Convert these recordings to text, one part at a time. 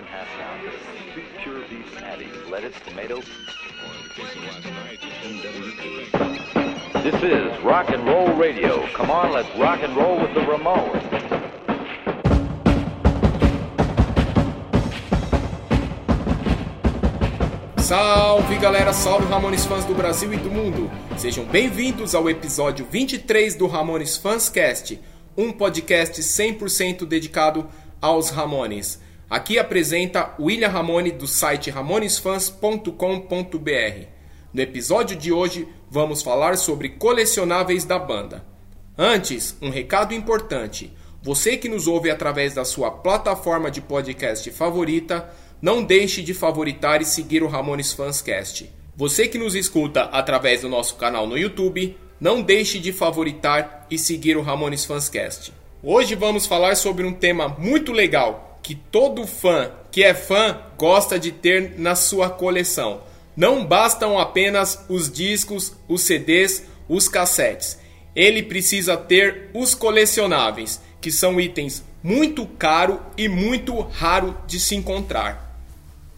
chicken half pound, two pure beef patties, lettuce, tomato. This is rock and roll radio. Come on, let's rock and roll with the Ramones. Salve galera, salve Ramones fãs do Brasil e do mundo. Sejam bem-vindos ao episódio 23 do Ramones Fanscast, um podcast 100% dedicado aos Ramones. Aqui apresenta William Ramone do site ramonesfans.com.br. No episódio de hoje vamos falar sobre colecionáveis da banda. Antes, um recado importante. Você que nos ouve através da sua plataforma de podcast favorita, não deixe de favoritar e seguir o Ramones Fanscast. Você que nos escuta através do nosso canal no YouTube, não deixe de favoritar e seguir o Ramones Fanscast. Hoje vamos falar sobre um tema muito legal que todo fã que é fã gosta de ter na sua coleção. Não bastam apenas os discos, os CDs, os cassetes. Ele precisa ter os colecionáveis, que são itens muito caro e muito raro de se encontrar.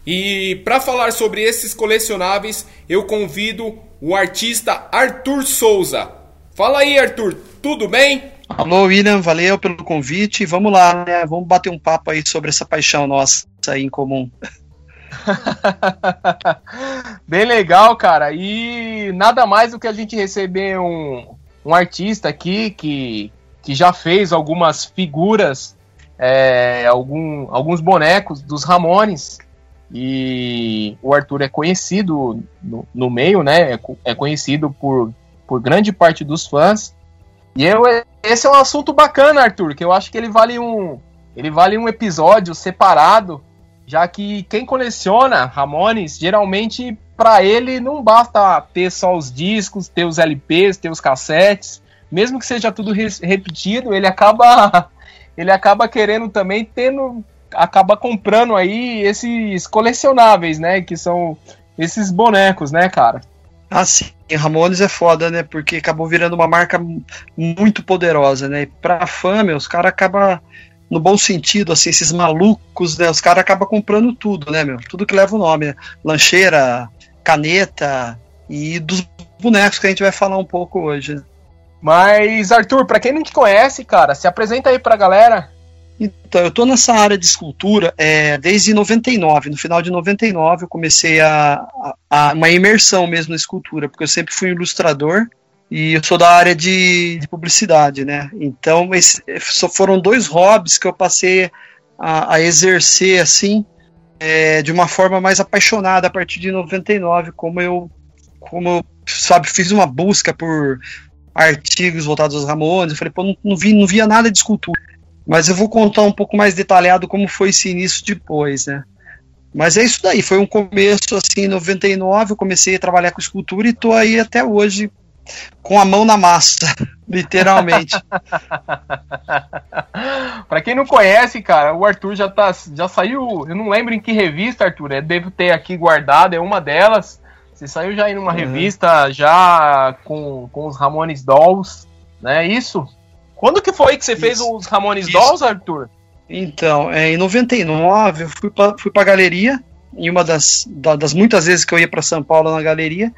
E para falar sobre esses colecionáveis, eu convido o artista Arthur Souza. Fala aí, Arthur, tudo bem? Alô, William, valeu pelo convite. Vamos lá, né? Vamos bater um papo aí sobre essa paixão nossa aí em comum. Bem legal, cara. E nada mais do que a gente receber um, um artista aqui que, que já fez algumas figuras, é, algum, alguns bonecos dos Ramones. E o Arthur é conhecido no, no meio, né? É, é, conhecido por, por grande parte dos fãs. E eu, esse é um assunto bacana, Arthur, que eu acho que ele vale um, ele vale um episódio separado, já que quem coleciona Ramones, geralmente para ele não basta ter só os discos, ter os LPs, ter os cassetes, mesmo que seja tudo repetido, ele acaba ele acaba querendo também tendo acaba comprando aí esses colecionáveis, né? Que são esses bonecos, né, cara? Ah, sim. Ramones é foda, né? Porque acabou virando uma marca muito poderosa, né? E pra fã, meu, os caras acabam, no bom sentido, assim, esses malucos, né? Os caras acabam comprando tudo, né, meu? Tudo que leva o nome, né? Lancheira, caneta e dos bonecos que a gente vai falar um pouco hoje. Mas, Arthur, pra quem não te conhece, cara, se apresenta aí pra galera. Então, eu estou nessa área de escultura é, desde 99. No final de 99, eu comecei a, a, a, uma imersão mesmo na escultura, porque eu sempre fui ilustrador e eu sou da área de, de publicidade, né? Então, esse, foram dois hobbies que eu passei a, a exercer assim, é, de uma forma mais apaixonada a partir de 99, como eu, como eu, sabe, fiz uma busca por artigos voltados aos Ramones. Eu falei, pô, não, não, vi, não via nada de escultura. Mas eu vou contar um pouco mais detalhado como foi esse início depois, né? Mas é isso daí, foi um começo assim, em 99, eu comecei a trabalhar com escultura e tô aí até hoje com a mão na massa, literalmente. para quem não conhece, cara, o Arthur já tá já saiu, eu não lembro em que revista, Arthur, é, devo ter aqui guardado, é uma delas. Você saiu já em uma uhum. revista já com, com os Ramones Dolls, né? Isso? Quando que foi que você Isso. fez os Ramones Isso. Dolls, Arthur? Então, é, em 99 eu fui pra, fui pra galeria, em uma das, da, das muitas vezes que eu ia para São Paulo na galeria.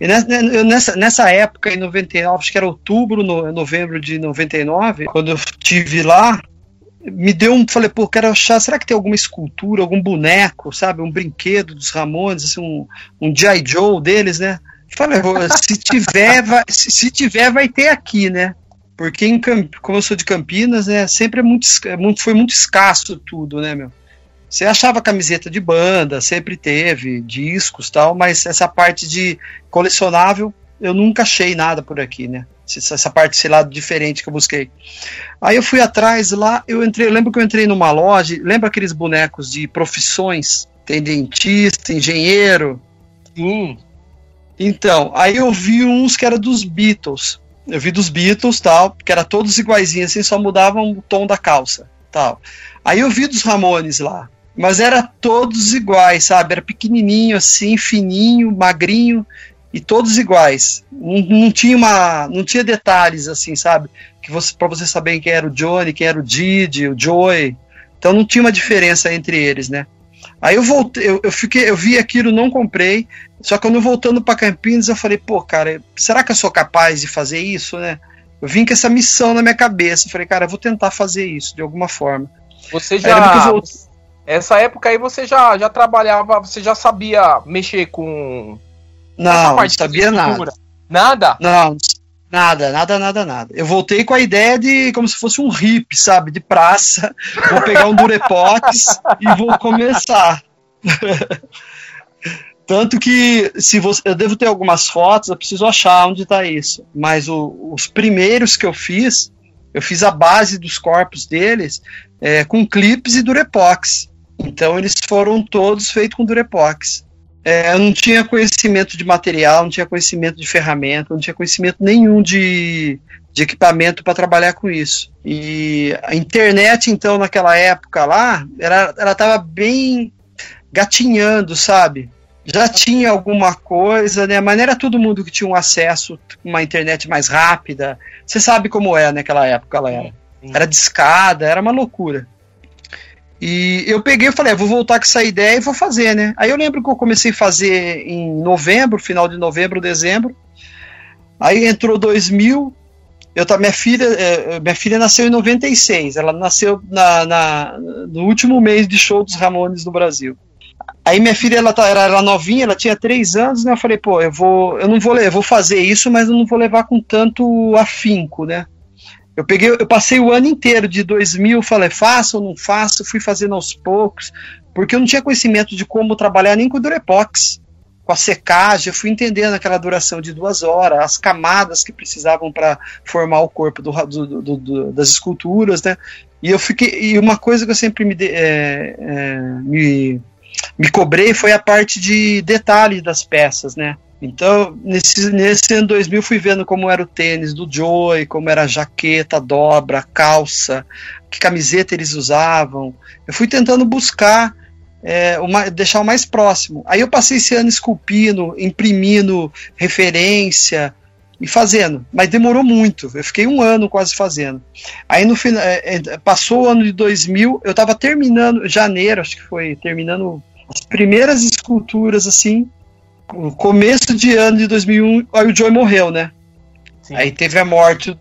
E nessa, nessa época, em 99, acho que era outubro, no, novembro de 99, quando eu estive lá, me deu um. Falei, pô, quero achar. Será que tem alguma escultura, algum boneco, sabe? Um brinquedo dos Ramones, assim, um, um G.I. Joe deles, né? Falei, se tiver, vai, se, se tiver, vai ter aqui, né? Porque em, como eu sou de Campinas, né, sempre é muito, é muito, foi muito escasso tudo, né, meu? Você achava camiseta de banda, sempre teve, discos tal, mas essa parte de colecionável eu nunca achei nada por aqui, né? Essa parte, sei lá, diferente que eu busquei. Aí eu fui atrás lá, eu entrei, eu lembro que eu entrei numa loja, lembra aqueles bonecos de profissões? Tem dentista, engenheiro. Sim. Então, aí eu vi uns que era dos Beatles eu vi dos Beatles, tal, que era todos iguaizinhos, assim, só mudavam o tom da calça, tal. Aí eu vi dos Ramones lá, mas era todos iguais, sabe? Era pequenininho, assim, fininho, magrinho e todos iguais. Não, não tinha uma, não tinha detalhes assim, sabe? Que você para você saber quem era o Johnny, quem era o Didi, o Joey. Então não tinha uma diferença entre eles, né? Aí eu voltei, eu, eu, fiquei, eu vi aquilo, não comprei. Só que quando voltando para Campinas, eu falei, pô, cara, será que eu sou capaz de fazer isso, né? Eu vim com essa missão na minha cabeça. Eu falei, cara, eu vou tentar fazer isso de alguma forma. Você já. Essa época aí você já, já trabalhava, você já sabia mexer com. Não, não sabia nada. Nada? Não, Nada, nada, nada, nada. Eu voltei com a ideia de como se fosse um hip, sabe? De praça. Vou pegar um Durepox e vou começar. Tanto que se você, eu devo ter algumas fotos, eu preciso achar onde está isso. Mas o, os primeiros que eu fiz, eu fiz a base dos corpos deles é, com clips e Durepox. Então eles foram todos feitos com Durepox. É, eu não tinha conhecimento de material, não tinha conhecimento de ferramenta, não tinha conhecimento nenhum de, de equipamento para trabalhar com isso. E a internet, então, naquela época lá, ela estava bem gatinhando, sabe? Já tinha alguma coisa, né? Mas não era todo mundo que tinha um acesso uma internet mais rápida. Você sabe como é naquela época, ela era. Era discada, era uma loucura. E eu peguei e falei, ah, vou voltar com essa ideia e vou fazer, né? Aí eu lembro que eu comecei a fazer em novembro, final de novembro, dezembro. Aí entrou 2000. Eu tá minha filha, é, minha filha nasceu em 96. Ela nasceu na, na, no último mês de show dos Ramones no Brasil. Aí minha filha ela tá, era, era novinha, ela tinha três anos, né? Eu falei, pô, eu vou, eu não vou, eu vou fazer isso, mas eu não vou levar com tanto afinco, né? Eu peguei, eu passei o ano inteiro de 2000, falei, faço ou não faço, fui fazendo aos poucos, porque eu não tinha conhecimento de como trabalhar nem com o Durepox, com a secagem, eu fui entendendo aquela duração de duas horas, as camadas que precisavam para formar o corpo do, do, do, do, das esculturas, né? E eu fiquei, e uma coisa que eu sempre me, é, é, me, me cobrei foi a parte de detalhe das peças, né? Então, nesse, nesse ano 2000, fui vendo como era o tênis do Joey, como era a jaqueta, a dobra, a calça, que camiseta eles usavam. Eu fui tentando buscar é, uma, deixar o mais próximo. Aí eu passei esse ano esculpindo, imprimindo referência e fazendo, mas demorou muito. Eu fiquei um ano quase fazendo. Aí no final, é, é, passou o ano de 2000, eu estava terminando, janeiro, acho que foi, terminando as primeiras esculturas assim no começo de ano de 2001, aí o Joey morreu, né? Sim. Aí teve a morte,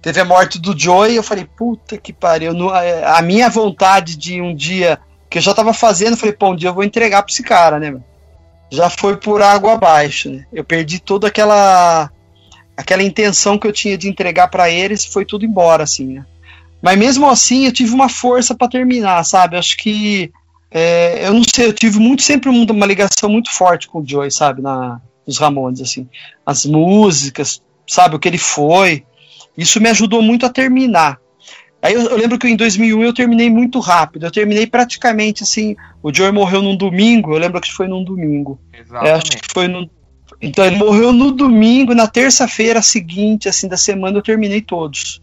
teve a morte do Joey, eu falei, puta que pariu, a minha vontade de um dia que eu já tava fazendo, eu falei, pô, um dia eu vou entregar pra esse cara, né? Já foi por água abaixo, né? Eu perdi toda aquela aquela intenção que eu tinha de entregar para eles, foi tudo embora assim, né? Mas mesmo assim, eu tive uma força para terminar, sabe? Acho que é, eu não sei, eu tive muito sempre uma ligação muito forte com o Joey, sabe, na, nos Ramones, assim. As músicas, sabe, o que ele foi. Isso me ajudou muito a terminar. Aí eu, eu, lembro que em 2001 eu terminei muito rápido. Eu terminei praticamente assim. O Joey morreu num domingo. Eu lembro que foi num domingo. É, acho que foi no. Então ele morreu no domingo. Na terça-feira seguinte, assim, da semana eu terminei todos.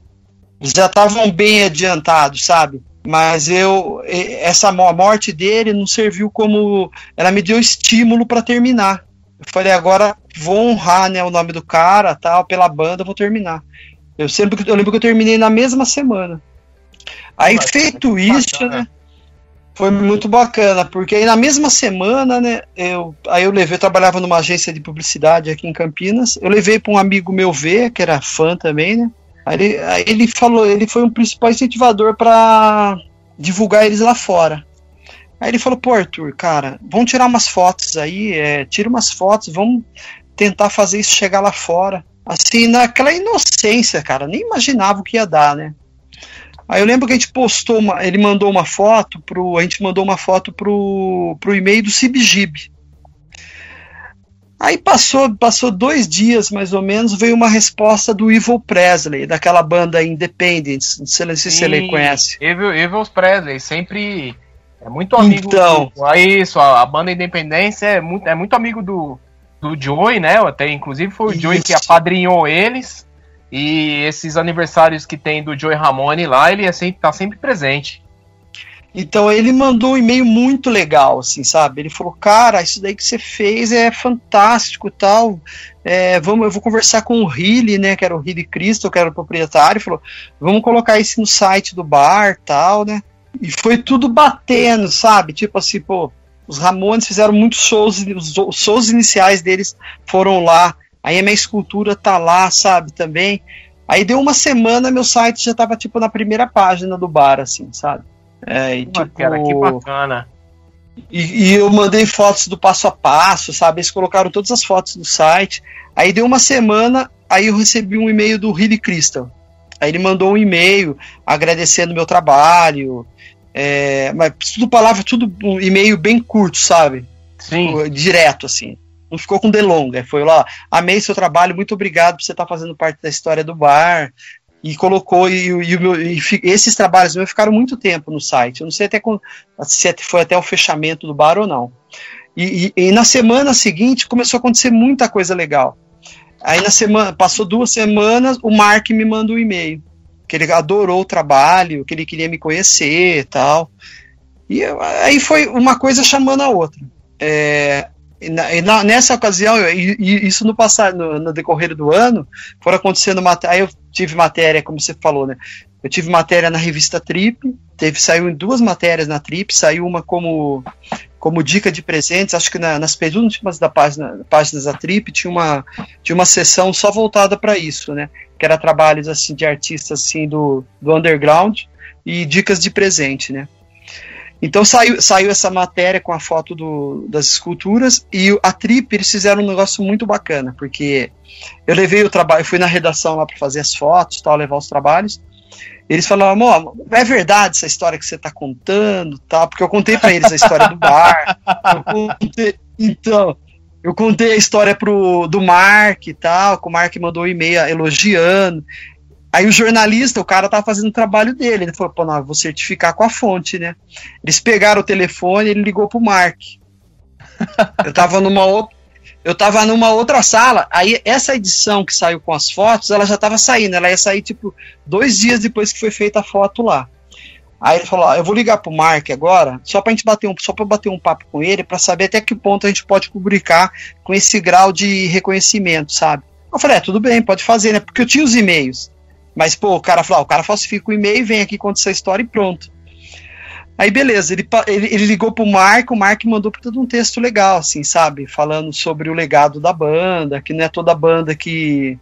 Já estavam bem adiantados, sabe? mas eu essa morte dele não serviu como ela me deu estímulo para terminar. Eu falei agora vou honrar né, o nome do cara, tal, pela banda, vou terminar. Eu sempre eu lembro que eu terminei na mesma semana. Aí Mas, feito isso, bacana. né? Foi muito bacana, porque aí na mesma semana, né, eu, aí eu levei, eu trabalhava numa agência de publicidade aqui em Campinas, eu levei para um amigo meu ver, que era fã também, né, Aí ele, aí ele falou, ele foi um principal incentivador para divulgar eles lá fora. Aí ele falou, pô, Arthur, cara, vamos tirar umas fotos aí, é, tira umas fotos, vamos tentar fazer isso chegar lá fora. Assim, naquela inocência, cara, nem imaginava o que ia dar, né? Aí eu lembro que a gente postou uma, ele mandou uma foto pro, a gente mandou uma foto pro, pro e-mail do CIBGIB. Aí passou, passou dois dias, mais ou menos, veio uma resposta do Evil Presley, daquela banda Independence. Não sei se você conhece. Evil, Evil Presley, sempre é muito amigo. Então. Do, é isso, a, a, banda Independência é muito, é muito amigo do, do Joey, né? Até, inclusive foi o isso. Joey que apadrinhou eles. E esses aniversários que tem do Joey Ramone lá, ele é sempre, tá sempre presente. Então ele mandou um e-mail muito legal, assim, sabe? Ele falou, cara, isso daí que você fez é fantástico, tal. É, vamos, eu vou conversar com o Hilly, né? Que era o Hilly Cristo, que era o proprietário. Falou, vamos colocar isso no site do bar, tal, né? E foi tudo batendo, sabe? Tipo assim, pô, os Ramones fizeram muitos shows, os shows iniciais deles foram lá. Aí a minha escultura tá lá, sabe, também. Aí deu uma semana, meu site já tava, tipo, na primeira página do bar, assim, sabe? É, e, tipo, cara, que bacana. E, e, eu mandei fotos do passo a passo, sabe? Eles colocaram todas as fotos no site. Aí deu uma semana, aí eu recebi um e-mail do Hilly Crystal. Aí ele mandou um e-mail agradecendo meu trabalho. É, mas tudo palavra, tudo um e-mail bem curto, sabe? Sim. Direto, assim. Não ficou com delonga. Foi lá, amei seu trabalho, muito obrigado por você estar fazendo parte da história do bar e colocou e, e, e, esses trabalhos meus ficaram muito tempo no site. Eu não sei até se foi até o fechamento do bar ou não. E, e, na semana seguinte começou a acontecer muita coisa legal. Aí na semana passou duas semanas, o Mark me mandou um e-mail que ele adorou o trabalho, que ele queria me conhecer, tal. E aí foi uma coisa chamando a outra. É, e na, nessa ocasião, e, e, isso no passado, no, no, decorrer do ano, foram acontecendo aí eu tive matéria, como você falou, né? Eu tive matéria na revista Trip, teve saiu duas matérias na Trip, saiu uma como como dica de presentes, acho que na, nas penúltimas da página, páginas da Trip tinha uma tinha uma sessão só voltada para isso, né? Que era trabalhos assim de artistas assim do, do underground e dicas de presente, né? Então saiu, saiu essa matéria com a foto do, das esculturas e a Trip eles fizeram um negócio muito bacana, porque eu levei o trabalho, fui na redação lá para fazer as fotos, tal, levar os trabalhos. Eles falaram, amor, é verdade essa história que você está contando, tal, porque eu contei para eles a história do bar. Contei, então, eu contei a história pro, do Mark e tal, que o Mark mandou um e-mail elogiando. Aí o jornalista, o cara tava fazendo o trabalho dele. Ele falou, pô, não, vou certificar com a fonte, né? Eles pegaram o telefone ele ligou pro Mark. Eu tava numa outra. Eu tava numa outra sala, aí essa edição que saiu com as fotos, ela já tava saindo, ela ia sair tipo dois dias depois que foi feita a foto lá. Aí ele falou: ah, eu vou ligar pro Mark agora, só pra gente bater um, só pra bater um papo com ele, para saber até que ponto a gente pode publicar com esse grau de reconhecimento, sabe? Eu falei, é, tudo bem, pode fazer, né? Porque eu tinha os e-mails. Mas, pô, o cara falou, ah, o cara falsifica o e-mail, vem aqui, conta essa história e pronto. Aí, beleza, ele, ele, ele ligou pro Mark, o Mark mandou todo um texto legal, assim, sabe? Falando sobre o legado da banda, que não é toda banda que,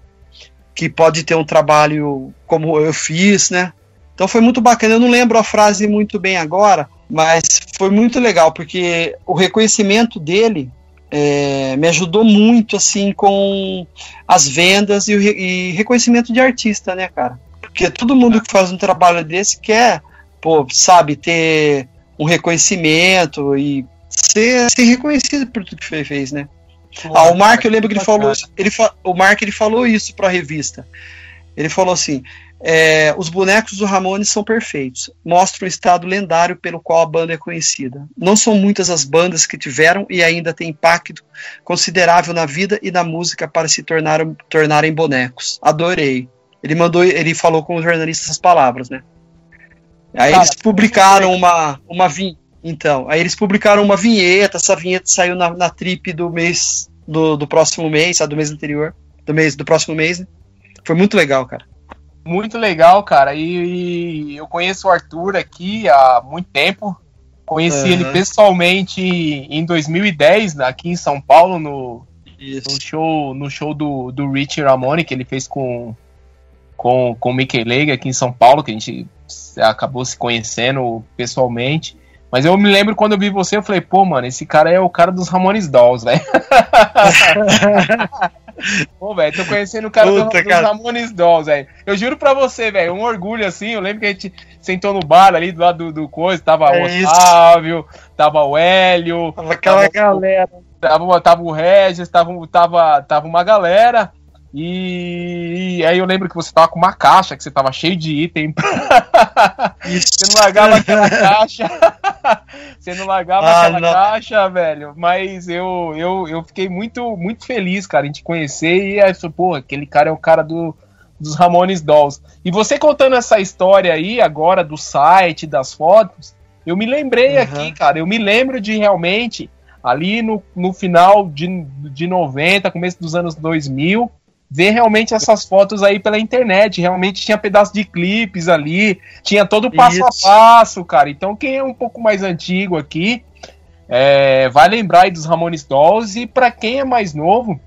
que pode ter um trabalho como eu fiz, né? Então foi muito bacana. Eu não lembro a frase muito bem agora, mas foi muito legal, porque o reconhecimento dele é, me ajudou muito assim com as vendas e, o, e reconhecimento de artista, né, cara? Porque todo mundo que faz um trabalho desse quer, pô, sabe, ter um reconhecimento e ser, ser reconhecido por tudo que fez, né? ah, o Mark, eu lembro que ele falou, ele, o Mark ele falou isso para a revista. Ele falou assim: é, os bonecos do Ramones são perfeitos, mostram o estado lendário pelo qual a banda é conhecida. Não são muitas as bandas que tiveram e ainda têm impacto considerável na vida e na música para se tornar, tornarem bonecos. Adorei. Ele mandou, ele falou com os jornalistas essas palavras, né? Aí Cara, eles publicaram uma, uma vin... então, aí eles publicaram uma vinheta, essa vinheta saiu na, na trip do mês do, do próximo mês, do mês anterior, do mês do próximo mês, né? Foi muito legal, cara. Muito legal, cara. E, e, eu conheço o Arthur aqui há muito tempo. Conheci uhum. ele pessoalmente em 2010, aqui em São Paulo, no, no show, no show do, do Rich Ramone, que ele fez com, com, com o Mickey Lega aqui em São Paulo, que a gente acabou se conhecendo pessoalmente. Mas eu me lembro quando eu vi você, eu falei, pô, mano, esse cara é o cara dos Ramones Dolls, velho. Pô, velho, tô conhecendo o cara Puta, do, dos Ramones Dolls, velho. Eu juro pra você, velho, um orgulho assim. Eu lembro que a gente sentou no bar ali do lado do, do coisa, tava é o Otávio, tava o Hélio. Tava aquela tava, galera. Tava, tava o Regis, tava, tava, tava uma galera. E, e, aí eu lembro que você tava com uma caixa, que você tava cheio de item. você não largava aquela caixa. você não largava ah, aquela não. caixa, velho. Mas eu, eu, eu fiquei muito, muito feliz, cara, em te conhecer. E aí, pô, aquele cara é o cara do, dos Ramones Dolls. E você contando essa história aí agora do site, das fotos, eu me lembrei uhum. aqui, cara. Eu me lembro de realmente ali no, no final de, de 90, começo dos anos 2000 ver realmente essas fotos aí pela internet. Realmente tinha pedaço de clipes ali, tinha todo o passo Isso. a passo, cara. Então, quem é um pouco mais antigo aqui, é, vai lembrar aí dos Ramones Dolls. E para quem é mais novo,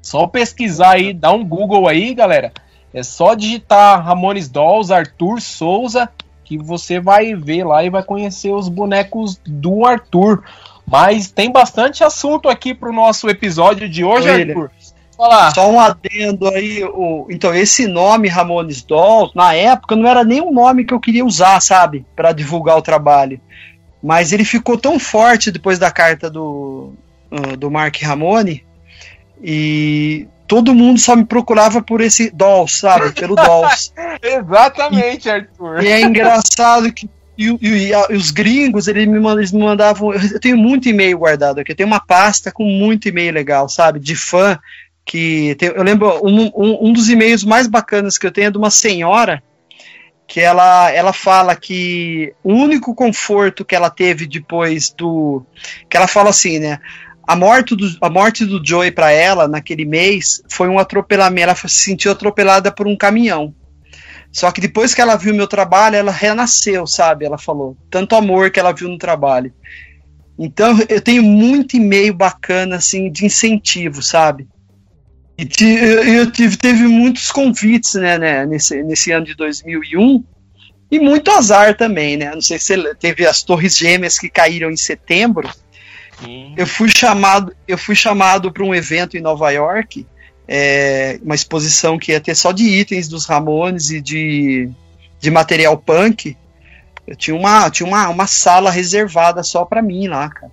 só pesquisar aí, dá um Google aí, galera. É só digitar Ramones Dolls, Arthur Souza, que você vai ver lá e vai conhecer os bonecos do Arthur. Mas tem bastante assunto aqui pro nosso episódio de hoje, Arthur. Falar. Só um adendo aí, o, então esse nome Ramones Dolls, na época não era nem um nome que eu queria usar, sabe, para divulgar o trabalho. Mas ele ficou tão forte depois da carta do, uh, do Mark Ramone e todo mundo só me procurava por esse Dolls, sabe, pelo Dolls. Exatamente, e, Arthur. E é engraçado que e, e, e, os gringos, eles me, eles me mandavam. Eu tenho muito e-mail guardado aqui. Eu tenho uma pasta com muito e-mail legal, sabe? De fã. Que tem, eu lembro, um, um, um dos e-mails mais bacanas que eu tenho é de uma senhora que ela, ela fala que o único conforto que ela teve depois do. Que ela fala assim, né? A morte do, a morte do Joey para ela, naquele mês, foi um atropelamento. Ela se sentiu atropelada por um caminhão. Só que depois que ela viu meu trabalho, ela renasceu, sabe? Ela falou. Tanto amor que ela viu no trabalho. Então eu tenho muito e-mail bacana, assim, de incentivo, sabe? E eu tive, teve muitos convites, né, né, nesse, nesse ano de 2001. E muito azar também, né? Não sei se você teve as Torres Gêmeas que caíram em setembro. Sim. Eu fui chamado, eu fui chamado para um evento em Nova York é, uma exposição que ia ter só de itens dos Ramones e de, de material punk. Eu tinha uma, tinha uma, uma sala reservada só para mim lá, cara.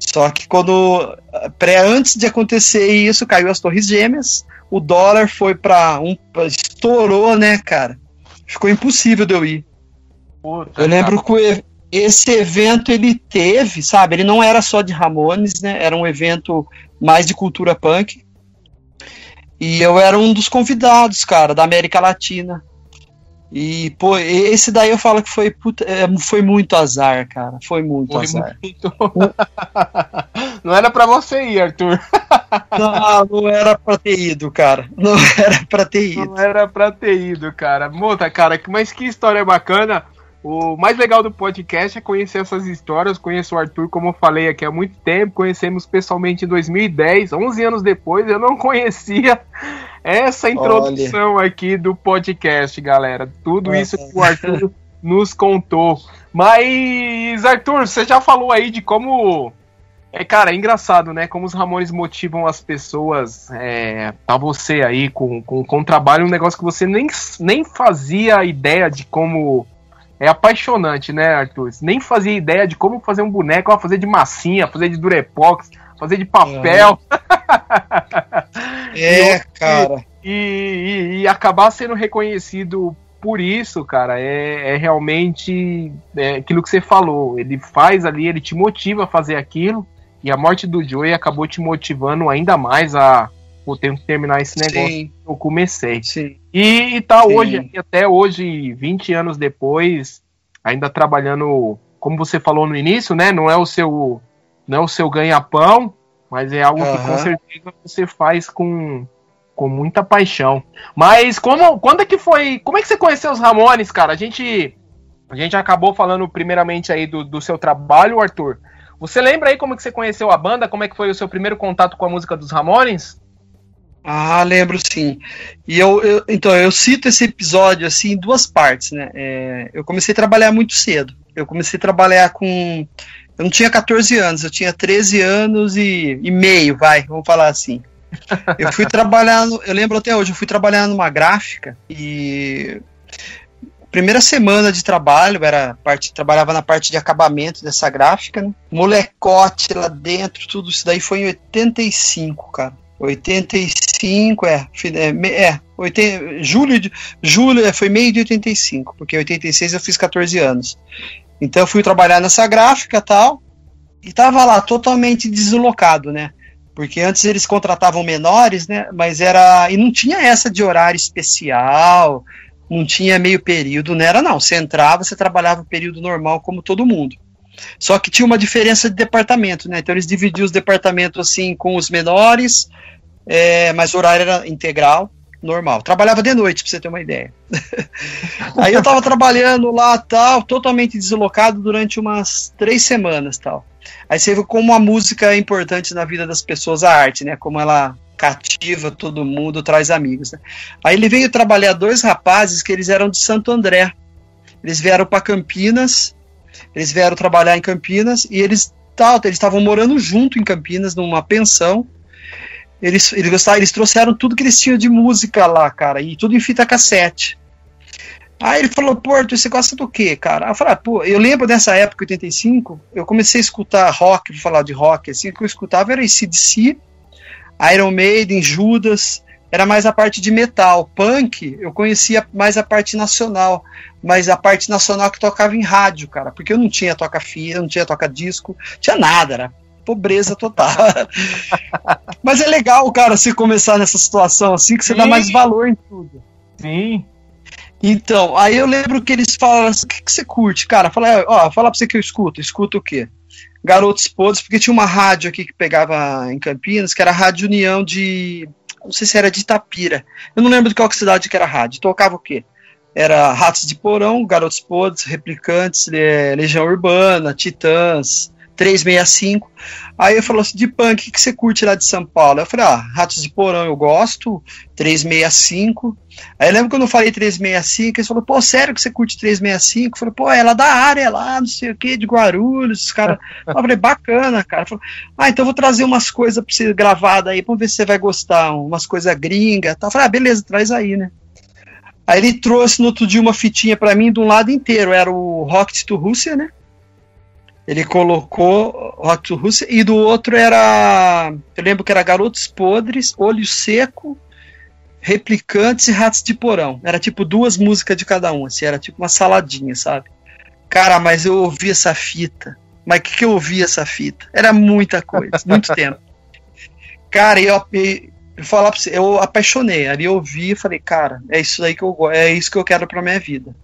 Só que quando pré antes de acontecer isso, caiu as Torres Gêmeas, o dólar foi para um estourou, né, cara? Ficou impossível de eu ir. Puta, eu lembro que esse evento ele teve, sabe? Ele não era só de Ramones, né? Era um evento mais de cultura punk. E eu era um dos convidados, cara, da América Latina. E, pô, esse daí eu falo que foi, puta, é, foi muito azar, cara. Foi muito foi azar. Muito... não era pra você ir, Arthur. não, não era pra ter ido, cara. Não era pra ter ido. Não era pra ter ido, cara. Muta, cara, mas que história bacana. O mais legal do podcast é conhecer essas histórias. Conheço o Arthur, como eu falei aqui há muito tempo. Conhecemos pessoalmente em 2010, 11 anos depois. Eu não conhecia essa introdução Olha. aqui do podcast, galera. Tudo Nossa. isso que o Arthur nos contou. Mas, Arthur, você já falou aí de como. É, cara, é engraçado, né? Como os Ramones motivam as pessoas. É, a você aí com, com, com trabalho, um negócio que você nem, nem fazia ideia de como é apaixonante, né, Arthur? Nem fazia ideia de como fazer um boneco, ó, fazer de massinha, fazer de durepox, fazer de papel. É, é cara. E, e, e, acabar sendo reconhecido por isso, cara, é, é realmente é aquilo que você falou. Ele faz ali, ele te motiva a fazer aquilo. E a morte do Joey acabou te motivando ainda mais a pô, tenho que terminar esse negócio Sim. que eu comecei. Sim. E, e tá Sim. hoje, até hoje, 20 anos depois, ainda trabalhando, como você falou no início, né? Não é o seu, não é o seu ganha-pão, mas é algo uhum. que com certeza você faz com, com muita paixão. Mas como, quando é que foi? Como é que você conheceu os Ramones, cara? A gente, a gente acabou falando primeiramente aí do, do seu trabalho, Arthur. Você lembra aí como que você conheceu a banda? Como é que foi o seu primeiro contato com a música dos Ramones? Ah, lembro sim. E eu, eu, então eu cito esse episódio assim em duas partes, né? É, eu comecei a trabalhar muito cedo. Eu comecei a trabalhar com eu não tinha 14 anos, eu tinha 13 anos e, e meio, vai, vamos falar assim. Eu fui trabalhar, no, eu lembro até hoje, eu fui trabalhar numa gráfica e primeira semana de trabalho, era parte, trabalhava na parte de acabamento dessa gráfica, né? molecote lá dentro, tudo isso daí foi em 85, cara. 85, é, é, é 80, julho, de, julho, é, foi meio de 85, porque em 86 eu fiz 14 anos. Então eu fui trabalhar nessa gráfica tal, e tava lá totalmente deslocado, né? Porque antes eles contratavam menores, né? Mas era. E não tinha essa de horário especial, não tinha meio período, não era não. Você entrava, você trabalhava o período normal como todo mundo. Só que tinha uma diferença de departamento, né? Então eles dividiam os departamentos assim com os menores, é, mas o horário era integral, normal. Trabalhava de noite, pra você ter uma ideia. Aí eu tava trabalhando lá, tal, totalmente deslocado durante umas três semanas, tal. Aí você vê como a música é importante na vida das pessoas, a arte, né? Como ela cativa todo mundo, traz amigos. Né? Aí ele veio trabalhar dois rapazes que eles eram de Santo André. Eles vieram para Campinas, eles vieram trabalhar em Campinas e eles estavam morando junto em Campinas numa pensão. Eles, eles gostaram, eles trouxeram tudo que eles tinham de música lá, cara, e tudo em fita cassete. Aí ele falou, Porto, você gosta do quê, cara? Eu falei, ah, pô, eu lembro dessa época, 85, eu comecei a escutar rock, vou falar de rock, assim, o que eu escutava era ACDC, Iron Maiden, Judas, era mais a parte de metal. Punk, eu conhecia mais a parte nacional, mas a parte nacional que tocava em rádio, cara, porque eu não tinha toca-fita, não tinha toca-disco, tinha nada, era pobreza total. mas é legal, cara, se começar nessa situação assim, que você Sim. dá mais valor em tudo. Sim. Então, aí eu lembro que eles falaram assim, o que, que você curte? Cara, fala, ó, fala pra você que eu escuto. Escuta o quê? Garotos Podres, porque tinha uma rádio aqui que pegava em Campinas, que era a Rádio União de. Não sei se era de Itapira. Eu não lembro de qual cidade que era a rádio. Tocava o quê? Era Ratos de Porão, Garotos Podres, Replicantes, Legião Urbana, Titãs, 365. Aí eu falou assim: de punk, o que, que você curte lá de São Paulo? Eu falei: ah, Ratos de Porão eu gosto, 365. Aí eu lembro quando eu falei 365, eles falaram: pô, sério que você curte 365? Eu falei: pô, ela é da área lá, não sei o que, de Guarulhos, os caras. eu falei: bacana, cara. Falei, ah, então eu vou trazer umas coisas pra você gravada aí, pra ver se você vai gostar, umas coisas gringas. Eu falei: ah, beleza, traz aí, né? Aí ele trouxe no outro dia uma fitinha para mim de um lado inteiro, era o Rocket to Rússia, né? Ele colocou Rock to Rússia e do outro era. Eu lembro que era Garotos Podres, Olho Seco, Replicantes e Ratos de Porão. Era tipo duas músicas de cada um, assim, era tipo uma saladinha, sabe? Cara, mas eu ouvi essa fita. Mas o que, que eu ouvi essa fita? Era muita coisa, muito tempo. Cara, eu, eu, eu falar pra você, eu apaixonei. Ali eu ouvi e falei, cara, é isso aí que eu é isso que eu quero pra minha vida.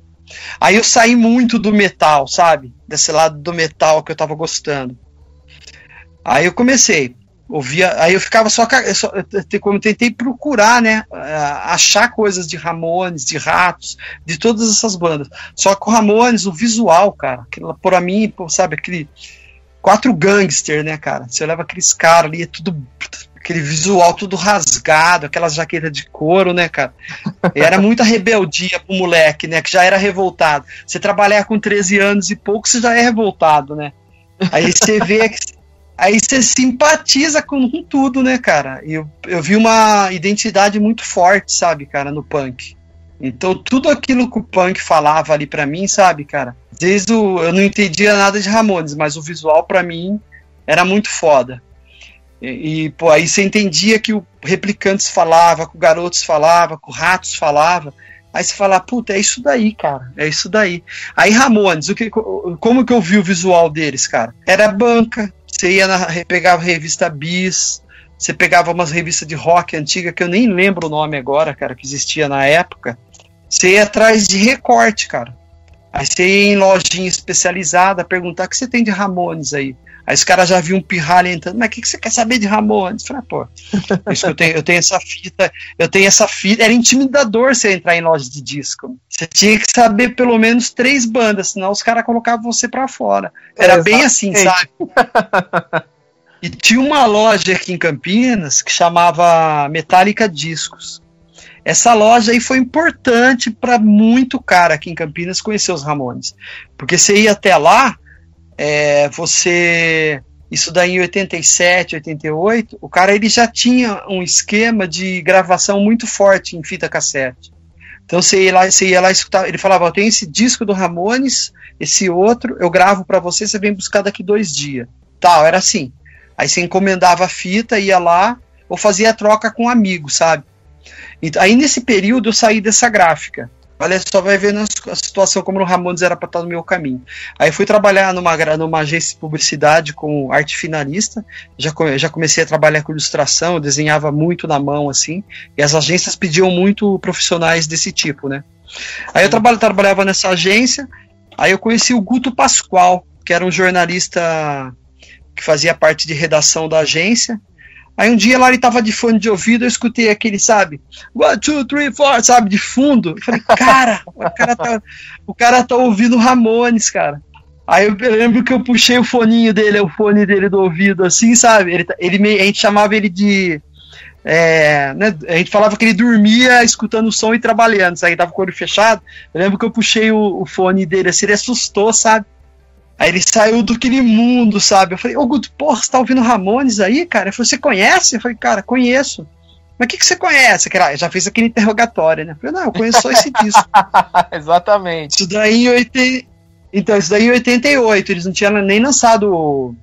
Aí eu saí muito do metal, sabe? Desse lado do metal que eu tava gostando. Aí eu comecei, ouvia, aí eu ficava só, só eu tentei procurar, né, achar coisas de Ramones, de Ratos, de todas essas bandas. Só que o Ramones, o visual, cara, aquilo, por mim, sabe, aquele quatro gangster, né, cara? Você leva aqueles caras ali, é tudo aquele visual tudo rasgado, aquelas jaquetas de couro, né, cara? Era muita rebeldia pro moleque, né, que já era revoltado. Você trabalhar com 13 anos e pouco, você já é revoltado, né? Aí você vê aí você simpatiza com tudo, né, cara? E eu, eu vi uma identidade muito forte, sabe, cara, no punk. Então tudo aquilo que o punk falava ali para mim, sabe, cara? Desde o, eu não entendia nada de Ramones, mas o visual para mim era muito foda. E, pô, aí você entendia que o Replicantes falava, que o Garotos falava, que o Ratos falava. Aí você fala, puta, é isso daí, cara. É isso daí. Aí Ramones, o que, como que eu vi o visual deles, cara? Era banca. Você ia na, pegava revista Bis, você pegava umas revistas de rock antiga que eu nem lembro o nome agora, cara, que existia na época. Você ia atrás de recorte, cara. Aí você ia em lojinha especializada perguntar o que você tem de Ramones aí. Aí os caras já viam um pirralho entrando, mas o que, que você quer saber de Ramones? Eu falei, ah, pô, isso eu, tenho, eu tenho essa fita, eu tenho essa fita. Era intimidador você entrar em loja de disco. Você tinha que saber pelo menos três bandas, senão os caras colocavam você pra fora. Era é, bem assim, sabe? e tinha uma loja aqui em Campinas que chamava Metallica Discos. Essa loja aí foi importante para muito cara aqui em Campinas conhecer os Ramones. Porque você ia até lá, é, você isso daí em 87, 88, o cara ele já tinha um esquema de gravação muito forte em fita cassete. Então você ia lá, você ia lá escutar, ele falava, tenho esse disco do Ramones, esse outro, eu gravo para você, você vem buscar daqui dois dias. Tal, era assim. Aí você encomendava a fita, ia lá, ou fazia a troca com um amigo, sabe? Então, aí nesse período eu saí dessa gráfica. Olha só, vai ver a situação como o Ramones era para estar no meu caminho. Aí fui trabalhar numa, numa agência de publicidade como arte finalista. Já, já comecei a trabalhar com ilustração, desenhava muito na mão, assim. E as agências pediam muito profissionais desse tipo, né? Aí eu trabalho, trabalhava nessa agência. Aí eu conheci o Guto Pascoal, que era um jornalista que fazia parte de redação da agência. Aí um dia lá ele tava de fone de ouvido, eu escutei aquele, sabe? One, two, three, four, sabe? De fundo. Eu falei, cara, o cara tá, o cara tá ouvindo Ramones, cara. Aí eu lembro que eu puxei o foninho dele, o fone dele do ouvido, assim, sabe? Ele, tá, ele a gente chamava ele de. É, né, a gente falava que ele dormia escutando o som e trabalhando, sabe? Ele tava com o olho fechado. Eu lembro que eu puxei o, o fone dele assim, ele assustou, sabe? Aí ele saiu do aquele mundo, sabe? Eu falei, ô Guto, porra, você tá ouvindo Ramones aí, cara? Ele falou, você conhece? Eu falei, cara, conheço. Mas o que, que você conhece? Eu já fez aquele interrogatório, né? Eu falei, não, eu conheço só esse disco. Exatamente. Isso daí em 80... Então, isso daí em 88, eles não tinham nem lançado o,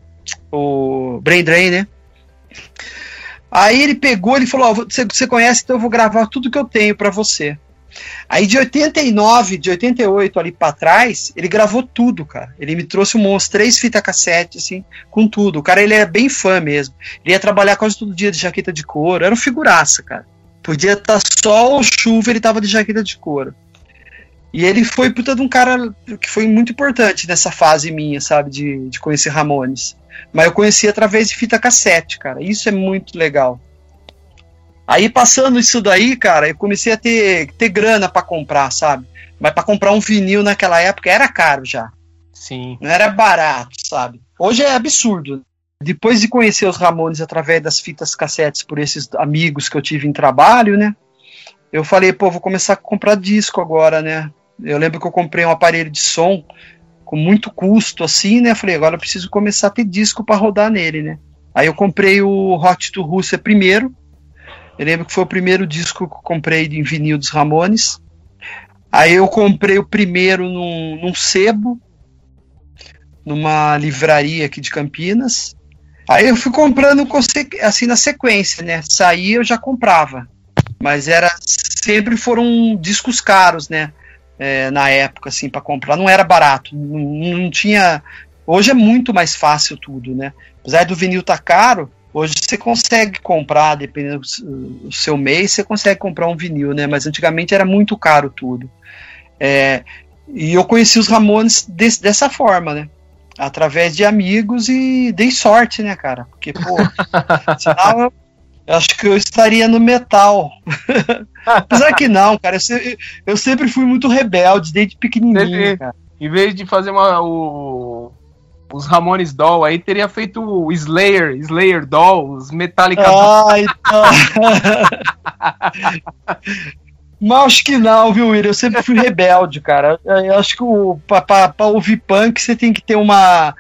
o Brain Drain, né? Aí ele pegou, ele falou, oh, você, você conhece, então eu vou gravar tudo que eu tenho para você. Aí de 89, de 88 ali para trás, ele gravou tudo, cara. Ele me trouxe umas três fitas cassete, assim, com tudo. O cara, ele é bem fã mesmo. Ele ia trabalhar quase todo dia de jaqueta de couro. Era um figuraça, cara. Podia estar tá sol ou chuva, ele tava de jaqueta de couro. E ele foi puta de um cara que foi muito importante nessa fase minha, sabe, de, de conhecer Ramones. Mas eu conheci através de fita cassete, cara. Isso é muito legal. Aí passando isso daí, cara, eu comecei a ter, ter grana para comprar, sabe? Mas para comprar um vinil naquela época era caro já. Sim. Não era barato, sabe? Hoje é absurdo. Depois de conhecer os Ramones através das fitas cassetes por esses amigos que eu tive em trabalho, né? Eu falei, pô, vou começar a comprar disco agora, né? Eu lembro que eu comprei um aparelho de som com muito custo, assim, né? Falei, agora eu preciso começar a ter disco para rodar nele, né? Aí eu comprei o Hot to Rússia primeiro, eu lembro que foi o primeiro disco que eu comprei em vinil dos Ramones. Aí eu comprei o primeiro num, num sebo, numa livraria aqui de Campinas. Aí eu fui comprando assim na sequência, né? Saía eu já comprava. Mas era sempre foram discos caros, né? É, na época, assim, para comprar. Não era barato. Não, não, tinha. Hoje é muito mais fácil tudo, né? Apesar do vinil estar tá caro, Hoje você consegue comprar, dependendo do seu mês, você consegue comprar um vinil, né? Mas antigamente era muito caro tudo. É, e eu conheci os Ramones dessa forma, né? Através de amigos e dei sorte, né, cara? Porque, pô, senão eu, eu acho que eu estaria no metal. Apesar que não, cara. Eu, eu, sempre fui muito rebelde, desde pequenininho. Em vez de fazer uma, o, os Ramones Doll, aí teria feito o Slayer, Slayer Doll, os Metallica Ah, então. Mas acho que não, viu, Will? Eu sempre fui rebelde, cara. Eu acho que para ouvir punk você tem que ter uma,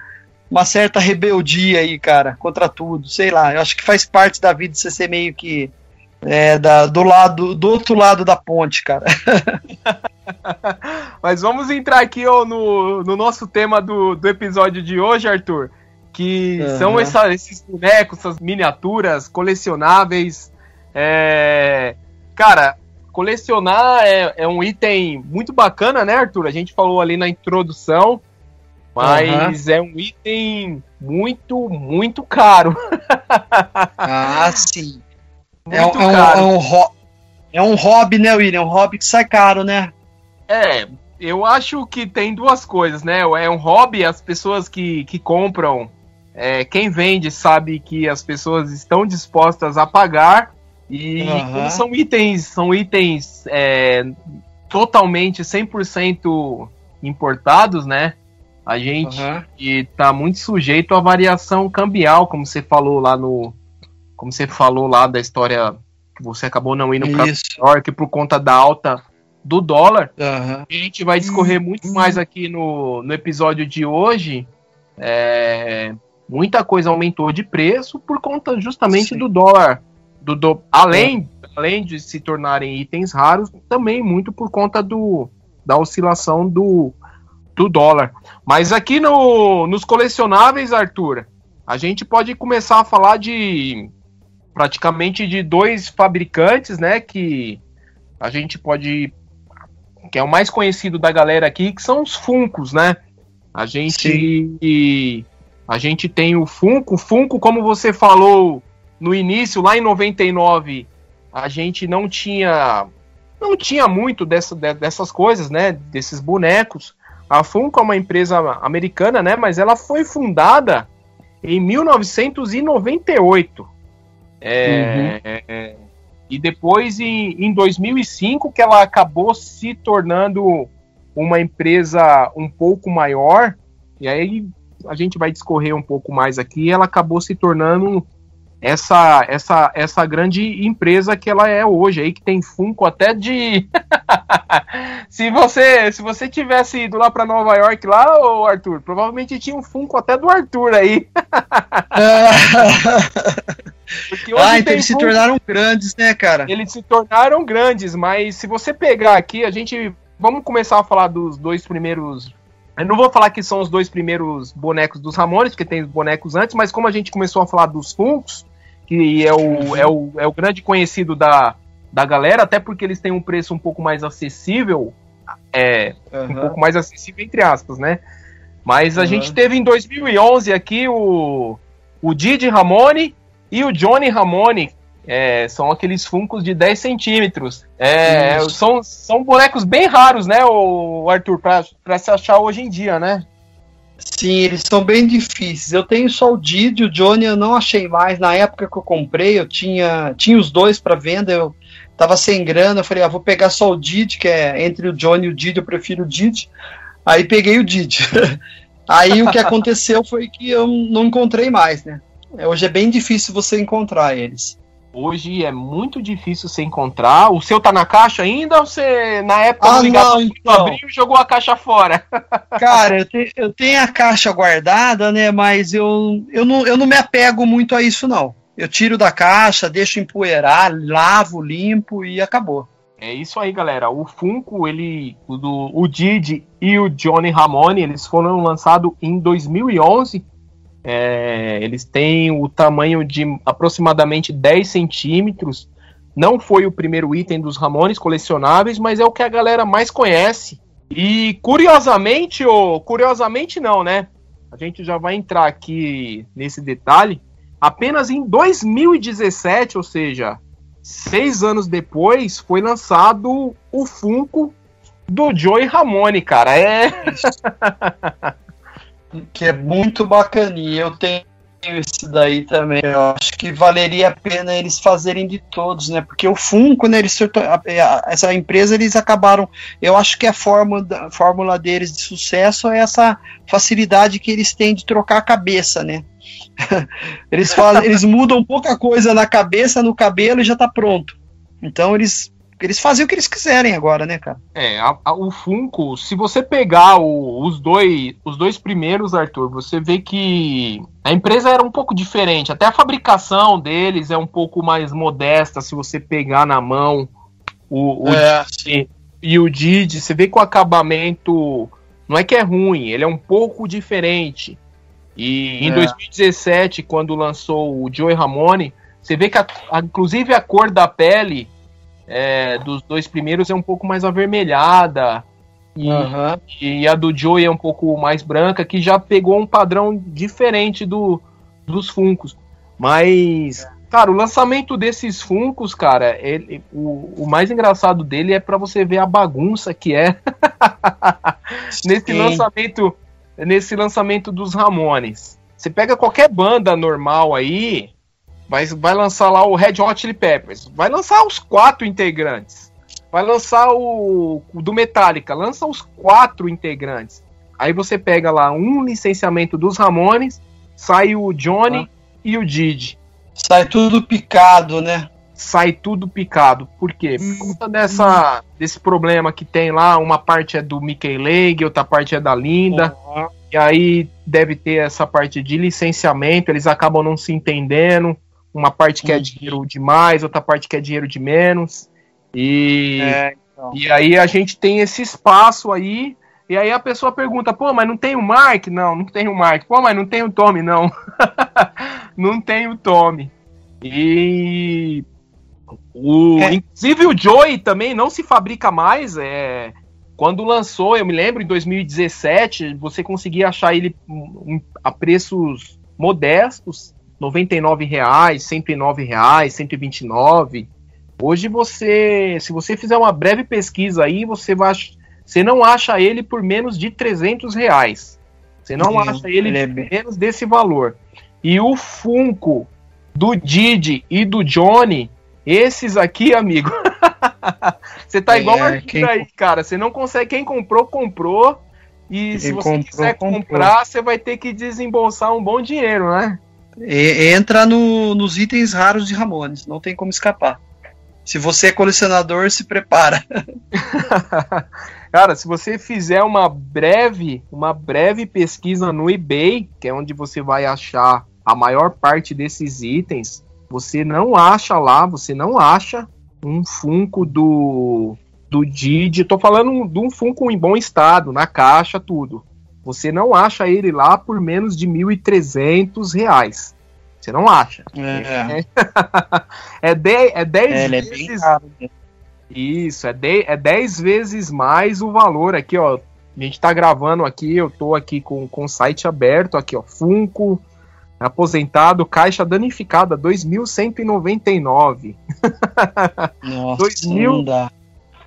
uma certa rebeldia aí, cara, contra tudo. Sei lá, eu acho que faz parte da vida você ser meio que é, da, do lado, do outro lado da ponte, cara. Mas vamos entrar aqui ó, no, no nosso tema do, do episódio de hoje, Arthur. Que uhum. são essa, esses bonecos, essas miniaturas colecionáveis. É... Cara, colecionar é, é, um item muito bacana, né, Arthur? A gente falou ali na introdução. Mas uhum. é um item muito, muito caro. ah, sim. É, um, é, um, é um hobby, né, William? É um hobby que sai caro, né? É, eu acho que tem duas coisas, né? É um hobby, as pessoas que, que compram, é, quem vende sabe que as pessoas estão dispostas a pagar. E uhum. como são itens, são itens é, totalmente 100% importados, né? A gente uhum. está muito sujeito à variação cambial, como você falou lá no. Como você falou lá da história que você acabou não indo para Nova York por conta da alta do dólar. Uhum. A gente vai discorrer muito uhum. mais aqui no, no episódio de hoje. É, muita coisa aumentou de preço por conta justamente Sim. do dólar. Do, do além, é. além de se tornarem itens raros, também muito por conta do, da oscilação do, do dólar. Mas aqui no, nos colecionáveis, Arthur, a gente pode começar a falar de praticamente de dois fabricantes, né? Que a gente pode que é o mais conhecido da galera aqui, que são os Funcos, né? A gente a gente tem o Funko, Funko, como você falou no início, lá em 99, a gente não tinha não tinha muito dessa, dessas coisas, né? Desses bonecos. A Funko é uma empresa americana, né? Mas ela foi fundada em 1998. É, uhum. E depois, em, em 2005, que ela acabou se tornando uma empresa um pouco maior, e aí a gente vai discorrer um pouco mais aqui, ela acabou se tornando essa essa essa grande empresa que ela é hoje aí que tem Funko até de se você se você tivesse ido lá para Nova York lá o Arthur provavelmente tinha um Funko até do Arthur aí. Ah então eles Funko, se tornaram grandes né cara? Eles se tornaram grandes mas se você pegar aqui a gente vamos começar a falar dos dois primeiros eu não vou falar que são os dois primeiros bonecos dos Ramones, porque tem os bonecos antes, mas como a gente começou a falar dos Funkos, que é o, é o, é o grande conhecido da, da galera, até porque eles têm um preço um pouco mais acessível, é, uhum. um pouco mais acessível entre aspas, né? Mas a uhum. gente teve em 2011 aqui o, o Didi Ramone e o Johnny Ramone, é, são aqueles funcos de 10 centímetros. É, são, são bonecos bem raros, né, o Arthur, pra, pra se achar hoje em dia, né? Sim, eles são bem difíceis. Eu tenho só o Didi, o Johnny eu não achei mais. Na época que eu comprei, eu tinha, tinha os dois para venda, eu tava sem grana, eu falei, ah, vou pegar só o Didi, que é entre o Johnny e o Didi, eu prefiro o Didi. Aí peguei o Didi. Aí o que aconteceu foi que eu não encontrei mais, né? Hoje é bem difícil você encontrar eles. Hoje é muito difícil você encontrar. O seu tá na caixa ainda ou você, na época ah, não, então. abriu e jogou a caixa fora? Cara, eu, te, eu, tenho a caixa guardada, né? Mas eu, eu, não, eu não me apego muito a isso, não. Eu tiro da caixa, deixo empoeirar, lavo, limpo e acabou. É isso aí, galera. O Funko, ele, o, do, o Didi e o Johnny Ramone, eles foram lançados em 2011 é, eles têm o tamanho de aproximadamente 10 centímetros. Não foi o primeiro item dos Ramones colecionáveis, mas é o que a galera mais conhece. E curiosamente, ou curiosamente não, né? A gente já vai entrar aqui nesse detalhe. Apenas em 2017, ou seja, seis anos depois, foi lançado o Funko do Joey Ramone, cara. É. que é muito bacaninha. Eu tenho esse daí também. Eu acho que valeria a pena eles fazerem de todos, né? Porque o Funko, né? Eles, essa empresa eles acabaram. Eu acho que a fórmula, a fórmula deles de sucesso é essa facilidade que eles têm de trocar a cabeça, né? eles, fazem, eles mudam pouca coisa na cabeça, no cabelo e já tá pronto. Então eles eles fazem o que eles quiserem agora, né, cara? É, a, a, o Funko, se você pegar o, os, dois, os dois primeiros, Arthur, você vê que a empresa era um pouco diferente. Até a fabricação deles é um pouco mais modesta, se você pegar na mão o, o é, Didi, e o Didi, você vê que o acabamento não é que é ruim, ele é um pouco diferente. E em é. 2017, quando lançou o Joey Ramone, você vê que a, a, inclusive a cor da pele é, dos dois primeiros é um pouco mais avermelhada. E, uhum. e, a do Joey é um pouco mais branca, que já pegou um padrão diferente do, dos Funcos. Mas, cara, o lançamento desses Funcos, cara, ele, o, o mais engraçado dele é para você ver a bagunça que é nesse lançamento nesse lançamento dos Ramones. Você pega qualquer banda normal aí, Vai, vai lançar lá o Red Hot Chili Peppers. Vai lançar os quatro integrantes. Vai lançar o, o do Metallica. Lança os quatro integrantes. Aí você pega lá um licenciamento dos Ramones, sai o Johnny ah. e o Didi. Sai tudo picado, né? Sai tudo picado. Por quê? Por conta dessa, desse problema que tem lá, uma parte é do Mickey Leg, outra parte é da Linda. Uhum. E aí deve ter essa parte de licenciamento, eles acabam não se entendendo uma parte que é dinheiro demais, outra parte que é dinheiro de menos. E, é, então. e aí a gente tem esse espaço aí. E aí a pessoa pergunta, pô, mas não tem o Mark? Não, não tem o Mark. Pô, mas não tem o Tommy, não. não tem o Tommy. E o, é. inclusive o Joey também não se fabrica mais. É, quando lançou, eu me lembro, em 2017, você conseguia achar ele a preços modestos. 99 reais, 109 reais, 129. Hoje você, se você fizer uma breve pesquisa aí, você vai, você não acha ele por menos de 300 reais. Você não Sim, acha ele, ele é... menos desse valor. E o Funko do Didi e do Johnny, esses aqui, amigo. você tá igual É, a quem- aí, cara. Você não consegue. Quem comprou, comprou. E se Quem você comprou, quiser comprou. comprar, você vai ter que desembolsar um bom dinheiro, né? E- entra no- nos itens raros de Ramones, não tem como escapar. Se você é colecionador, se prepara. Cara, se você fizer uma breve, uma breve pesquisa no eBay, que é onde você vai achar a maior parte desses itens, você não acha lá, você não acha um Funko do do Didi. Tô falando de um Funko em bom estado, na caixa, tudo. Você não acha ele lá por menos de 1.300 reais. Você não acha. É, É 10 é é, é vezes né? isso, é 10 é dez vezes mais o valor aqui, ó. A gente tá gravando aqui, eu tô aqui com, com o site aberto, aqui, ó. Funko, aposentado, caixa danificada, 2.199. Nossa, Dois mil? não dá.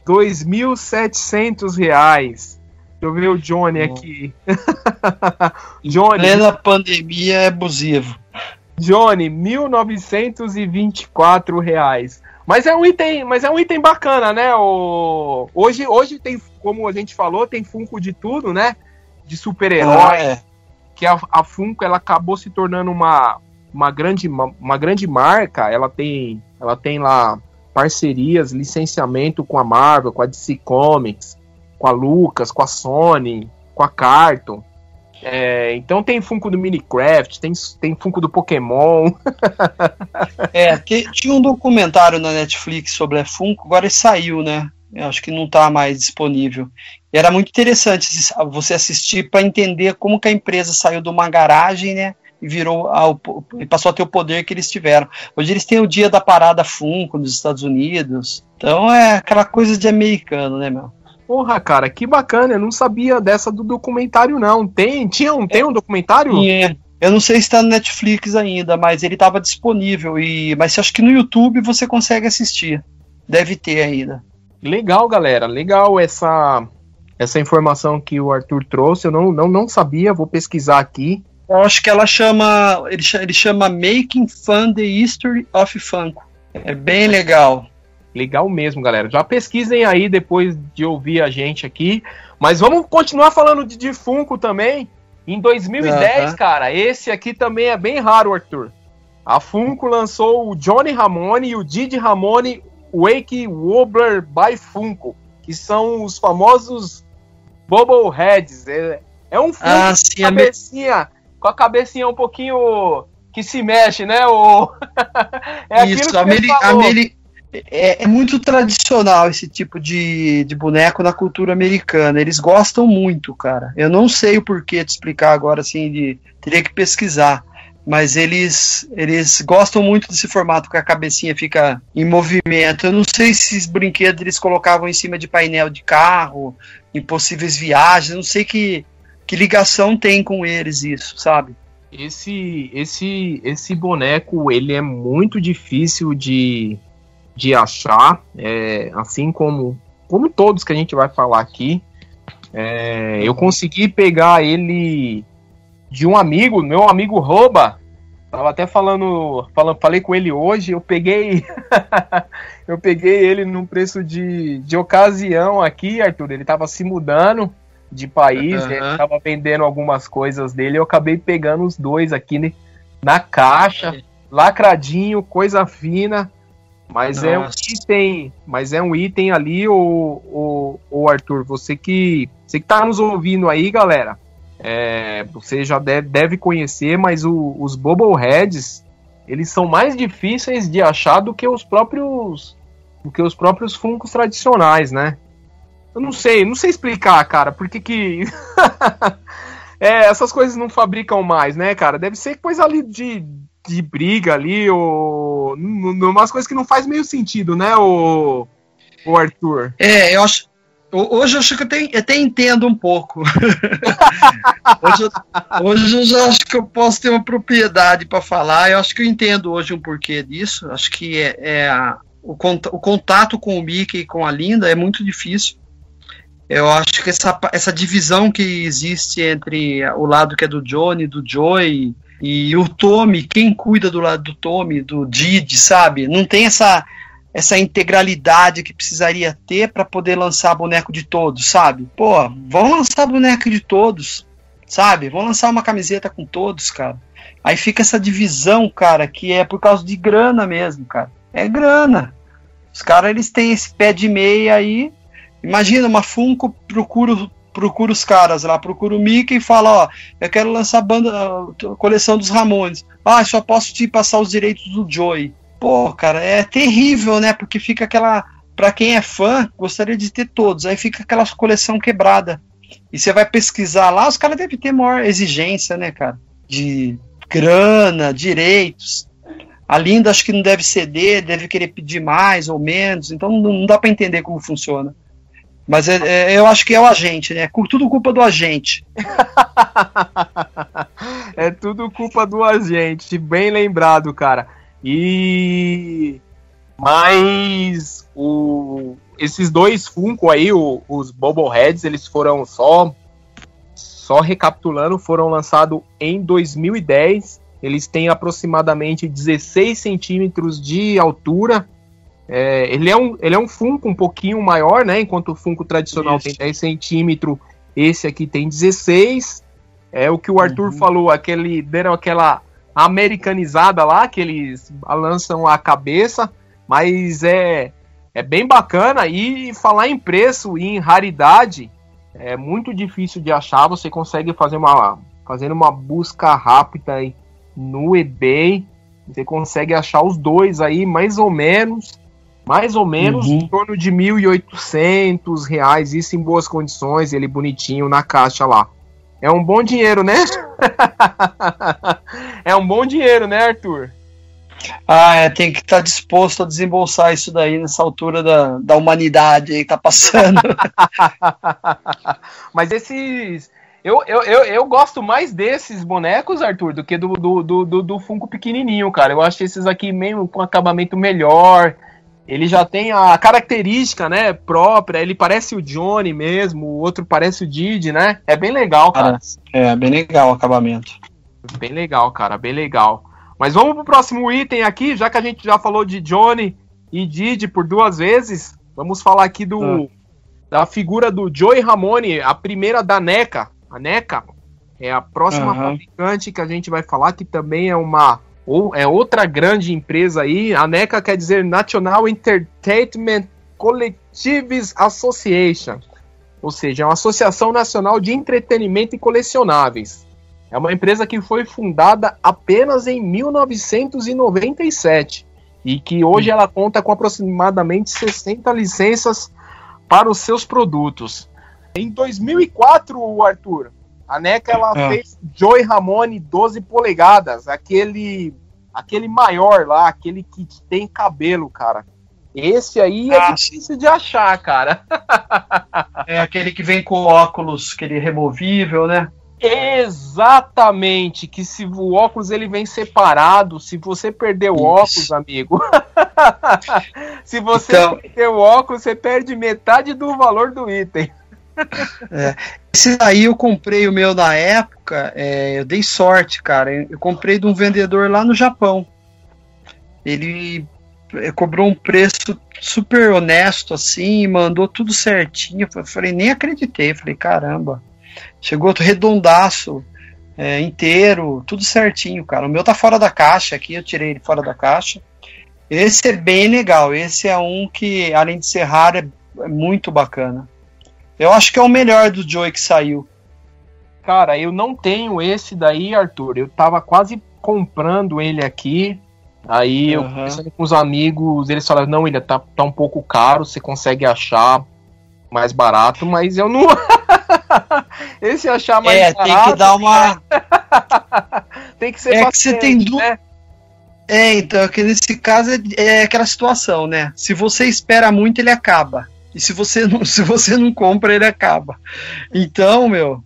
2.700 reais. Eu ver o Johnny Nossa. aqui. Johnny, Plena pandemia é abusivo. Johnny, 1.924 reais. Mas é um item, mas é um item bacana, né? O... Hoje, hoje tem, como a gente falou, tem Funko de tudo, né? De super-herói. Ah, é. Que a, a Funko ela acabou se tornando uma, uma, grande, uma, uma grande marca. Ela tem, ela tem lá parcerias, licenciamento com a Marvel, com a DC Comics, com a Lucas, com a Sony, com a Carton. É, então tem Funko do Minecraft, tem, tem Funko do Pokémon. É, tinha um documentário na Netflix sobre a Funko, agora ele saiu, né? Eu acho que não está mais disponível. E era muito interessante você assistir para entender como que a empresa saiu de uma garagem, né? E virou ao, e passou a ter o poder que eles tiveram. Hoje eles têm o dia da parada Funko nos Estados Unidos. Então é aquela coisa de americano, né, meu? Porra, cara, que bacana. Eu não sabia dessa do documentário, não. Tem, tinha um, tem um documentário? É, eu não sei se está no Netflix ainda, mas ele estava disponível. E, mas acho que no YouTube você consegue assistir. Deve ter ainda. Legal, galera. Legal essa essa informação que o Arthur trouxe. Eu não, não, não sabia, vou pesquisar aqui. Eu acho que ela chama. Ele, ele chama Making Fun the History of Funko. É bem legal. Legal mesmo, galera. Já pesquisem aí depois de ouvir a gente aqui. Mas vamos continuar falando de, de Funko também. Em 2010, Aham. cara, esse aqui também é bem raro, Arthur. A Funko lançou o Johnny Ramone e o Didi Ramone Wake Wobbler by Funko, que são os famosos Bobbleheads. É, é um Funko Ah, com sim, a a me- cabecinha, com a cabecinha um pouquinho que se mexe, né? O... é aquilo Isso, que a. Meli- é, é muito tradicional esse tipo de, de boneco na cultura americana. Eles gostam muito, cara. Eu não sei o porquê de explicar agora, assim, de teria que pesquisar. Mas eles, eles gostam muito desse formato que a cabecinha fica em movimento. Eu não sei se esses brinquedos eles colocavam em cima de painel de carro, em possíveis viagens. Não sei que, que ligação tem com eles isso, sabe? Esse, esse, esse boneco ele é muito difícil de, de achar, é, assim como, como todos que a gente vai falar aqui. É, eu consegui pegar ele de um amigo, meu amigo Roba. Tava até falando, falando, falei com ele hoje. Eu peguei, eu peguei ele num preço de, de ocasião aqui, Arthur. Ele tava se mudando de país, Aham. ele tava vendendo algumas coisas dele. Eu acabei pegando os dois aqui né, na caixa, lacradinho, coisa fina. Mas é um item, mas é um item ali, o, o, Arthur, você que, você que tá nos ouvindo aí, galera, é, você já deve, deve conhecer, mas o- os Bobbleheads, eles são mais difíceis de achar do que os próprios do que os próprios Funkos tradicionais, né? Eu não sei, não sei explicar, cara, por que que é, essas coisas não fabricam mais, né, cara? Deve ser coisa ali de, de briga ali, ou umas coisas que não faz meio sentido, né, o, o Arthur? É, eu acho. ho- Hoje eu acho que eu, eu até entendo um pouco. hoje, eu, hoje eu já acho que eu posso ter uma propriedade para falar. Eu acho que eu entendo hoje um porquê disso. Acho que é, é a- o, o contato com o Mickey e com a Linda é muito difícil. Eu acho que essa, essa divisão que existe entre o lado que é do Johnny, do Joey E o Tommy, quem cuida do lado do Tommy, do Didi, sabe? Não tem essa essa integralidade que precisaria ter para poder lançar boneco de todos, sabe? Pô, vão lançar boneco de todos, sabe? Vão lançar uma camiseta com todos, cara. Aí fica essa divisão, cara, que é por causa de grana mesmo, cara. É grana. Os caras, eles têm esse pé de meia aí. Imagina, uma Funko procura, procura os caras lá, procura o Mickey e fala, ó, eu quero lançar a banda, a coleção dos Ramones. Ah, só posso te passar os direitos do Joey. Pô, cara, é terrível, né? Porque fica aquela. Pra quem é fã, gostaria de ter todos. Aí fica aquela coleção quebrada. E você vai pesquisar lá, os caras devem ter maior exigência, né, cara? De grana, direitos. A Linda acho que não deve ceder, deve querer pedir mais ou menos, então não, dá para entender como funciona. Mas é, é, eu acho que é o agente, né? Tudo culpa do agente. é tudo culpa do agente, bem lembrado, cara. E mas o, esses dois Funko aí, o, os Bobbleheads, eles foram só só recapitulando, foram lançados em 2010. Eles têm aproximadamente 16 centímetros de altura. É, ele, é um, ele é um Funko um pouquinho maior, né? Enquanto o Funko tradicional Isso. tem 10 centímetros, esse aqui tem 16. É o que o Arthur uhum. falou, aquele deram aquela americanizada lá, que eles lançam a cabeça, mas é, é bem bacana. E falar em preço e em raridade é muito difícil de achar. Você consegue fazer uma fazendo uma busca rápida aí no eBay, você consegue achar os dois aí mais ou menos, mais ou menos uhum. em torno de 1.800 reais, isso em boas condições, ele bonitinho na caixa lá. É um bom dinheiro, né? é um bom dinheiro, né, Arthur? Ah, é, tem que estar tá disposto a desembolsar isso daí nessa altura da, da humanidade aí que tá passando. Mas esses. Eu, eu, eu, eu, gosto mais desses bonecos, Arthur, do que do, do, do, do Funko pequenininho, cara. Eu acho esses aqui mesmo com acabamento melhor. Ele já tem a característica, né, própria. Ele parece o Johnny mesmo, o outro parece o Didi, né? É bem legal, cara. É, bem legal o acabamento. Bem legal, cara, bem legal. Mas vamos pro próximo item aqui, já que a gente já falou de Johnny e Didi por duas vezes, vamos falar aqui do ah. da figura do Joey Ramone, a primeira da NECA. A NECA é a próxima uhum. fabricante que a gente vai falar, que também é uma ou é outra grande empresa aí. A NECA quer dizer National Entertainment Collectives Association, ou seja, é uma associação nacional de entretenimento e colecionáveis. É uma empresa que foi fundada apenas em 1997 e que hoje ela conta com aproximadamente 60 licenças para os seus produtos. Em 2004, Arthur, a NECA ela é. fez Joy Ramone 12 polegadas, aquele aquele maior lá, aquele que tem cabelo, cara. Esse aí é ah, difícil de achar, cara. é aquele que vem com óculos, aquele removível, né? Exatamente, que se o óculos ele vem separado, se você perder o óculos, amigo, se você então... perder o óculos, você perde metade do valor do item. É. Esse aí eu comprei o meu na época, é, eu dei sorte, cara. Eu comprei de um vendedor lá no Japão. Ele é, cobrou um preço super honesto assim, mandou tudo certinho. Eu falei, nem acreditei. falei, caramba. Chegou redondaço, é, inteiro, tudo certinho, cara. O meu tá fora da caixa aqui, eu tirei ele fora da caixa. Esse é bem legal. Esse é um que, além de ser raro, é, é muito bacana. Eu acho que é o melhor do Joey que saiu. Cara, eu não tenho esse daí, Arthur. Eu tava quase comprando ele aqui. Aí uhum. eu conversando com os amigos, eles falaram, não, ele tá, tá um pouco caro, você consegue achar mais barato, mas eu não. Esse achar mais é, barato. tem que dar uma. tem que ser é que você tem du... né? É, então, é que nesse caso é, é aquela situação, né? Se você espera muito, ele acaba. E se você não, se você não compra, ele acaba. Então, meu,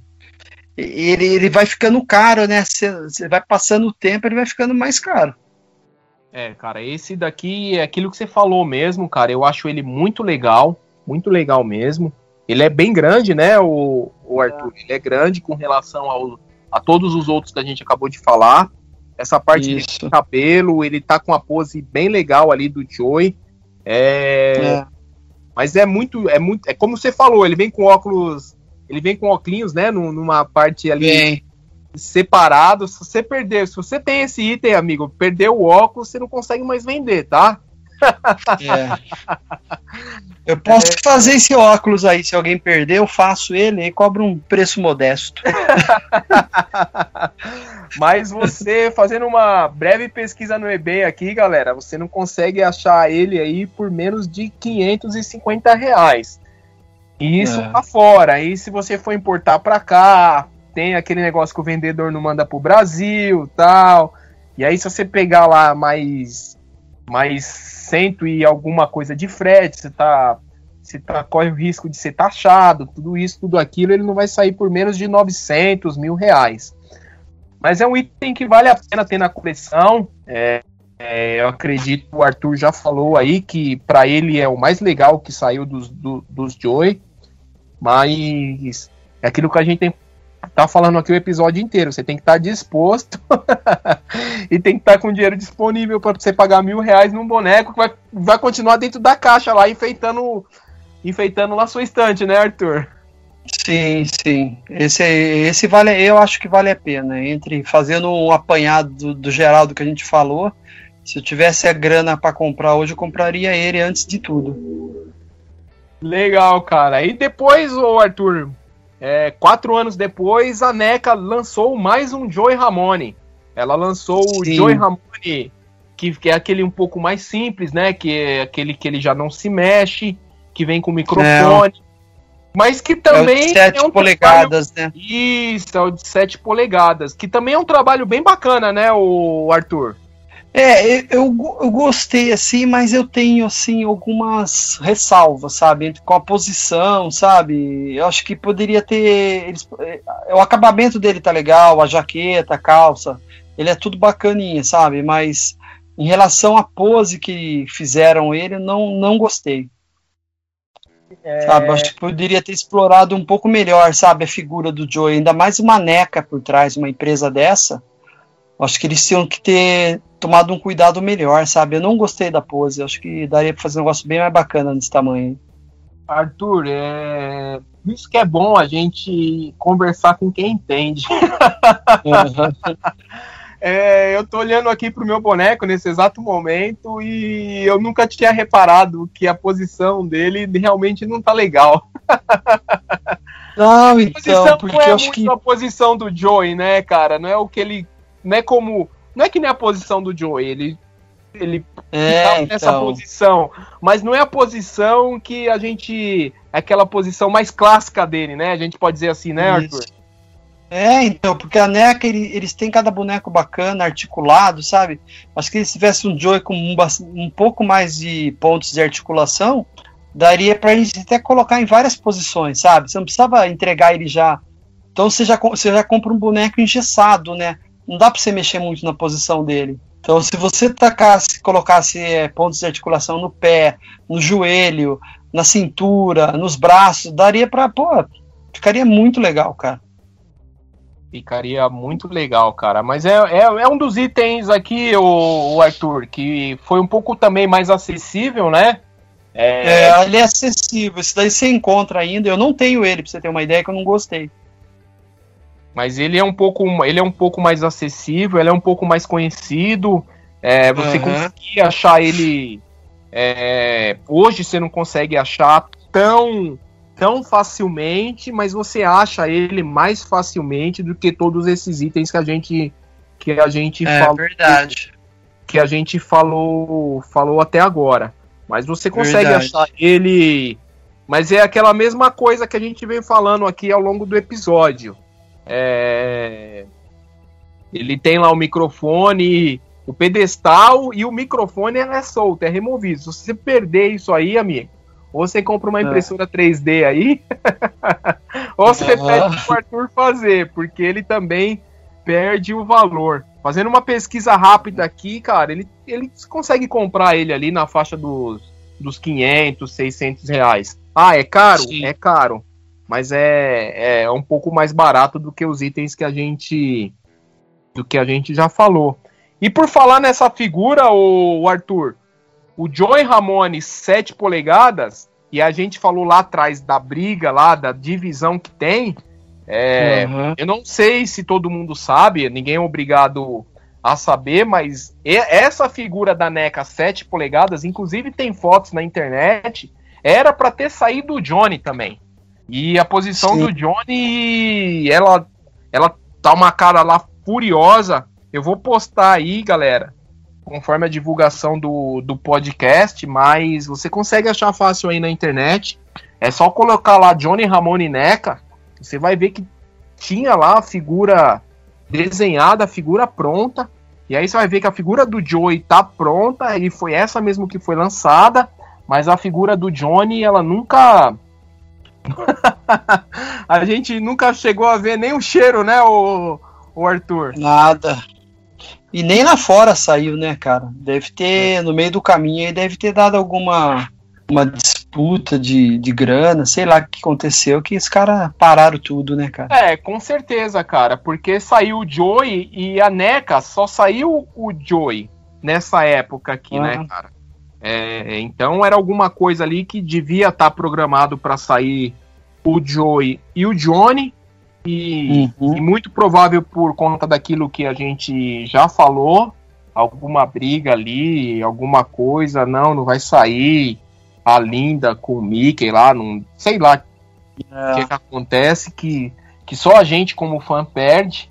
ele, ele vai ficando caro, né? Você vai passando o tempo, ele vai ficando mais caro. É, cara, esse daqui é aquilo que você falou mesmo, cara. Eu acho ele muito legal, muito legal mesmo. Ele é bem grande, né, o, o Arthur? Ele é grande com relação ao, a todos os outros que a gente acabou de falar. essa parte Isso. de cabelo, ele tá com uma pose bem legal ali do Joey. É, é. Mas é muito, é muito, é como você falou, ele vem com óculos, ele vem com óculos, né, numa parte ali Bem. separado. Se você perder, se você tem esse item, amigo, perder o óculos, você não consegue mais vender, tá? É. Eu posso é. fazer esse óculos aí, se alguém perder, eu faço ele e cobro um preço modesto. Mas você, fazendo uma breve pesquisa no eBay aqui, galera, você não consegue achar ele aí por menos de 550 reais. E isso é. tá fora. Aí se você for importar para cá, tem aquele negócio que o vendedor não manda pro Brasil tal. E aí se você pegar lá mais mais cento e alguma coisa de frete, você tá você tá, corre o risco de ser taxado, tudo isso, tudo aquilo, ele não vai sair por menos de 900 mil reais. Mas é um item que vale a pena ter na coleção. É, é, eu acredito que o Arthur já falou aí que para ele é o mais legal que saiu dos, do, dos Joy. Mas é aquilo que a gente tem tá falando aqui o episódio inteiro. Você tem que estar tá disposto e tem que estar tá com dinheiro disponível para você pagar mil reais num boneco que vai, vai continuar dentro da caixa lá, enfeitando, enfeitando lá sua estante, né, Arthur? Sim, sim. Esse, esse vale, eu acho que vale a pena. Entre fazendo um apanhado do, do geral do que a gente falou, se eu tivesse a grana para comprar hoje, eu compraria ele antes de tudo. Legal, cara. E depois, ô Arthur, é, quatro anos depois, a NECA lançou mais um Joey Ramone. Ela lançou Sim. o Joey Ramone, que, que, é aquele um pouco mais simples, né? Que é aquele que ele já não se mexe, que vem com microfone. É. Mas que também. É o de 7 é um polegadas, trabalho... né? Isso, é o de 7 polegadas. Que também é um trabalho bem bacana, né, o Arthur? É, eu, eu gostei assim, mas eu tenho assim algumas ressalvas, sabe, com a posição, sabe? Eu acho que poderia ter eles, é, o acabamento dele tá legal, a jaqueta, a calça, ele é tudo bacaninha, sabe? Mas em relação à pose que fizeram ele, não não gostei. É... Sabe, acho que poderia ter explorado um pouco melhor, sabe, a figura do Joe, ainda mais uma NECA por trás, uma empresa dessa. Acho que eles tinham que ter tomado um cuidado melhor, sabe? Eu não gostei da pose, acho que daria para fazer um negócio bem mais bacana nesse tamanho. Arthur, é... isso que é bom a gente conversar com quem entende. É, eu tô olhando aqui pro meu boneco nesse exato momento e eu nunca tinha reparado que a posição dele realmente não tá legal. Não, então, porque não é eu acho que a posição do Joey, né, cara? Não é o que ele, não é como, não é que nem a posição do Joey, ele ele é, tá nessa então. posição, mas não é a posição que a gente é aquela posição mais clássica dele, né? A gente pode dizer assim, né, Isso. Arthur? É, então, porque a NECA, ele, eles têm cada boneco bacana, articulado, sabe? Acho que se tivesse um Joey com um, um pouco mais de pontos de articulação, daria pra gente até colocar em várias posições, sabe? Você não precisava entregar ele já. Então você já, você já compra um boneco engessado, né? Não dá pra você mexer muito na posição dele. Então, se você tacasse, colocasse é, pontos de articulação no pé, no joelho, na cintura, nos braços, daria pra, pô, ficaria muito legal, cara. Ficaria muito legal, cara. Mas é, é, é um dos itens aqui, o, o, Arthur, que foi um pouco também mais acessível, né? É... é, ele é acessível. Esse daí você encontra ainda. Eu não tenho ele, pra você ter uma ideia, que eu não gostei. Mas ele é um pouco, ele é um pouco mais acessível, ele é um pouco mais conhecido. É, você uhum. conseguir achar ele. É, hoje você não consegue achar tão tão facilmente, mas você acha ele mais facilmente do que todos esses itens que a gente que a gente é, falou verdade. que a gente falou falou até agora. Mas você consegue verdade. achar ele, mas é aquela mesma coisa que a gente vem falando aqui ao longo do episódio. É... Ele tem lá o microfone, o pedestal e o microfone é solto, é removido. Se você perder isso aí, amigo, ou você compra uma é. impressora é. 3D aí, ou você uhum. pede pro Arthur fazer, porque ele também perde o valor. Fazendo uma pesquisa rápida aqui, cara, ele, ele consegue comprar ele ali na faixa dos, dos 500, 600 reais. Ah, é caro? Sim. É caro. Mas é, é um pouco mais barato do que os itens que a gente do que a gente já falou. E por falar nessa figura, o Arthur, o Joey Ramone 7 polegadas, e a gente falou lá atrás da briga lá, da divisão que tem. É, uhum. Eu não sei se todo mundo sabe, ninguém é obrigado a saber, mas essa figura da NECA 7 polegadas, inclusive tem fotos na internet, era para ter saído o Johnny também. E a posição Sim. do Johnny, ela, ela tá uma cara lá furiosa. Eu vou postar aí, galera, conforme a divulgação do, do podcast, mas você consegue achar fácil aí na internet. É só colocar lá Johnny Ramone Neca, você vai ver que tinha lá a figura desenhada, a figura pronta. E aí você vai ver que a figura do Joey tá pronta e foi essa mesmo que foi lançada, mas a figura do Johnny, ela nunca a gente nunca chegou a ver nem o cheiro, né, o, o Arthur? Nada. E nem lá fora saiu, né, cara? Deve ter, no meio do caminho aí, deve ter dado alguma uma disputa de, de grana, sei lá o que aconteceu, que os caras pararam tudo, né, cara? É, com certeza, cara, porque saiu o Joey e a NECA só saiu o Joey nessa época aqui, né, cara? É, então era alguma coisa ali que devia estar tá programado para sair o Joey e o Johnny, e, uhum. e, muito provável por conta daquilo que a gente já falou, alguma briga ali, alguma coisa, não, não vai sair a Linda com o Mickey lá, não sei lá o que, que, acontece, que, que só a gente como fã perde.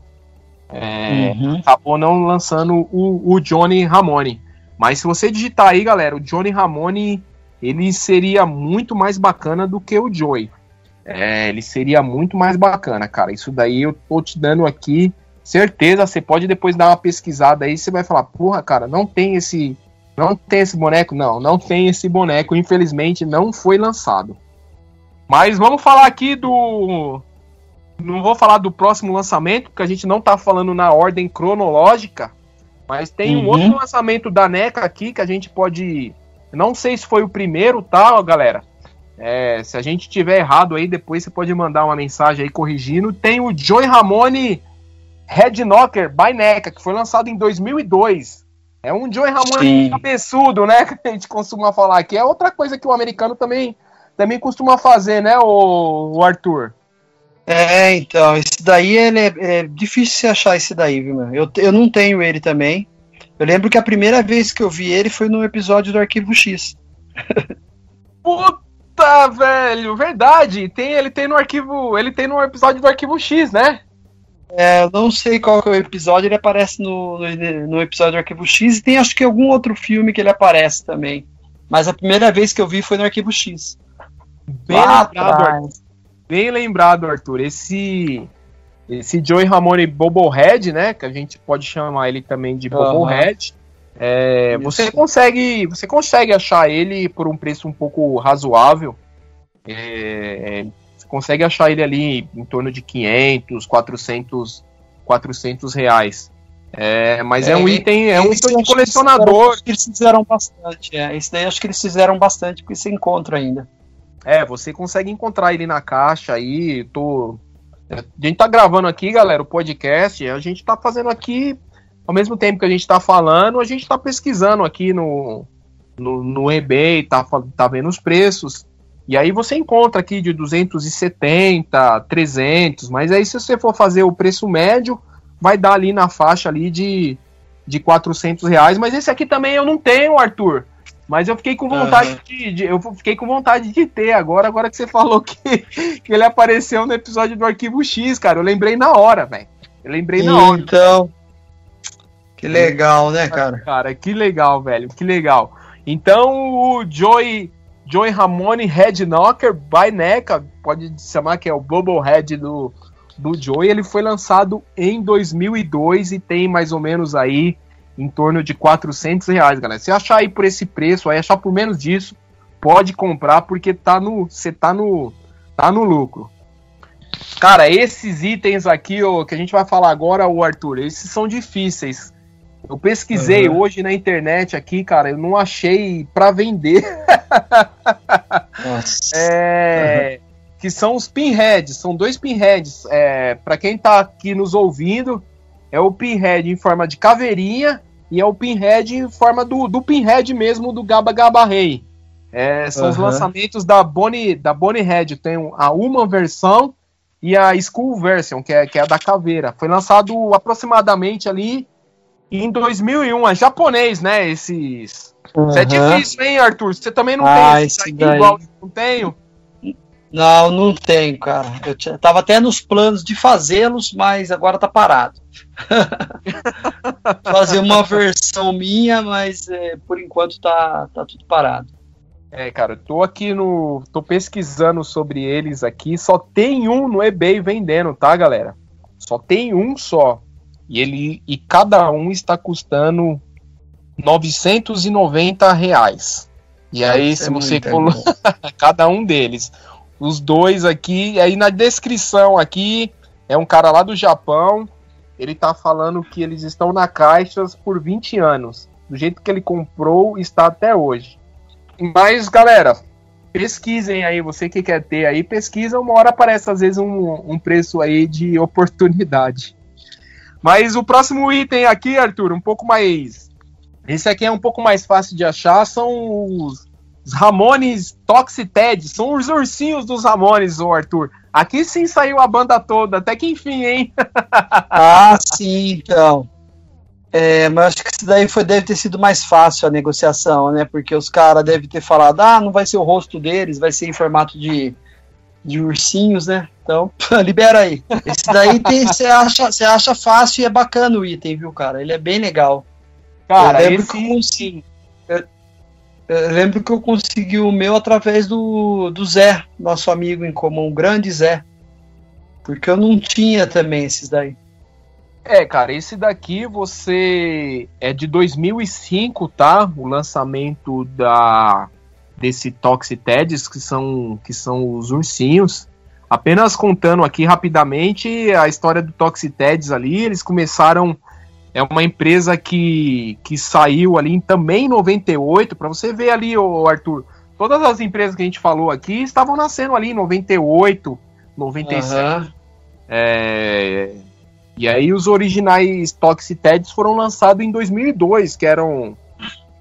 É, uhum. Acabou não lançando o, o Johnny Ramone. Mas se você digitar aí, galera, o Johnny Ramone ele seria muito mais bacana do que o Joey. É, ele seria muito mais bacana, cara. Isso daí eu tô te dando aqui certeza. Você pode depois dar uma pesquisada aí. Você vai falar, porra, cara, não tem esse, não tem esse boneco, não, não tem esse boneco. Infelizmente, não foi lançado. Mas vamos falar aqui do, não vou falar do próximo lançamento, porque a gente não tá falando na ordem cronológica. Mas tem uhum. um outro lançamento da NECA aqui que a gente pode. Não sei se foi o primeiro, tá, galera? É, se a gente tiver errado aí, depois você pode mandar uma mensagem aí corrigindo. Tem o Joey Ramone Red Knocker by NECA, que foi lançado em 2002. É um Joey Ramone cabeçudo, né? Que a gente costuma falar aqui. É outra coisa que o americano também, também costuma fazer, né, o, o Arthur? É, então, esse daí ele é, é difícil se achar esse daí, viu, meu? Eu, eu não tenho ele também. Eu lembro que a primeira vez que eu vi ele foi no episódio do Arquivo X. Puta! Velho, verdade. Tem, ele tem no arquivo. Ele tem no episódio do arquivo X, né? É, eu não sei qual que é o episódio, ele aparece no, no, no, episódio do Arquivo X e tem acho que algum outro filme que ele aparece também. Mas a primeira vez que eu vi foi no Arquivo X. Bem lembrado. Bem lembrado, Arthur. Esse esse Joey Ramone Bobohead, né, que a gente pode chamar ele também de Bobohead, é, você consegue você consegue achar ele por um preço um pouco razoável. É, você consegue achar ele ali em torno de 500, 400, 400 reais. É, mas é, é, um item, é um item de colecionador. Que eles fizeram bastante, é. Esse daí acho que eles fizeram bastante, porque você encontra ainda. É, você consegue encontrar ele na caixa aí. Tô... A gente tá gravando aqui, galera, o podcast. A gente tá fazendo aqui ao mesmo tempo que a gente está falando, a gente está pesquisando aqui no, no, no eBay, tá, tá vendo os preços. E aí você encontra aqui de 270, 300, mas aí se você for fazer o preço médio, vai dar ali na faixa ali de, de 400 reais. Mas esse aqui também eu não tenho, Arthur. Mas eu fiquei com vontade uhum. de, de, eu fiquei com vontade de ter agora, agora que você falou que, que ele apareceu no episódio do Arquivo X, cara. Eu lembrei na hora, velho. Eu lembrei na hora. Então, que legal, né, cara? Cara, que legal, velho, que legal. Então, o Joey, Joey Ramone Head Knocker by NECA, pode chamar que é o Bubble Head do, do Joey, ele foi lançado em 2002 e tem mais ou menos aí em torno de 400 reais, galera. Se achar aí por esse preço, aí achar por menos disso, pode comprar porque tá no, você tá no, tá no lucro. Cara, esses itens aqui, ó, que a gente vai falar agora, o Arthur, esses são difíceis. Eu pesquisei uhum. hoje na internet aqui, cara, eu não achei para vender. Nossa. É, uhum. Que são os pinheads, são dois pinheads. É, para quem tá aqui nos ouvindo, é o Pinhead em forma de caveirinha e é o Pinhead em forma do, do Pinhead mesmo do Gaba Gaba Rei. É, são uhum. os lançamentos da Bonnie, da Bonnie Head. Tem a uma versão e a School Version, que é, que é a da caveira. Foi lançado aproximadamente ali em 2001. É japonês, né? Esses. Uhum. Isso é difícil, hein, Arthur? Você também não ah, tem esse daí igual eu não tenho? Não, não tenho, cara. Eu tava até nos planos de fazê-los, mas agora tá parado. Fazer uma versão minha, mas é, por enquanto tá, tá tudo parado. É, cara, eu tô aqui no. tô pesquisando sobre eles aqui. Só tem um no eBay vendendo, tá, galera? Só tem um só. E ele e cada um está custando 990 reais. E aí, se é você colocar cada um deles, os dois aqui, aí na descrição aqui é um cara lá do Japão. Ele tá falando que eles estão na caixa por 20 anos. Do jeito que ele comprou, está até hoje. Mas, galera, pesquisem aí, você que quer ter aí, pesquisa, uma hora aparece às vezes um, um preço aí de oportunidade. Mas o próximo item aqui, Arthur, um pouco mais. Esse aqui é um pouco mais fácil de achar, são os, os Ramones Toxited, são os ursinhos dos Ramones, ô Arthur. Aqui sim saiu a banda toda, até que enfim, hein? ah, sim, então. É, mas acho que isso daí foi, deve ter sido mais fácil a negociação, né? Porque os caras devem ter falado, ah, não vai ser o rosto deles, vai ser em formato de, de ursinhos, né? Então, libera aí. Esse daí você acha, acha fácil e é bacana o item, viu, cara? Ele é bem legal. Cara, esse... que eu consegui. Eu, lembro que eu consegui o meu através do, do Zé, nosso amigo em comum, o grande Zé. Porque eu não tinha também esses daí. É, cara, esse daqui você é de 2005, tá? O lançamento da desse Toxiteds, que são que são os ursinhos. Apenas contando aqui rapidamente a história do Toxiteds ali, eles começaram é uma empresa que, que saiu ali também em 98, para você ver ali, o Arthur, todas as empresas que a gente falou aqui estavam nascendo ali em 98, 97. Uhum. É, e aí os originais Toxiteds foram lançados em 2002, que eram...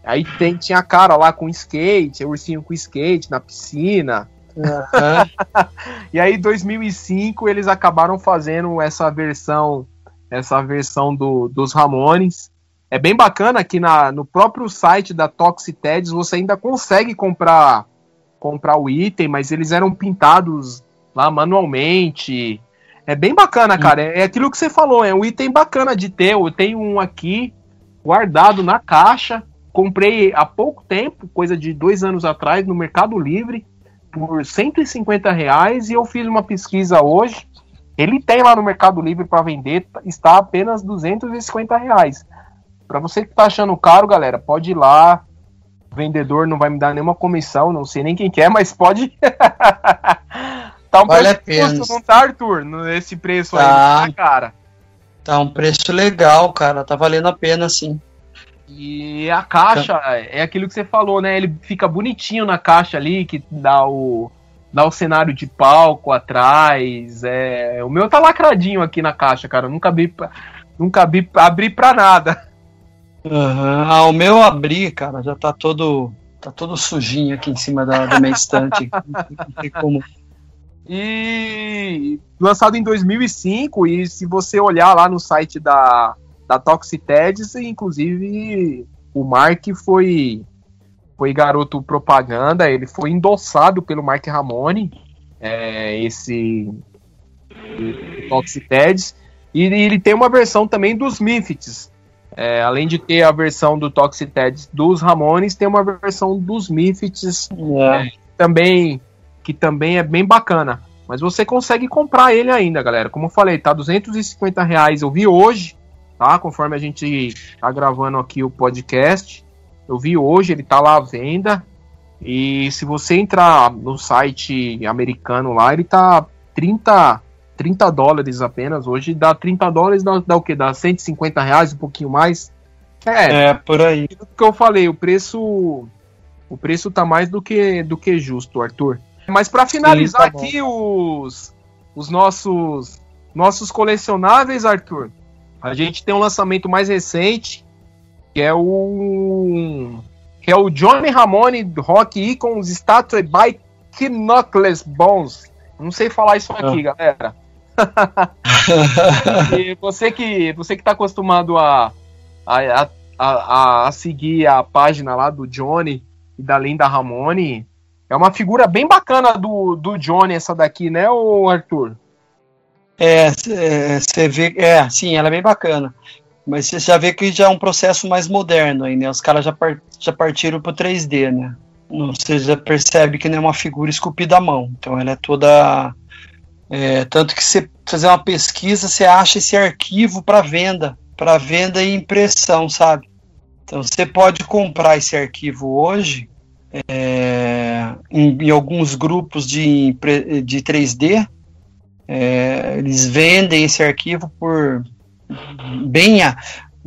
Aí tem, tinha a cara lá com skate, ursinho com skate na piscina. Uhum. e aí, em 2005, eles acabaram fazendo essa versão, essa versão do, dos Ramones. É bem bacana que na, no próprio site da Toxiteds você ainda consegue comprar comprar o item, mas eles eram pintados lá manualmente. É bem bacana, cara. É, é aquilo que você falou, é um item bacana de ter. Eu tenho um aqui guardado na caixa. Comprei há pouco tempo, coisa de dois anos atrás, no Mercado Livre, por 150 reais. E eu fiz uma pesquisa hoje. Ele tem lá no Mercado Livre para vender, está apenas 250 reais. Para você que tá achando caro, galera, pode ir lá. O vendedor não vai me dar nenhuma comissão, não sei nem quem quer, mas pode. Tá um vale preço justo, não tá, Arthur? Nesse preço tá. aí, cara. Tá um preço legal, cara. Tá valendo a pena, sim. E a caixa tá. é aquilo que você falou, né? Ele fica bonitinho na caixa ali, que dá o dá o cenário de palco atrás. É, o meu tá lacradinho aqui na caixa, cara. Eu nunca abri, nunca abri, abri pra nada. Uhum. Ah, o meu abri, cara, já tá todo tá todo sujinho aqui em cima da, da minha estante. Não tem como e lançado em 2005, e se você olhar lá no site da, da Toxiteds, inclusive o Mark foi foi garoto propaganda, ele foi endossado pelo Mark Ramone, é, esse Toxiteds, e ele tem uma versão também dos Mifits. É, além de ter a versão do Toxiteds dos Ramones, tem uma versão dos Mifits é. também que também é bem bacana. Mas você consegue comprar ele ainda, galera. Como eu falei, tá 250 reais. Eu vi hoje, tá? Conforme a gente tá gravando aqui o podcast. Eu vi hoje, ele tá lá à venda. E se você entrar no site americano lá, ele tá 30, 30 dólares apenas. Hoje dá 30 dólares, dá, dá o que? Dá 150 reais, um pouquinho mais. É, é por aí. O que eu falei, o preço. O preço tá mais do que, do que justo, Arthur. Mas para finalizar Sim, tá aqui os, os nossos nossos colecionáveis, Arthur, a gente tem um lançamento mais recente, que é o que é o Johnny Ramone Rock Icons Statued by Knuckles Bones. Não sei falar isso aqui, ah. galera. e você que você que tá acostumado a, a, a, a, seguir a página lá do Johnny e da Linda Ramone, é uma figura bem bacana do, do Johnny essa daqui, né, o Arthur? É, você vê, é, sim, ela é bem bacana. Mas você já vê que já é um processo mais moderno aí, né? Os caras já, par, já partiram pro 3D, né? Você já percebe que não é uma figura esculpida à mão. Então ela é toda. É, tanto que você fazer uma pesquisa, você acha esse arquivo para venda, para venda e impressão, sabe? Então você pode comprar esse arquivo hoje é, em, em, alguns grupos de, de 3D é, eles vendem esse arquivo por bem a,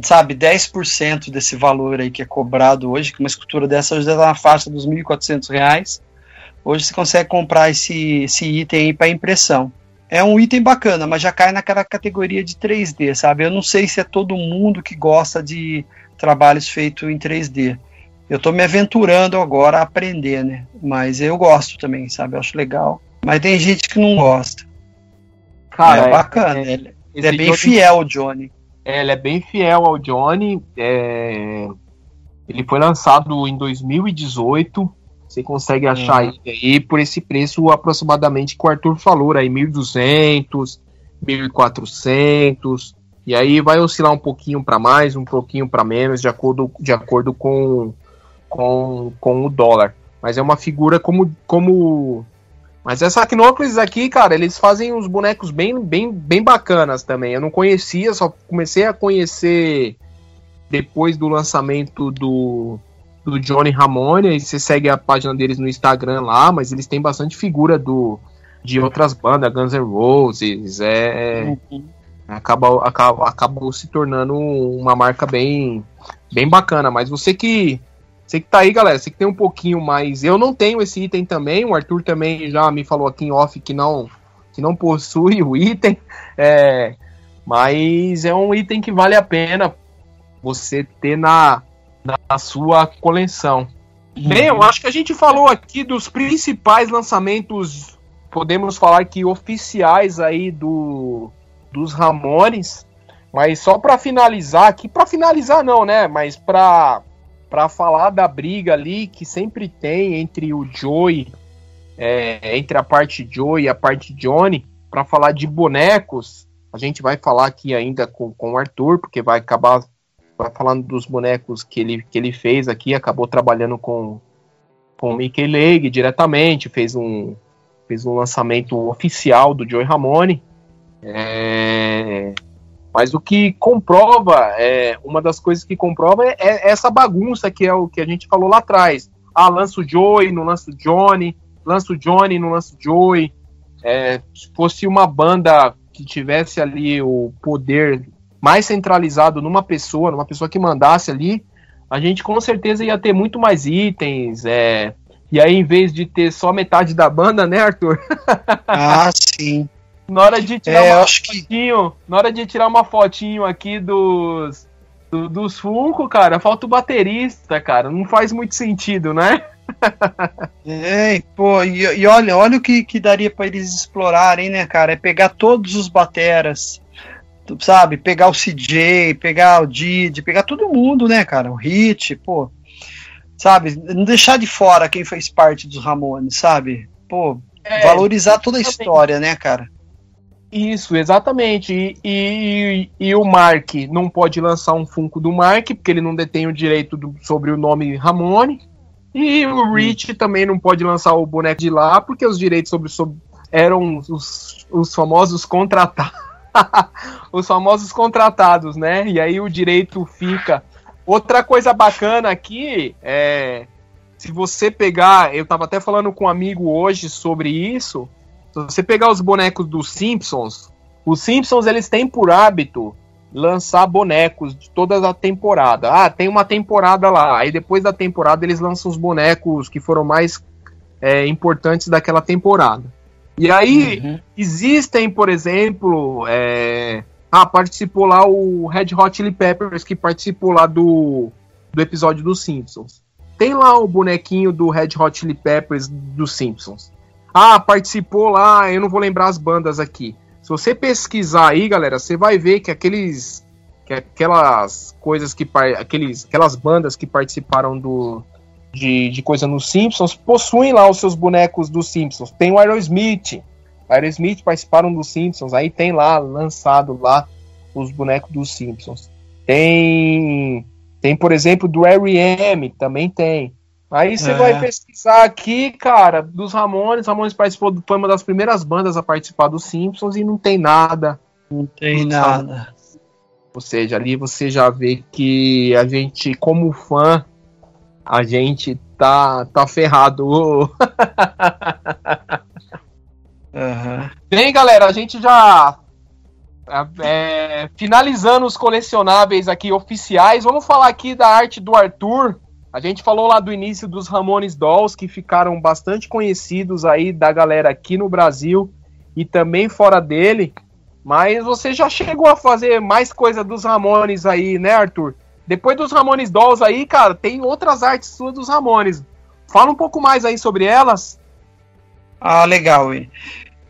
sabe, 10% desse valor aí que é cobrado hoje, que uma escultura dessa já está na faixa dos R$ 1.400. Hoje você consegue comprar esse, esse item aí para impressão. É um item bacana, mas já cai naquela categoria de 3D, sabe? Eu não sei se é todo mundo que gosta de trabalhos feitos em 3D. Eu estou me aventurando agora a aprender, né? Mas eu gosto também, sabe? Eu acho legal. Mas tem gente que não gosta. Cara, é, é bacana. É, ele, ele é bem Johnny, fiel ao Johnny. É, ele é bem fiel ao Johnny. É, ele foi lançado em 2018. Você consegue achar uhum. ele aí por esse preço aproximadamente que o Arthur falou, aí 1.200, 1.400. E aí vai oscilar um pouquinho para mais, um pouquinho para menos, de acordo, de acordo com, com, com o dólar. Mas é uma figura como, como mas essa Knocles aqui, cara, eles fazem uns bonecos bem, bem, bem bacanas também. Eu não conhecia, só comecei a conhecer depois do lançamento do, do Johnny Ramone. E você segue a página deles no Instagram lá, mas eles têm bastante figura do de outras bandas, Guns N' Roses. É, uhum. acaba, acaba, acabou se tornando uma marca bem, bem bacana. Mas você que você que tá aí, galera, você que tem um pouquinho mais. Eu não tenho esse item também, o Arthur também já me falou aqui em off que não, que não possui o item. É, mas é um item que vale a pena você ter na, na sua coleção. Bem, eu acho que a gente falou aqui dos principais lançamentos, podemos falar que oficiais aí do, dos Ramones. Mas só para finalizar aqui, para finalizar não, né? Mas para para falar da briga ali que sempre tem entre o Joey, é, entre a parte Joey e a parte Johnny, para falar de bonecos. A gente vai falar aqui ainda com, com o Arthur, porque vai acabar vai falando dos bonecos que ele, que ele fez aqui, acabou trabalhando com, com o Mickey League diretamente, fez um, fez um lançamento oficial do Joey Ramone. É, mas o que comprova, é, uma das coisas que comprova é, é, essa bagunça que é o que a gente falou lá atrás. Ah, lança o Joey, não lança o Johnny, lança o Johnny, não lança o Joey. É, se fosse uma banda que tivesse ali o poder mais centralizado numa pessoa, numa pessoa que mandasse ali, a gente com certeza ia ter muito mais itens. É, e aí, em vez de ter só metade da banda, né, Arthur? Ah, sim. Na hora de tirar é, uma fotinho, que... na hora de tirar uma fotinho aqui dos do, dos Funko, cara, falta o baterista, cara. Não faz muito sentido, né? é, pô, e, e, olha, olha o que, que daria para eles explorarem, né, cara? É pegar todos os bateras, sabe? Pegar o CJ, pegar o Didi, pegar todo mundo, né, cara? O Hit, pô. Sabe? Não deixar de fora quem fez parte dos Ramones, sabe? Pô, é, valorizar toda a história, né, cara? Isso, exatamente. E, e, e, o Mark não pode lançar um Funko do Mark, porque ele não detém o direito do, sobre o nome Ramone. E o Rich também não pode lançar o boneco de lá, porque os direitos sobre, sobre eram os, os famosos contratados. os famosos contratados, né? E aí o direito fica. Outra coisa bacana aqui é. Se você pegar. Eu tava até falando com um amigo hoje sobre isso se você pegar os bonecos dos Simpsons, os Simpsons eles têm por hábito lançar bonecos de toda a temporada. Ah, tem uma temporada lá. Aí depois da temporada eles lançam os bonecos que foram mais é, importantes daquela temporada. E aí uhum. existem, por exemplo, é, Ah, participou lá o Red Hot Chili Peppers, que participou lá do, do episódio dos Simpsons. Tem lá o bonequinho do Red Hot Chili Peppers dos Simpsons. Ah, participou lá, eu não vou lembrar as bandas aqui. Se você pesquisar aí, galera, você vai ver que aqueles que aquelas coisas que aqueles aquelas bandas que participaram do de, de coisa nos Simpsons possuem lá os seus bonecos dos Simpsons. Tem o Aerosmith, Aerosmith participaram dos Simpsons, aí tem lá lançado lá os bonecos dos Simpsons. Tem tem por exemplo do R.E.M. também tem. Aí você é. vai pesquisar aqui, cara, dos Ramones. Ramones participou, foi uma das primeiras bandas a participar dos Simpsons e não tem nada. Não tem nada. Ou seja, ali você já vê que a gente, como fã, a gente tá, tá ferrado. uhum. Bem, galera, a gente já é, finalizando os colecionáveis aqui oficiais, vamos falar aqui da arte do Arthur. A gente falou lá do início dos Ramones Dolls, que ficaram bastante conhecidos aí da galera aqui no Brasil e também fora dele. Mas você já chegou a fazer mais coisa dos Ramones aí, né, Arthur? Depois dos Ramones Dolls aí, cara, tem outras artes suas dos Ramones. Fala um pouco mais aí sobre elas. Ah, legal.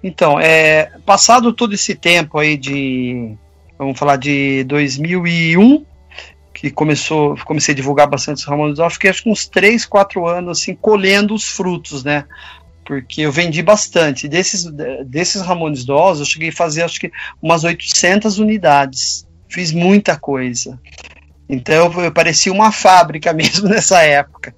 Então, é, passado todo esse tempo aí de, vamos falar de 2001, que começou, comecei a divulgar bastante os Ramones Dolls, fiquei acho que uns 3, 4 anos assim, colhendo os frutos, né? Porque eu vendi bastante. Desses, desses Ramones Dolls, eu cheguei a fazer acho que umas 800 unidades. Fiz muita coisa. Então eu, eu parecia uma fábrica mesmo nessa época.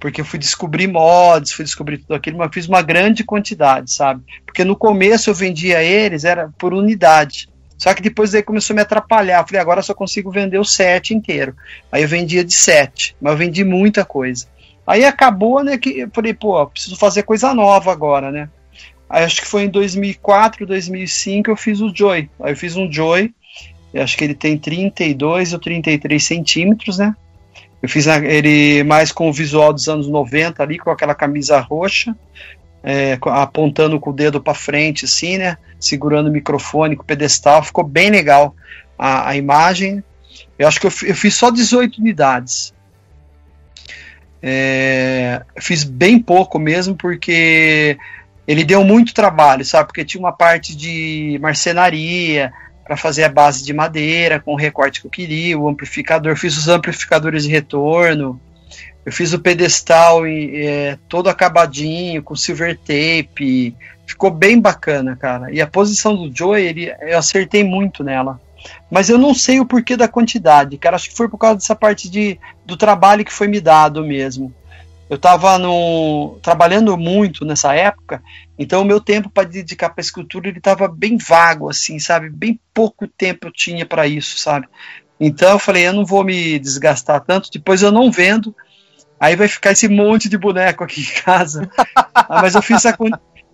Porque eu fui descobrir mods, fui descobrir tudo aquilo, mas fiz uma grande quantidade, sabe? Porque no começo eu vendia eles, era por unidade. Só que depois daí começou a me atrapalhar. Falei, agora só consigo vender o set inteiro. Aí eu vendia de sete, mas eu vendi muita coisa. Aí acabou, né, que eu falei, pô, preciso fazer coisa nova agora, né? Aí acho que foi em 2004, 2005 eu fiz o Joy. Aí eu fiz um Joy acho que ele tem 32 ou 33 centímetros, né? Eu fiz ele mais com o visual dos anos 90 ali, com aquela camisa roxa, é, apontando com o dedo para frente, assim, né? Segurando o microfone com o pedestal. Ficou bem legal a, a imagem. Eu acho que eu, eu fiz só 18 unidades. É, fiz bem pouco mesmo, porque ele deu muito trabalho, sabe? Porque tinha uma parte de marcenaria, para fazer a base de madeira com o recorte que eu queria, o amplificador, fiz os amplificadores de retorno, eu fiz o pedestal é, todo acabadinho, com silver tape, ficou bem bacana, cara. E a posição do Joey, ele, eu acertei muito nela. Mas eu não sei o porquê da quantidade, cara. Acho que foi por causa dessa parte de, do trabalho que foi me dado mesmo. Eu estava trabalhando muito nessa época, então o meu tempo para dedicar para escultura ele estava bem vago, assim, sabe? Bem pouco tempo eu tinha para isso, sabe? Então eu falei, eu não vou me desgastar tanto, depois eu não vendo, aí vai ficar esse monte de boneco aqui em casa. ah, mas eu fiz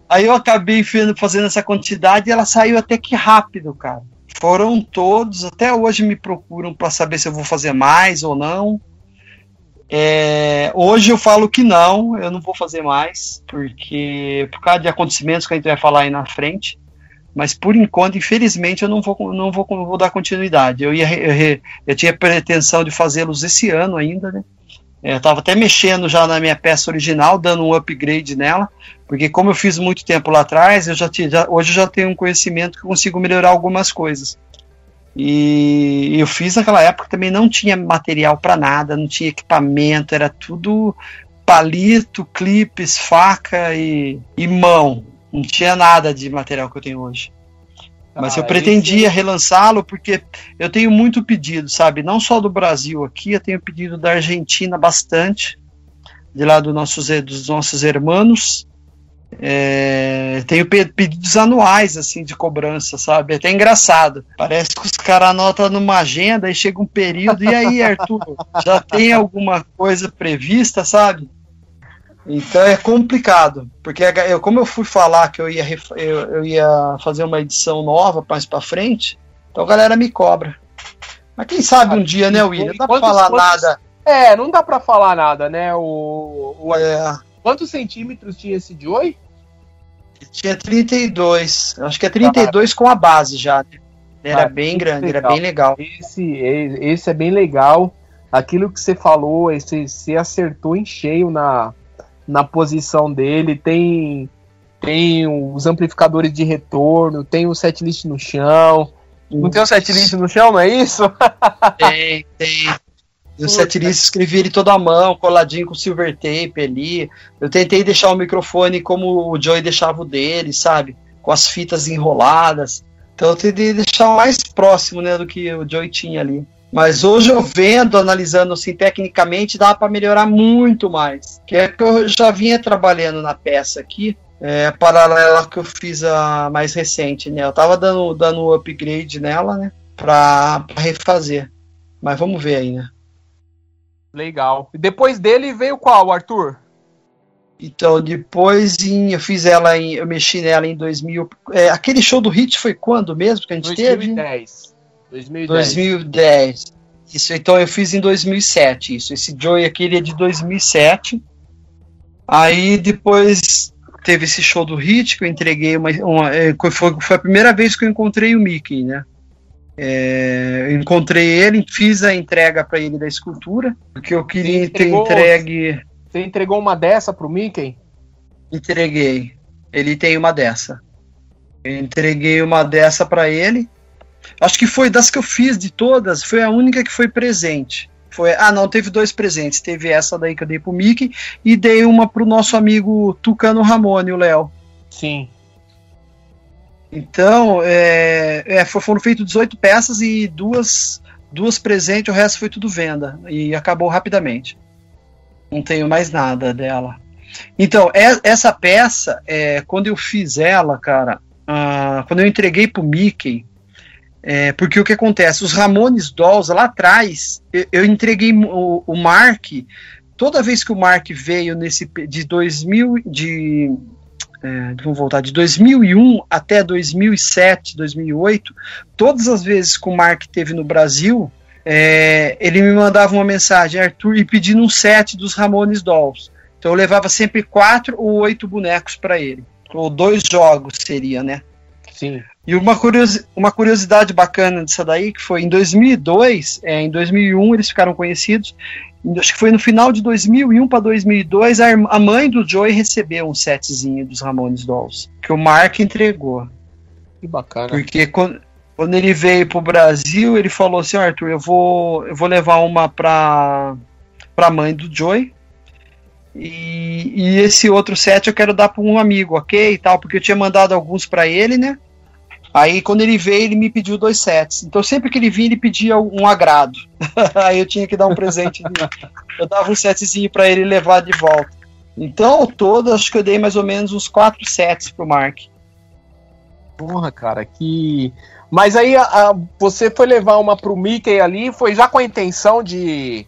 Aí eu acabei fazendo essa quantidade e ela saiu até que rápido, cara. Foram todos, até hoje me procuram para saber se eu vou fazer mais ou não. É, hoje eu falo que não, eu não vou fazer mais, porque por causa de acontecimentos que a gente vai falar aí na frente. Mas por enquanto, infelizmente, eu não vou, não vou, vou dar continuidade. Eu, ia, eu, eu tinha pretensão de fazê-los esse ano ainda, né? É, eu estava até mexendo já na minha peça original, dando um upgrade nela, porque como eu fiz muito tempo lá atrás, eu já, já hoje eu já tenho um conhecimento que consigo melhorar algumas coisas. E eu fiz naquela época também não tinha material para nada, não tinha equipamento, era tudo palito, clipes, faca e, e mão. Não tinha nada de material que eu tenho hoje. Mas ah, eu pretendia esse... relançá-lo porque eu tenho muito pedido, sabe? Não só do Brasil aqui, eu tenho pedido da Argentina bastante, de lá do nossos, dos nossos irmãos. É, tenho pedidos anuais assim de cobrança, sabe? É até engraçado. Parece que os caras anotam numa agenda e chega um período. E aí, Arthur, já tem alguma coisa prevista, sabe? Então é complicado, porque eu, como eu fui falar que eu ia, eu, eu ia fazer uma edição nova mais para frente, então a galera me cobra. Mas quem sabe um dia, né, William? Não dá pra falar quantos, nada. É, não dá pra falar nada, né? O, o é. Quantos centímetros tinha esse Joy? Tinha 32. Acho que é 32 ah. com a base já. Né? Era ah, bem grande, legal. era bem legal. Esse, esse é bem legal. Aquilo que você falou, você acertou em cheio na, na posição dele. Tem, tem os amplificadores de retorno, tem o setlist no chão. Não tem o setlist no chão, não é isso? Tem, tem. O setlist escrevi ele toda a mão, coladinho com silver tape ali. Eu tentei deixar o microfone como o Joey deixava o dele, sabe? Com as fitas enroladas. Então eu tentei deixar mais próximo, né, do que o Joey tinha ali. Mas hoje eu vendo, analisando assim tecnicamente, dá para melhorar muito mais. Que é que eu já vinha trabalhando na peça aqui, é, paralela que eu fiz a mais recente, né? Eu tava dando, dando upgrade nela, né? Pra, pra refazer. Mas vamos ver aí, né? Legal. E depois dele veio qual, Arthur? Então, depois em, eu fiz ela em. Eu mexi nela em 2000. É, aquele show do Hit foi quando mesmo que a gente 2010. teve? 2010. 2010. Isso, então eu fiz em 2007. Isso. Esse Joey aqui ele é de 2007. Aí depois teve esse show do Hit que eu entreguei uma. uma é, foi, foi a primeira vez que eu encontrei o Mickey, né? É, encontrei ele, fiz a entrega para ele da escultura, porque eu queria entregou, ter entregue. Você entregou uma dessa pro Mickey? Entreguei. Ele tem uma dessa. Eu entreguei uma dessa para ele. Acho que foi das que eu fiz de todas, foi a única que foi presente. Foi, ah, não, teve dois presentes. Teve essa daí que eu dei pro Mickey e dei uma pro nosso amigo Tucano Ramone, o Léo. Sim. Então, é, é, foram feitas 18 peças e duas, duas presentes, o resto foi tudo venda. E acabou rapidamente. Não tenho mais nada dela. Então, é, essa peça, é, quando eu fiz ela, cara, ah, quando eu entreguei pro Mickey, é, porque o que acontece? Os Ramones Dolls lá atrás, eu, eu entreguei o, o, Mark. Toda vez que o Mark veio nesse de 2000, de é, vamos voltar, de 2001 até 2007, 2008, todas as vezes que o Mark teve no Brasil, é, ele me mandava uma mensagem, Arthur, e pedindo um set dos Ramones Dolls. Então eu levava sempre quatro ou oito bonecos para ele. Ou dois jogos seria, né? Sim. E uma, curiosi uma curiosidade bacana disso daí, que foi em 2002, é, em 2001 eles ficaram conhecidos, acho que foi no final de 2001 para 2002, a, a, mãe do Joey recebeu um setzinho dos Ramones Dolls, que o Mark entregou. Que bacana. Porque quando, quando ele veio pro Brasil, ele falou assim, Arthur, eu vou, eu vou levar uma pra, pra mãe do Joey, e, e esse outro set eu quero dar para um amigo, ok? E tal, porque eu tinha mandado alguns para ele, né? Aí quando ele veio, ele me pediu dois sets. Então sempre que ele vinha, ele pedia um agrado. Aí eu tinha que dar um presente. eu dava um setzinho para ele levar de volta. Então, ao todo, acho que eu dei mais ou menos uns quatro sets pro Mark. Porra, cara, que. Mas aí a, a, você foi levar uma pro Mickey ali, foi já com a intenção de.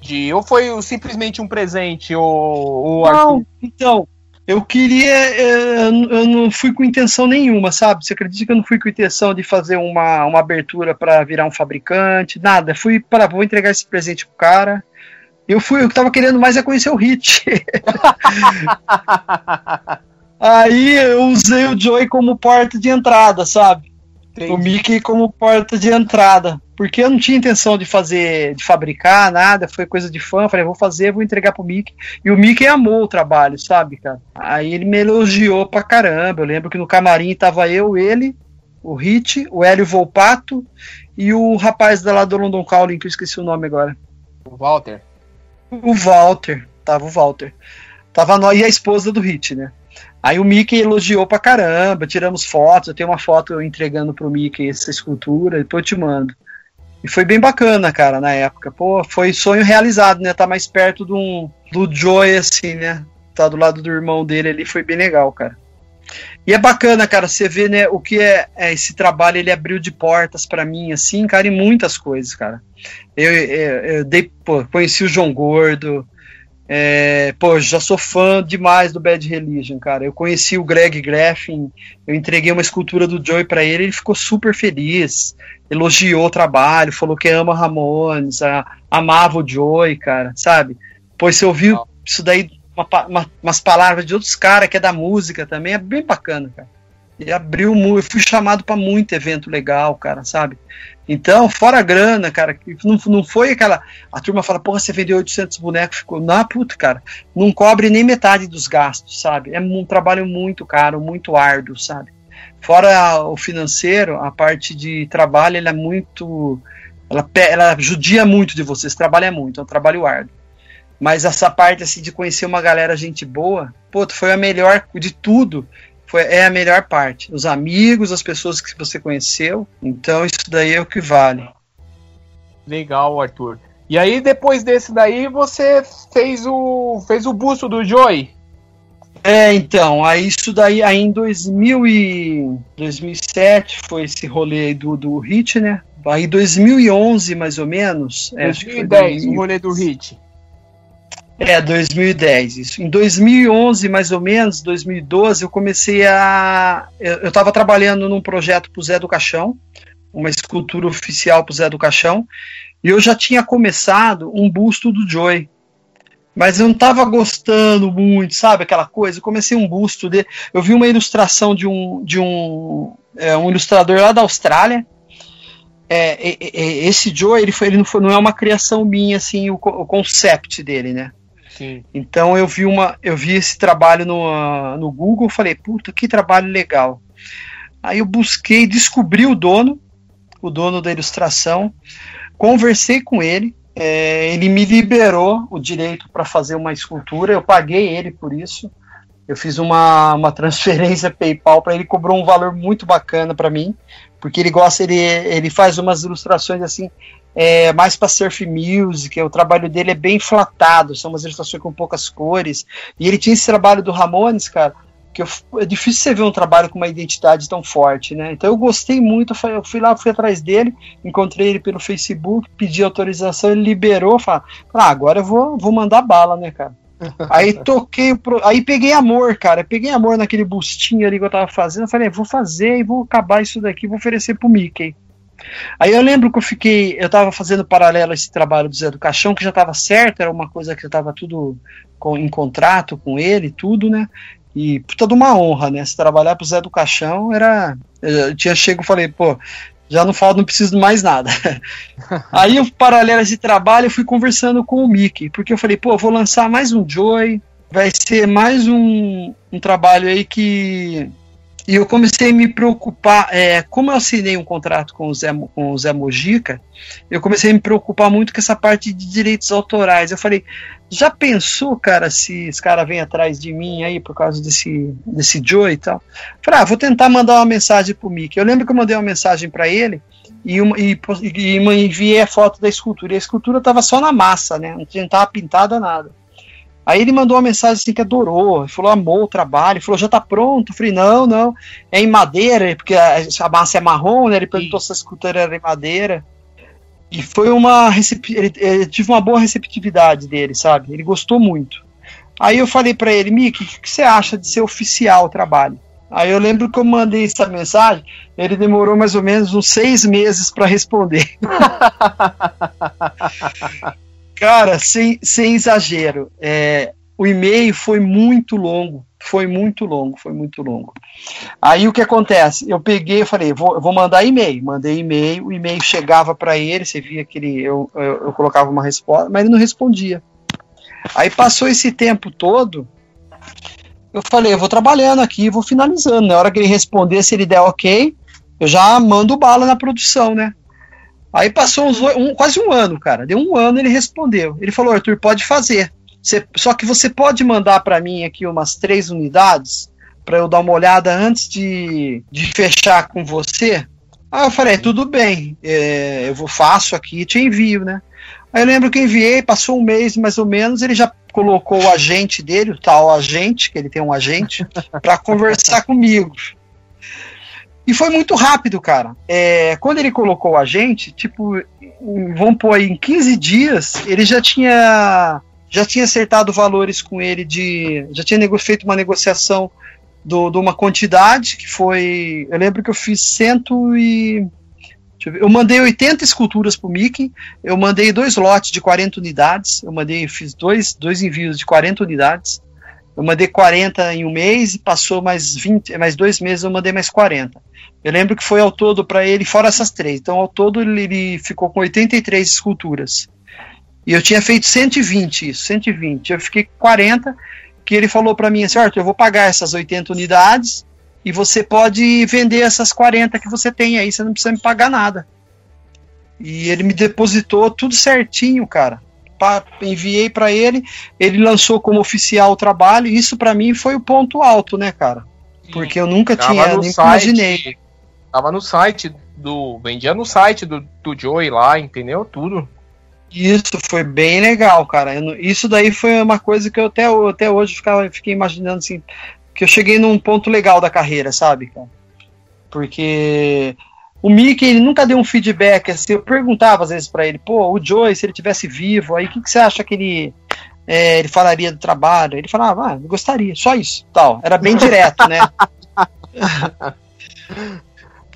de ou foi simplesmente um presente? Ou, ou Não, então, eu queria. Eh, eu não fui com intenção nenhuma, sabe? Você acredita que eu não fui com intenção de fazer uma, uma abertura para virar um fabricante? Nada. Fui para. Vou entregar esse presente pro cara. Eu fui, eu tava querendo mais é conhecer o Hit. Aí eu usei o Joey como porta de entrada, sabe? Entendi. O Mickey como porta de entrada. Porque eu não tinha intenção de fazer, de fabricar nada, foi coisa de fã. Falei, vou fazer, vou entregar pro Mickey. E o Mickey amou o trabalho, sabe, cara? Aí ele me elogiou pra caramba. Eu lembro que no camarim tava eu, ele, o Hit, o Hélio Volpato e o rapaz da lá do London Calling, que eu esqueci o nome agora. O Walter. O Walter, tava o Walter. Tava nós e a esposa do Hit, né? Aí o Mickey elogiou pra caramba, tiramos fotos, eu tenho uma foto entregando pro Mickey essa escultura, depois eu te mando. E foi bem bacana, cara, na época. Pô, foi sonho realizado, né? Tá mais perto do, do Joy, assim, né? Tá do lado do irmão dele ali, foi bem legal, cara. E é bacana, cara, você vê, né, o que é, é esse trabalho, ele abriu de portas para mim, assim, cara, em muitas coisas, cara. Eu, eu, eu dei, pô, conheci o João Gordo, é, pô, já sou fã demais do Bad Religion, cara. Eu conheci o Greg Graffin, eu entreguei uma escultura do Joey para ele, ele ficou super feliz, elogiou o trabalho, falou que ama Ramones, a, amava o Joey, cara, sabe? Pois você ouviu isso daí, uma, uma, umas palavras de outros caras que é da música também, é bem bacana, cara. E abriu muito, eu fui chamado para muito evento legal, cara, sabe? Então, fora a grana, cara, não, não foi aquela. A turma fala, porra, você vendeu 800 bonecos, ficou. Não, puta, cara, não cobre nem metade dos gastos, sabe? É um trabalho muito caro, muito árduo, sabe? Fora o financeiro, a parte de trabalho, ela é muito. Ela, ela judia muito de você, você trabalha muito, é um trabalho árduo. Mas essa parte assim de conhecer uma galera gente boa, pô, foi a melhor de tudo foi, é a melhor parte. Os amigos, as pessoas que você conheceu. Então isso daí é o que vale. Legal, Arthur. E aí depois desse daí você fez o fez o busto do Joey? É, então, aí isso daí aí em 2000 e 2007 foi esse rolê aí do, do Hit, né? Aí 2011 mais ou menos. 2010, é, o rolê do Hit. É, 2010, isso. Em 2011, mais ou menos, 2012, eu comecei a. Eu estava trabalhando num projeto para o Zé do Caixão, uma escultura oficial para o Zé do Caixão, e eu já tinha começado um busto do Joy. Mas eu não estava gostando muito, sabe? Aquela coisa. Eu comecei um busto dele. Eu vi uma ilustração de um, de um, é, um ilustrador lá da Austrália, é, é, é, esse Joe ele, foi, ele não, foi, não é uma criação minha assim o, o concept dele né Então eu vi uma, eu vi esse trabalho no, no Google, falei, puta, que trabalho legal. Aí eu busquei, descobri o dono, o dono da ilustração, conversei com ele, é, ele me liberou o direito para fazer uma escultura, eu paguei ele por isso. Eu fiz uma, uma transferência PayPal para ele, cobrou um valor muito bacana para mim, porque ele gosta, ele, ele faz umas ilustrações assim é, mais para surf music, o trabalho dele é bem flatado, são umas ilustrações com poucas cores. E ele tinha esse trabalho do Ramones, cara, que eu, é difícil você ver um trabalho com uma identidade tão forte, né? Então eu gostei muito, eu fui lá, fui atrás dele, encontrei ele pelo Facebook, pedi autorização, ele liberou, falei, ah, agora eu vou, vou mandar bala, né, cara? aí toquei, aí peguei amor, cara, peguei amor naquele bustinho ali que eu tava fazendo, falei, vou fazer e vou acabar isso daqui, vou oferecer pro Mickey. Aí eu lembro que eu fiquei, eu estava fazendo paralelo a esse trabalho do Zé do Caixão, que já estava certo, era uma coisa que já estava tudo com, em contrato com ele, tudo, né? E puta de uma honra, né? Se trabalhar pro Zé do Caixão era. Eu tinha chego e falei, pô, já não falta, não preciso de mais nada. Aí, eu, paralelo a esse trabalho, eu fui conversando com o Mickey, porque eu falei, pô, vou lançar mais um Joy, vai ser mais um, um trabalho aí que e eu comecei a me preocupar, é, como eu assinei um contrato com o, Zé, com o Zé Mojica, eu comecei a me preocupar muito com essa parte de direitos autorais. Eu falei, já pensou, cara, se esse cara vem atrás de mim aí por causa desse, desse Joe e tal? Falei, ah, vou tentar mandar uma mensagem pro Mickey. Eu lembro que eu mandei uma mensagem para ele e, uma, e, e, enviei a foto da escultura. E a escultura tava só na massa, né? Não tinha pintada nada. Aí ele mandou uma mensagem assim que adorou, falou, amou o trabalho, falou, já tá pronto. Eu falei, não, não, é em madeira, porque a, massa é marrom, né? Ele perguntou Sim. se a escultura era em madeira. E foi uma. Ele, ele tive uma boa receptividade dele, sabe? Ele gostou muito. Aí eu falei para ele, Mick, o que, que você acha de ser oficial o trabalho? Aí eu lembro que eu mandei essa mensagem, ele demorou mais ou menos uns seis meses para responder. Cara, sem, sem exagero, é, o e-mail foi muito longo, foi muito longo, foi muito longo. Aí o que acontece? Eu peguei, eu falei, vou, vou mandar e-mail, mandei e-mail, o e-mail chegava para ele, você via que ele, eu, eu, eu, colocava uma resposta, mas ele não respondia. Aí passou esse tempo todo, eu falei, eu vou trabalhando aqui, vou finalizando. Na hora que ele responder, se ele der ok, eu já mando bala na produção, né? Aí passou uns, um, quase um ano, cara. Deu um ano ele respondeu. Ele falou, Arthur, pode fazer. Só que você pode mandar para mim aqui umas três unidades para eu dar uma olhada antes de, de fechar com você. Aí eu falei, tudo bem, é, eu vou faço aqui e te envio, né? Aí eu lembro que enviei, passou um mês mais ou menos, ele já colocou o agente dele, o tal agente, que ele tem um agente, para conversar comigo. E foi muito rápido, cara. É, quando ele colocou a gente, tipo, vamos pôr aí, em 15 dias, ele já tinha já tinha acertado valores com ele de. Já tinha feito uma negociação do, de uma quantidade que foi. Eu lembro que eu fiz cento e. Eu, eu mandei 80 esculturas pro Mickey, eu mandei dois lotes de 40 unidades, eu mandei, fiz dois, dois envios de 40 unidades. Eu mandei 40 em um mês e passou mais 20, mais dois meses eu mandei mais 40. Eu lembro que foi ao todo para ele, fora essas três. Então, ao todo, ele, ficou com 83 esculturas. E eu tinha feito 120 isso, 120. Eu fiquei com 40, que ele falou para mim assim, Arthur, eu vou pagar essas 80 unidades e você pode vender essas 40 que você tem aí, você não precisa me pagar nada. E ele me depositou tudo certinho, cara. Pa enviei para ele, ele lançou como oficial o trabalho. E isso para mim foi o ponto alto, né, cara? Porque eu nunca Tava tinha, nem site. imaginei. Tava no site do. Vendia no site do, do Joey lá, entendeu? Tudo. Isso foi bem legal, cara. Eu isso daí foi uma coisa que eu até, até hoje ficava, fiquei imaginando assim, que eu cheguei num ponto legal da carreira, sabe, cara? Porque o Mickey ele nunca deu um feedback assim. Eu perguntava às vezes pra ele, pô, o Joey, se ele tivesse vivo, aí o que, que você acha que ele é, ele falaria do trabalho? Ele falava, ah, eu gostaria, só isso, tal. Era bem direto, né?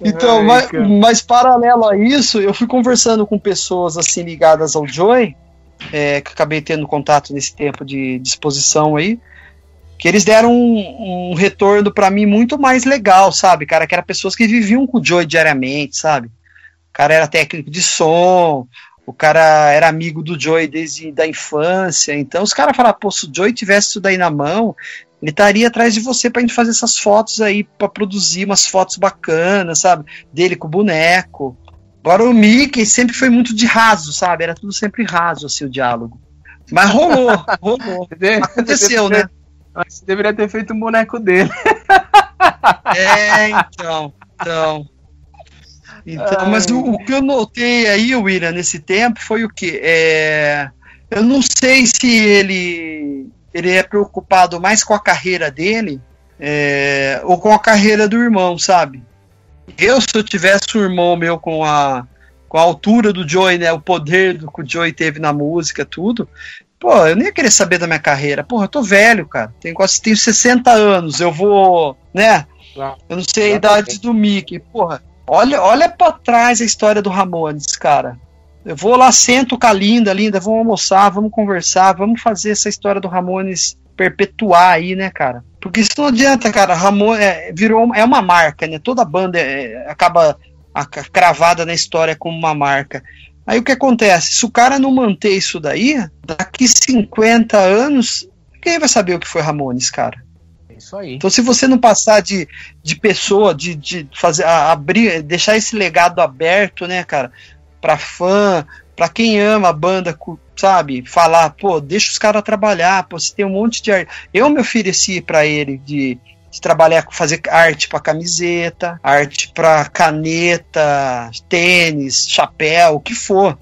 Então, Ai, mas, mas paralelo a isso, eu fui conversando com pessoas assim ligadas ao Joy, é, que acabei tendo contato nesse tempo de disposição aí, que eles deram um, um retorno pra mim muito mais legal, sabe, cara? Que eram pessoas que viviam com o Joy diariamente, sabe? O cara era técnico de som, o cara era amigo do Joy desde da infância, então os caras falaram, pô, se o Joy tivesse isso daí na mão, ele estaria atrás de você pra gente fazer essas fotos aí, pra produzir umas fotos bacanas, sabe? Dele com o boneco. Agora o Mickey sempre foi muito de raso, sabe? Era tudo sempre raso, assim, o diálogo. Mas rolou, rolou. Aconteceu, né? Você deveria ter feito um boneco dele. É, então, então. Então, mas o, o que eu notei aí, William, nesse tempo foi o que? É, eu não sei se ele ele é preocupado mais com a carreira dele é, ou com a carreira do irmão, sabe? Eu, se eu tivesse um irmão meu com a, com a altura do Joey, né? O poder do que o Joey teve na música, tudo. Pô, eu nem ia querer saber da minha carreira. Porra, eu tô velho, cara. Tenho quase tenho 60 anos. Eu vou, né? Eu não sei a idade do Mickey. Porra, olha, olha pra trás a história do Ramones, cara. Eu vou lá, sento com a Linda, Linda, vamos almoçar, vamos conversar, vamos fazer essa história do Ramones perpetuar aí, né, cara? Porque isso não adianta, cara. Ramones é, virou é uma marca, né? Toda banda é, acaba a- cravada na história como uma marca. Aí o que acontece? Se o cara não manter isso daí, daqui 50 anos, quem vai saber o que foi Ramones, cara? É isso aí. Então, se você não passar de, de pessoa, de, de fazer a- abrir, deixar esse legado aberto, né, cara, pra fã, pra quem ama a banda, sabe, falar, pô, deixa os caras trabalhar, pô, você tem um monte de. Eu me ofereci pra ele de, de trabalhar, fazer arte pra camiseta, arte pra caneta, tênis, chapéu, o que for.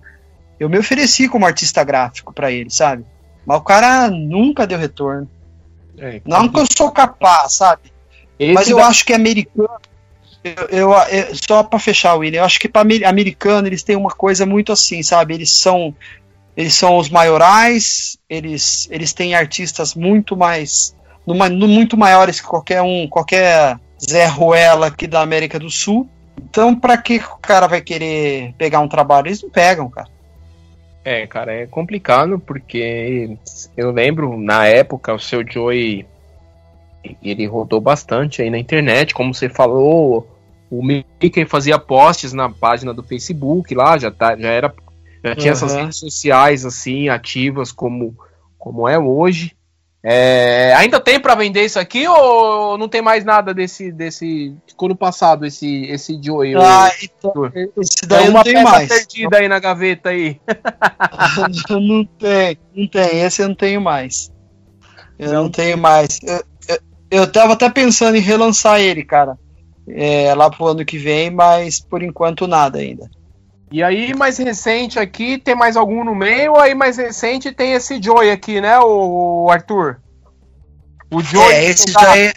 Eu me ofereci como artista gráfico pra ele, sabe? Mas o cara nunca deu retorno. É, Não que eu sou capaz, sabe? Mas eu da- acho que americano. Eu, eu- eu- só pra fechar, William, eu acho que para americano eles têm uma coisa muito assim, sabe? Eles são eles são os maiorais, eles eles têm artistas muito mais numa- no- muito maiores que qualquer um, qualquer Zé Ruela aqui da América do Sul. Então, pra que o cara vai querer pegar um trabalho? Eles não pegam, cara. É, cara, é complicado porque eu lembro na época o seu Joey ele rodou bastante aí na internet, como você falou, o Mickey fazia posts na página do Facebook lá, já tá, já era já tinha essas Uhum. redes sociais assim ativas como como é hoje. É, ainda tem pra vender isso aqui ou não tem mais nada desse desse ficou no passado esse esse Joey? Ah, então, esse daí eu uma não tem peça mais. perdida aí na gaveta aí. não tem, não tem. Esse eu não tenho mais. Eu não, Não tenho mais. Eu, eu, eu tava até pensando em relançar ele, cara. É, lá pro ano que vem, mas por enquanto nada ainda. E aí, mais recente aqui, tem mais algum no meio? Aí, mais recente, tem esse Joey aqui, né, o Arthur? O Joey. é, esse já é.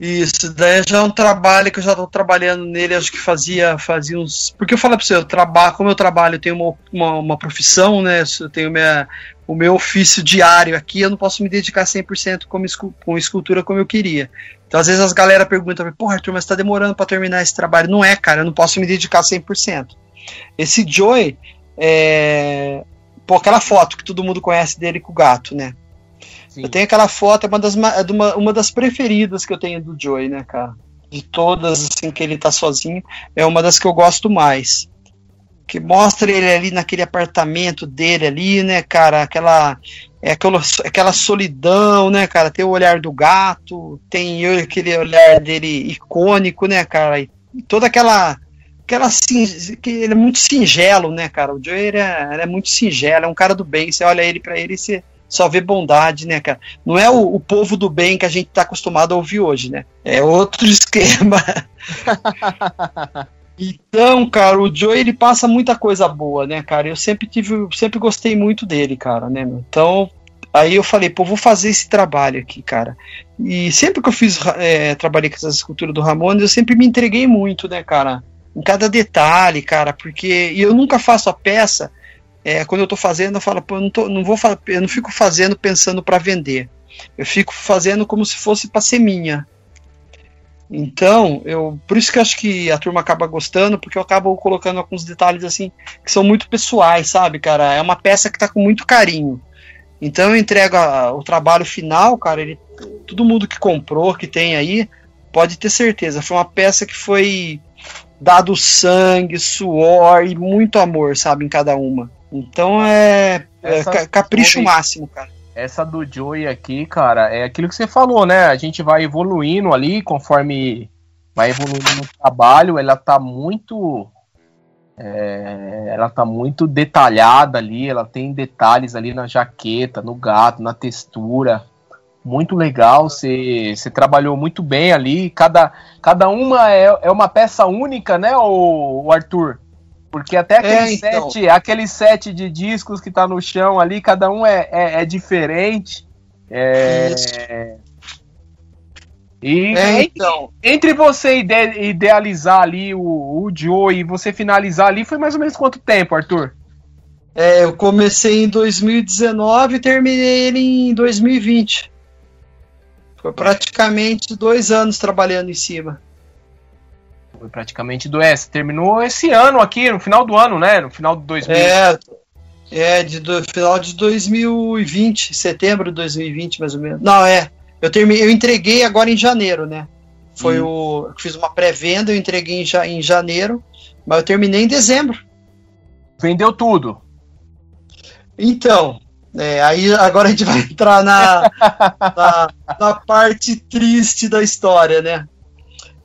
Isso, daí já é um trabalho que eu já tô trabalhando nele, acho que fazia, fazia uns. Porque eu falo pra você, eu trabalho, como eu trabalho, eu tenho uma, uma, uma profissão, né? Eu tenho minha, o meu ofício diário aqui, eu não posso me dedicar 100% como escu com escultura como eu queria. Então, às vezes, as galera perguntam, pô, Arthur, mas tá demorando para terminar esse trabalho. Não é, cara, eu não posso me dedicar 100%. Esse Joey, é... pô, aquela foto que todo mundo conhece dele com o gato, né? Sim. Eu tenho aquela foto, é uma das, é uma, uma das preferidas que eu tenho do Joey, né, cara? De todas, assim, que ele tá sozinho, é uma das que eu gosto mais. Que mostra ele ali naquele apartamento dele ali, né, cara? Aquela, é aquela, aquela solidão, né, cara? Tem o olhar do gato, tem aquele olhar dele icônico, né, cara? E toda aquela aquela que ele é muito singelo, né, cara? O Joey é, é muito singelo, é um cara do bem. Você olha ele para ele e você só vê bondade, né, cara? Não é o, o, povo do bem que a gente tá acostumado a ouvir hoje, né? É outro esquema. então, cara, o Joey ele passa muita coisa boa, né, cara? Eu sempre tive, sempre gostei muito dele, cara, né? Então, aí eu falei, pô, vou fazer esse trabalho aqui, cara. E sempre que eu fiz, é, trabalhei com essa escultura do Ramones, eu sempre me entreguei muito, né, cara? Em cada detalhe, cara, porque eu nunca faço a peça. É, quando eu estou fazendo, eu falo, pô, eu não, tô, não vou eu não fico fazendo pensando para vender. Eu fico fazendo como se fosse para ser minha. Então, eu, por isso que eu acho que a turma acaba gostando, porque eu acabo colocando alguns detalhes assim que são muito pessoais, sabe, cara? É uma peça que tá com muito carinho. Então eu entrego a, o trabalho final, cara, ele, todo mundo que comprou, que tem aí, pode ter certeza. Foi uma peça que foi dado sangue, suor e muito amor, sabe, em cada uma. Então é, é capricho máximo, cara. Essa do Joey aqui, cara, é aquilo que você falou, né? A gente vai evoluindo ali conforme vai evoluindo no trabalho, ela tá muito é, ela tá muito detalhada ali, ela tem detalhes ali na jaqueta, no gato, na textura muito legal, você, você trabalhou muito bem ali, cada, cada uma é, é uma peça única, né, o, o Arthur? Porque até aquele, é, então. set, aquele set de discos que tá no chão ali, cada um é, é, é diferente. É... E é, então. entre, você ide, idealizar ali o, o Joe e você finalizar ali, foi mais ou menos quanto tempo, Arthur? É, eu comecei em 2019 e terminei ele em 2020. Foi praticamente dois anos trabalhando em cima. Foi praticamente do S. Terminou esse ano aqui, no final do ano, né? No final de 2020. É, é de, do final de 2020, setembro de 2020, mais ou menos. Não, é. Eu, terminei, eu entreguei agora em janeiro, né? Foi hum. o. Fiz uma pré-venda, eu entreguei em, em janeiro, mas eu terminei em dezembro. Vendeu tudo. Então, é, aí agora a gente vai entrar na, na, na, parte triste da história, né?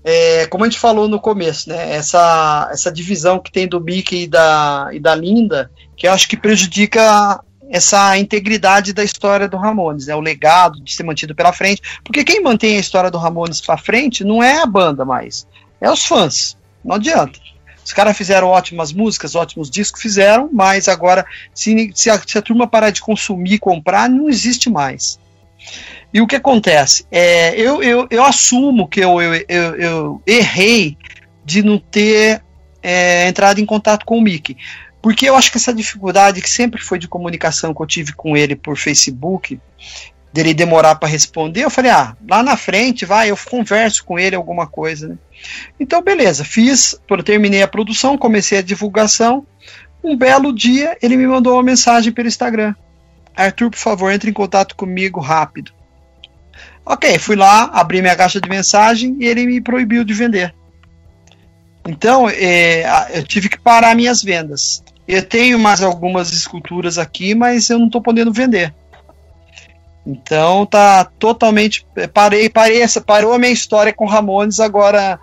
É, como a gente falou no começo, né? Essa, essa divisão que tem do Mickey e da, e da Linda, que eu acho que prejudica essa integridade da história do Ramones, né? O legado de ser mantido pela frente. Porque quem mantém a história do Ramones para frente não é a banda mais, é os fãs. Não adianta. Os caras fizeram ótimas músicas, ótimos discos, fizeram, mas agora, se, se, a, se a turma parar de consumir, comprar, não existe mais. E o que acontece? É, eu, eu, eu assumo que eu, eu, eu, eu errei de não ter é, entrado em contato com o Mickey. Porque eu acho que essa dificuldade que sempre foi de comunicação que eu tive com ele por Facebook, dele demorar para responder, eu falei, ah, lá na frente, vai, eu converso com ele alguma coisa, né? Então, beleza, fiz, terminei a produção, comecei a divulgação. Um belo dia, ele me mandou uma mensagem pelo Instagram. Arthur, por favor, entre em contato comigo rápido. Ok, fui lá, abri minha caixa de mensagem e ele me proibiu de vender. Então, é, eu tive que parar minhas vendas. Eu tenho mais algumas esculturas aqui, mas eu não estou podendo vender. Então tá totalmente. Parei, parei essa, parou a minha história com Ramones agora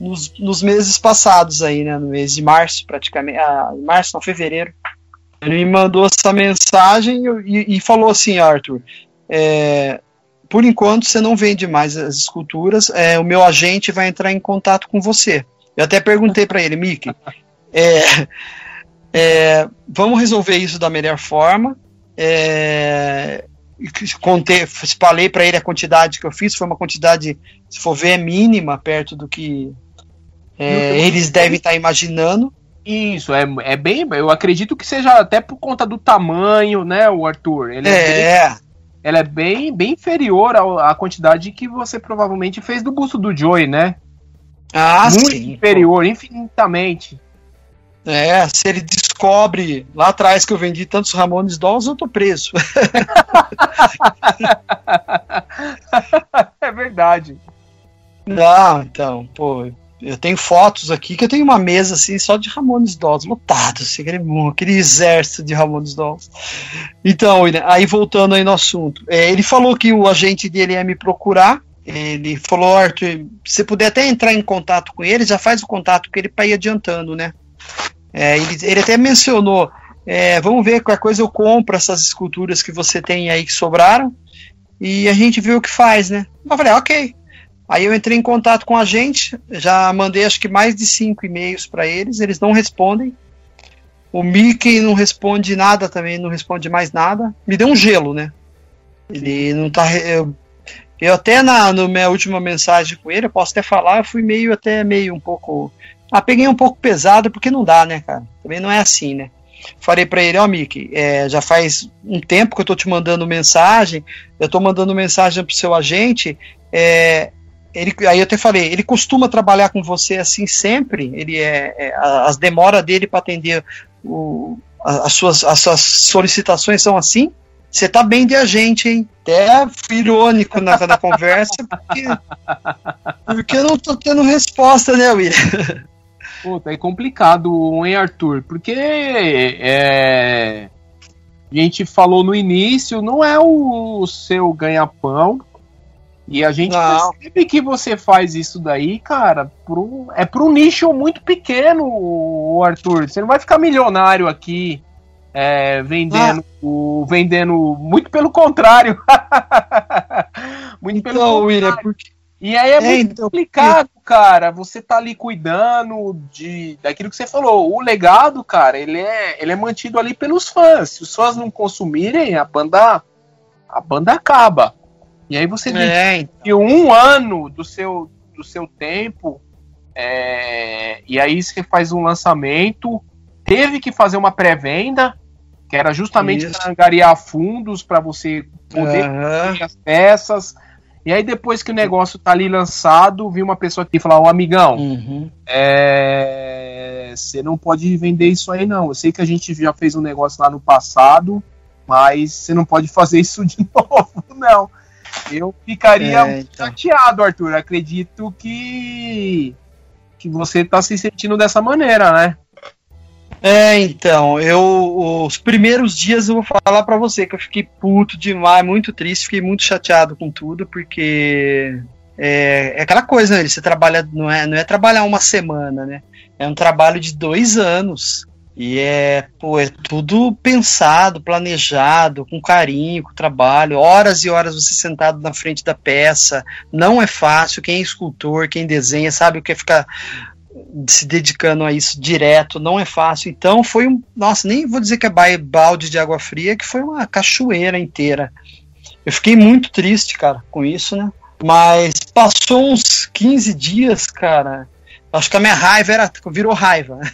nos, nos meses passados aí, né? No mês de março, praticamente. Ah, março, não, fevereiro. Ele me mandou essa mensagem e, e falou assim, Arthur. É, por enquanto você não vende mais as esculturas, é, o meu agente vai entrar em contato com você. Eu até perguntei para ele, Mickey, é, é, vamos resolver isso da melhor forma. É, contei, falei para ele a quantidade que eu fiz, foi uma quantidade, se for ver, é mínima perto do que é, eles devem estar tá imaginando. Isso, é, é bem. Eu acredito que seja até por conta do tamanho, né, o Arthur? Ele é. é bem, ela é bem, bem inferior à quantidade que você provavelmente fez do busto do Joey, né? Ah, Muito sim. inferior, infinitamente. É, se ele descobre lá atrás que eu vendi tantos Ramones Dolls, eu tô preso. é verdade. Não, então, pô, eu tenho fotos aqui que eu tenho uma mesa assim só de Ramones Dolls, lotado, assim, aquele, aquele exército de Ramones Dolls. Então, aí voltando aí no assunto, é, ele falou que o agente dele ia me procurar. Ele falou, Arthur, se puder até entrar em contato com ele, já faz o contato com ele para ir adiantando, né? É, ele, ele, até mencionou, é, vamos ver qualquer coisa eu compro essas esculturas que você tem aí que sobraram e a gente vê o que faz, né? Eu falei, ok. Aí eu entrei em contato com a gente, já mandei acho que mais de cinco e-mails para eles, eles não respondem. O Mickey não responde nada também, não responde mais nada. Me deu um gelo, né? Ele não tá. Eu, eu até na minha última mensagem com ele, eu posso até falar, eu fui meio até meio um pouco. Ah, peguei um pouco pesado porque não dá, né, cara? Também não é assim, né? Falei para ele, ó, oh, Mickey, é, já faz um tempo que eu tô te mandando mensagem, eu tô mandando mensagem pro seu agente, é, ele, aí eu até falei, ele costuma trabalhar com você assim sempre, ele é, é as demoras dele para atender o, as, suas, as suas solicitações são assim? Você tá bem de agente, hein? Até irônico na, na conversa, porque, porque eu não tô tendo resposta, né, William? Puta, é complicado, hein, Arthur? Porque é, a gente falou no início, não é o seu ganha-pão, e a gente não. percebe que você faz isso daí, cara, pro, é para um nicho muito pequeno, Arthur. Você não vai ficar milionário aqui é, vendendo, ah. vendendo. Muito pelo contrário. muito então, pelo contrário. William, porque... E aí é, é muito então, complicado, cara. Você tá ali cuidando de daquilo que você falou. O legado, cara, ele é, ele é mantido ali pelos fãs. Se os fãs não consumirem, a banda a banda acaba. E aí você é, então. um ano do seu, do seu tempo, é, e aí você faz um lançamento, teve que fazer uma pré-venda, que era justamente para angariar fundos para você poder uhum. as peças. E aí depois que o negócio tá ali lançado, vi uma pessoa aqui falar, ô amigão, uhum. é, você não pode vender isso aí não. Eu sei que a gente já fez um negócio lá no passado, mas você não pode fazer isso de novo, não. Eu ficaria é, então. chateado, Arthur. Acredito que que você tá se sentindo dessa maneira, né? É, então, eu os primeiros dias eu vou falar para você que eu fiquei puto demais, muito triste, fiquei muito chateado com tudo, porque é, é aquela coisa, né? Você trabalha, não é, não é trabalhar uma semana, né? É um trabalho de dois anos. E é, pô, é tudo pensado, planejado, com carinho, com trabalho, horas e horas você sentado na frente da peça. Não é fácil. Quem é escultor, quem desenha, sabe o que é ficar se dedicando a isso direto, não é fácil. Então foi um. Nossa, nem vou dizer que é balde de água fria, que foi uma cachoeira inteira. Eu fiquei muito triste, cara, com isso, né? Mas passou uns 15 dias, cara. Acho que a minha raiva era, virou raiva.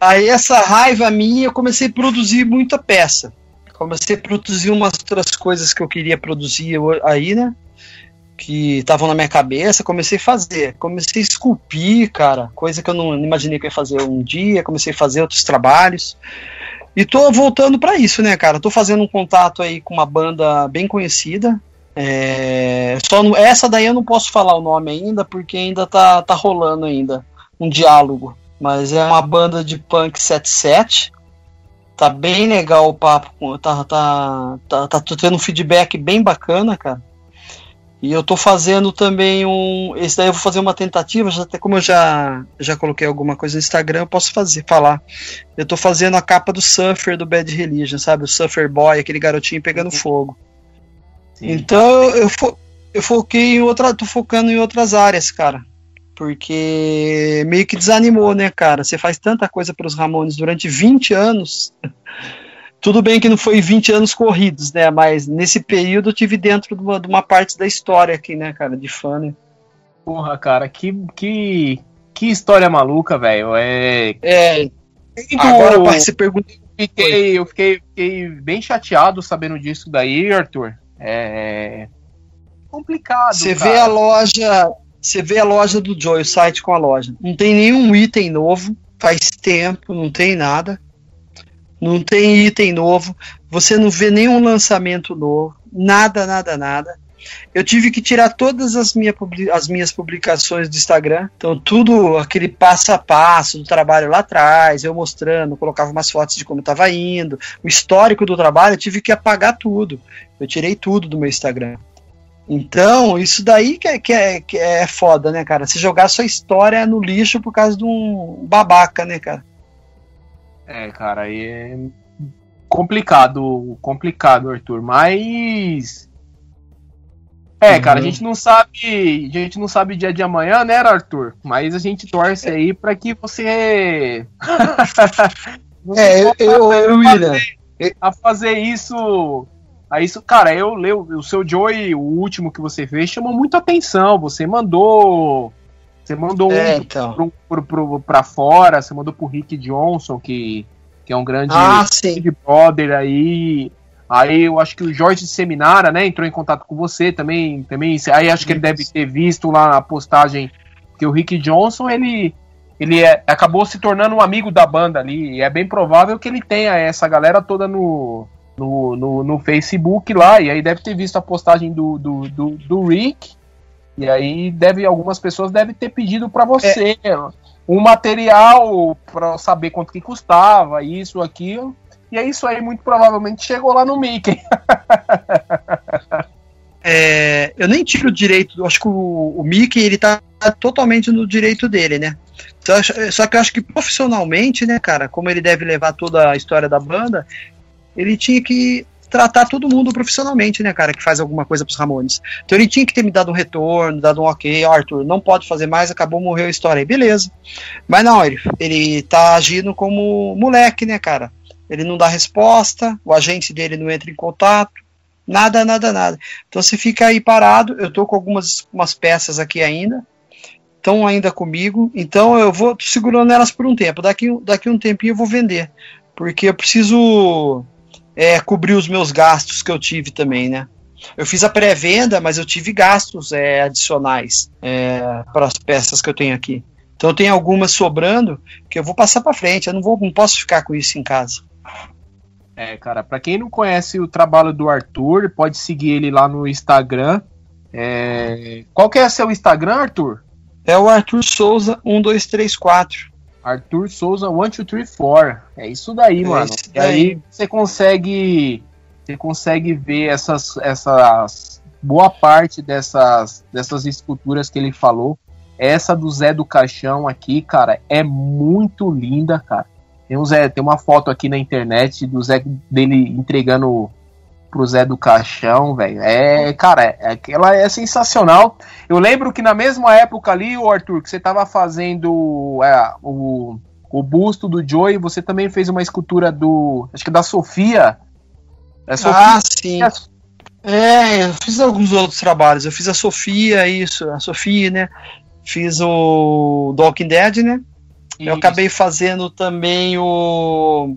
Aí essa raiva minha, eu comecei a produzir muita peça. Comecei a produzir umas outras coisas que eu queria produzir aí, né? Que estavam na minha cabeça, comecei a fazer. Comecei a esculpir, cara, coisa que eu não imaginei que ia fazer um dia. Comecei a fazer outros trabalhos. E tô voltando para isso, né, cara? Tô fazendo um contato aí com uma banda bem conhecida, é, só no, essa daí eu não posso falar o nome ainda, porque ainda tá, tá rolando ainda um diálogo. Mas é uma banda de punk 77. Tá bem legal o papo. Tá, tá, tá, tá tendo um feedback bem bacana, cara. E eu tô fazendo também um. Esse daí eu vou fazer uma tentativa, já, até como eu já, já coloquei alguma coisa no Instagram, eu posso fazer, falar. Eu tô fazendo a capa do Surfer do Bad Religion, sabe? O Surfer Boy, aquele garotinho pegando uhum. fogo. Sim. Então eu, fo eu foquei em outra. tô focando em outras áreas, cara. Porque meio que desanimou, né, cara? Você faz tanta coisa para os Ramones durante 20 anos. Tudo bem que não foi 20 anos corridos, né? Mas nesse período eu tive dentro de uma, de uma parte da história aqui, né, cara, de fã, né? Porra, cara, que, que, que história maluca, velho. É. É. Agora, você pergunta. Eu fiquei, eu fiquei, fiquei bem chateado sabendo disso daí, Arthur. É complicado. Você vê a loja, você vê a loja do Joy, o site com a loja. Não tem nenhum item novo. faz tempo, não tem nada. Não tem item novo, você não vê nenhum lançamento novo, nada, nada, nada. Eu tive que tirar todas as, minha, as minhas publicações do Instagram. Então, tudo aquele passo a passo do trabalho lá atrás, eu mostrando, colocava umas fotos de como estava indo, o histórico do trabalho, eu tive que apagar tudo. Eu tirei tudo do meu Instagram. Então, isso daí que é, que é, que é foda, né, cara? Se jogar sua história no lixo por causa de um babaca, né, cara? É, cara, aí é complicado, complicado, Arthur. Mas. É, uhum. cara, a gente não sabe. A gente não sabe o dia de amanhã, né, Arthur? Mas a gente torce aí para que você. você é, eu, eu, eu, William. A fazer isso Aí isso, cara, eu leio o seu Joey, o último que você fez, chamou muito atenção. Você mandou. Você mandou é, um então. pro, pro, pro, pra fora, você mandou pro Rick Johnson, que, que é um grande ah, Big Brother aí. Aí eu acho que o Jorge Seminara, né, entrou em contato com você também. também aí acho que ele deve ter visto lá na postagem que o Rick Johnson, ele, ele é, acabou se tornando um amigo da banda ali. E é bem provável que ele tenha essa galera toda no, no, no, no, Facebook lá, e aí deve ter visto a postagem do, do, do, do Rick, e aí deve algumas pessoas devem ter pedido para você é. um material para saber quanto que custava, isso, aquilo. E é isso aí, muito provavelmente chegou lá no Mickey. é, eu nem tiro o direito, acho que o, o Mickey ele tá totalmente no direito dele, né? Só que eu acho que profissionalmente, né, cara, como ele deve levar toda a história da banda, ele tinha que tratar todo mundo profissionalmente, né, cara, que faz alguma coisa pros Ramones. Então ele tinha que ter me dado um retorno, dado um ok, Arthur, não pode fazer mais, acabou, morreu a história aí, beleza. Mas não, ele, ele tá agindo como moleque, né, cara? Ele não dá resposta, o agente dele não entra em contato, nada, nada, nada. Então você fica aí parado, eu tô com algumas umas peças aqui ainda, estão ainda comigo, então eu vou segurando elas por um tempo, daqui, daqui um tempinho eu vou vender, porque eu preciso é, cobrir os meus gastos que eu tive também, né? Eu fiz a pré-venda, mas eu tive gastos é, adicionais é, para as peças que eu tenho aqui. Então tem algumas sobrando que eu vou passar para frente. Eu não vou, não posso ficar com isso em casa. É, cara, para quem não conhece o trabalho do Arthur, pode seguir ele lá no Instagram. É... Qual que é seu Instagram, Arthur? É o Arthur Souza 1234. Arthur Souza 1234. É isso daí, é mano. Isso daí. E aí você consegue. Você consegue ver essas, essas. Boa parte dessas, dessas esculturas que ele falou. Essa do Zé do Caixão aqui, cara, é muito linda, cara. Tem, um Zé, tem uma foto aqui na internet do Zé dele entregando pro Zé do Caixão, velho. É, cara, é, ela é sensacional. Eu lembro que na mesma época ali, o Arthur, que você tava fazendo é, o, o busto do Joey, você também fez uma escultura do. Acho que da Sofia. É Sofia ah, sim. É, eu fiz alguns outros trabalhos. Eu fiz a Sofia, isso, a Sofia, né? Fiz o Walking Dead, né? Isso. Eu acabei fazendo também o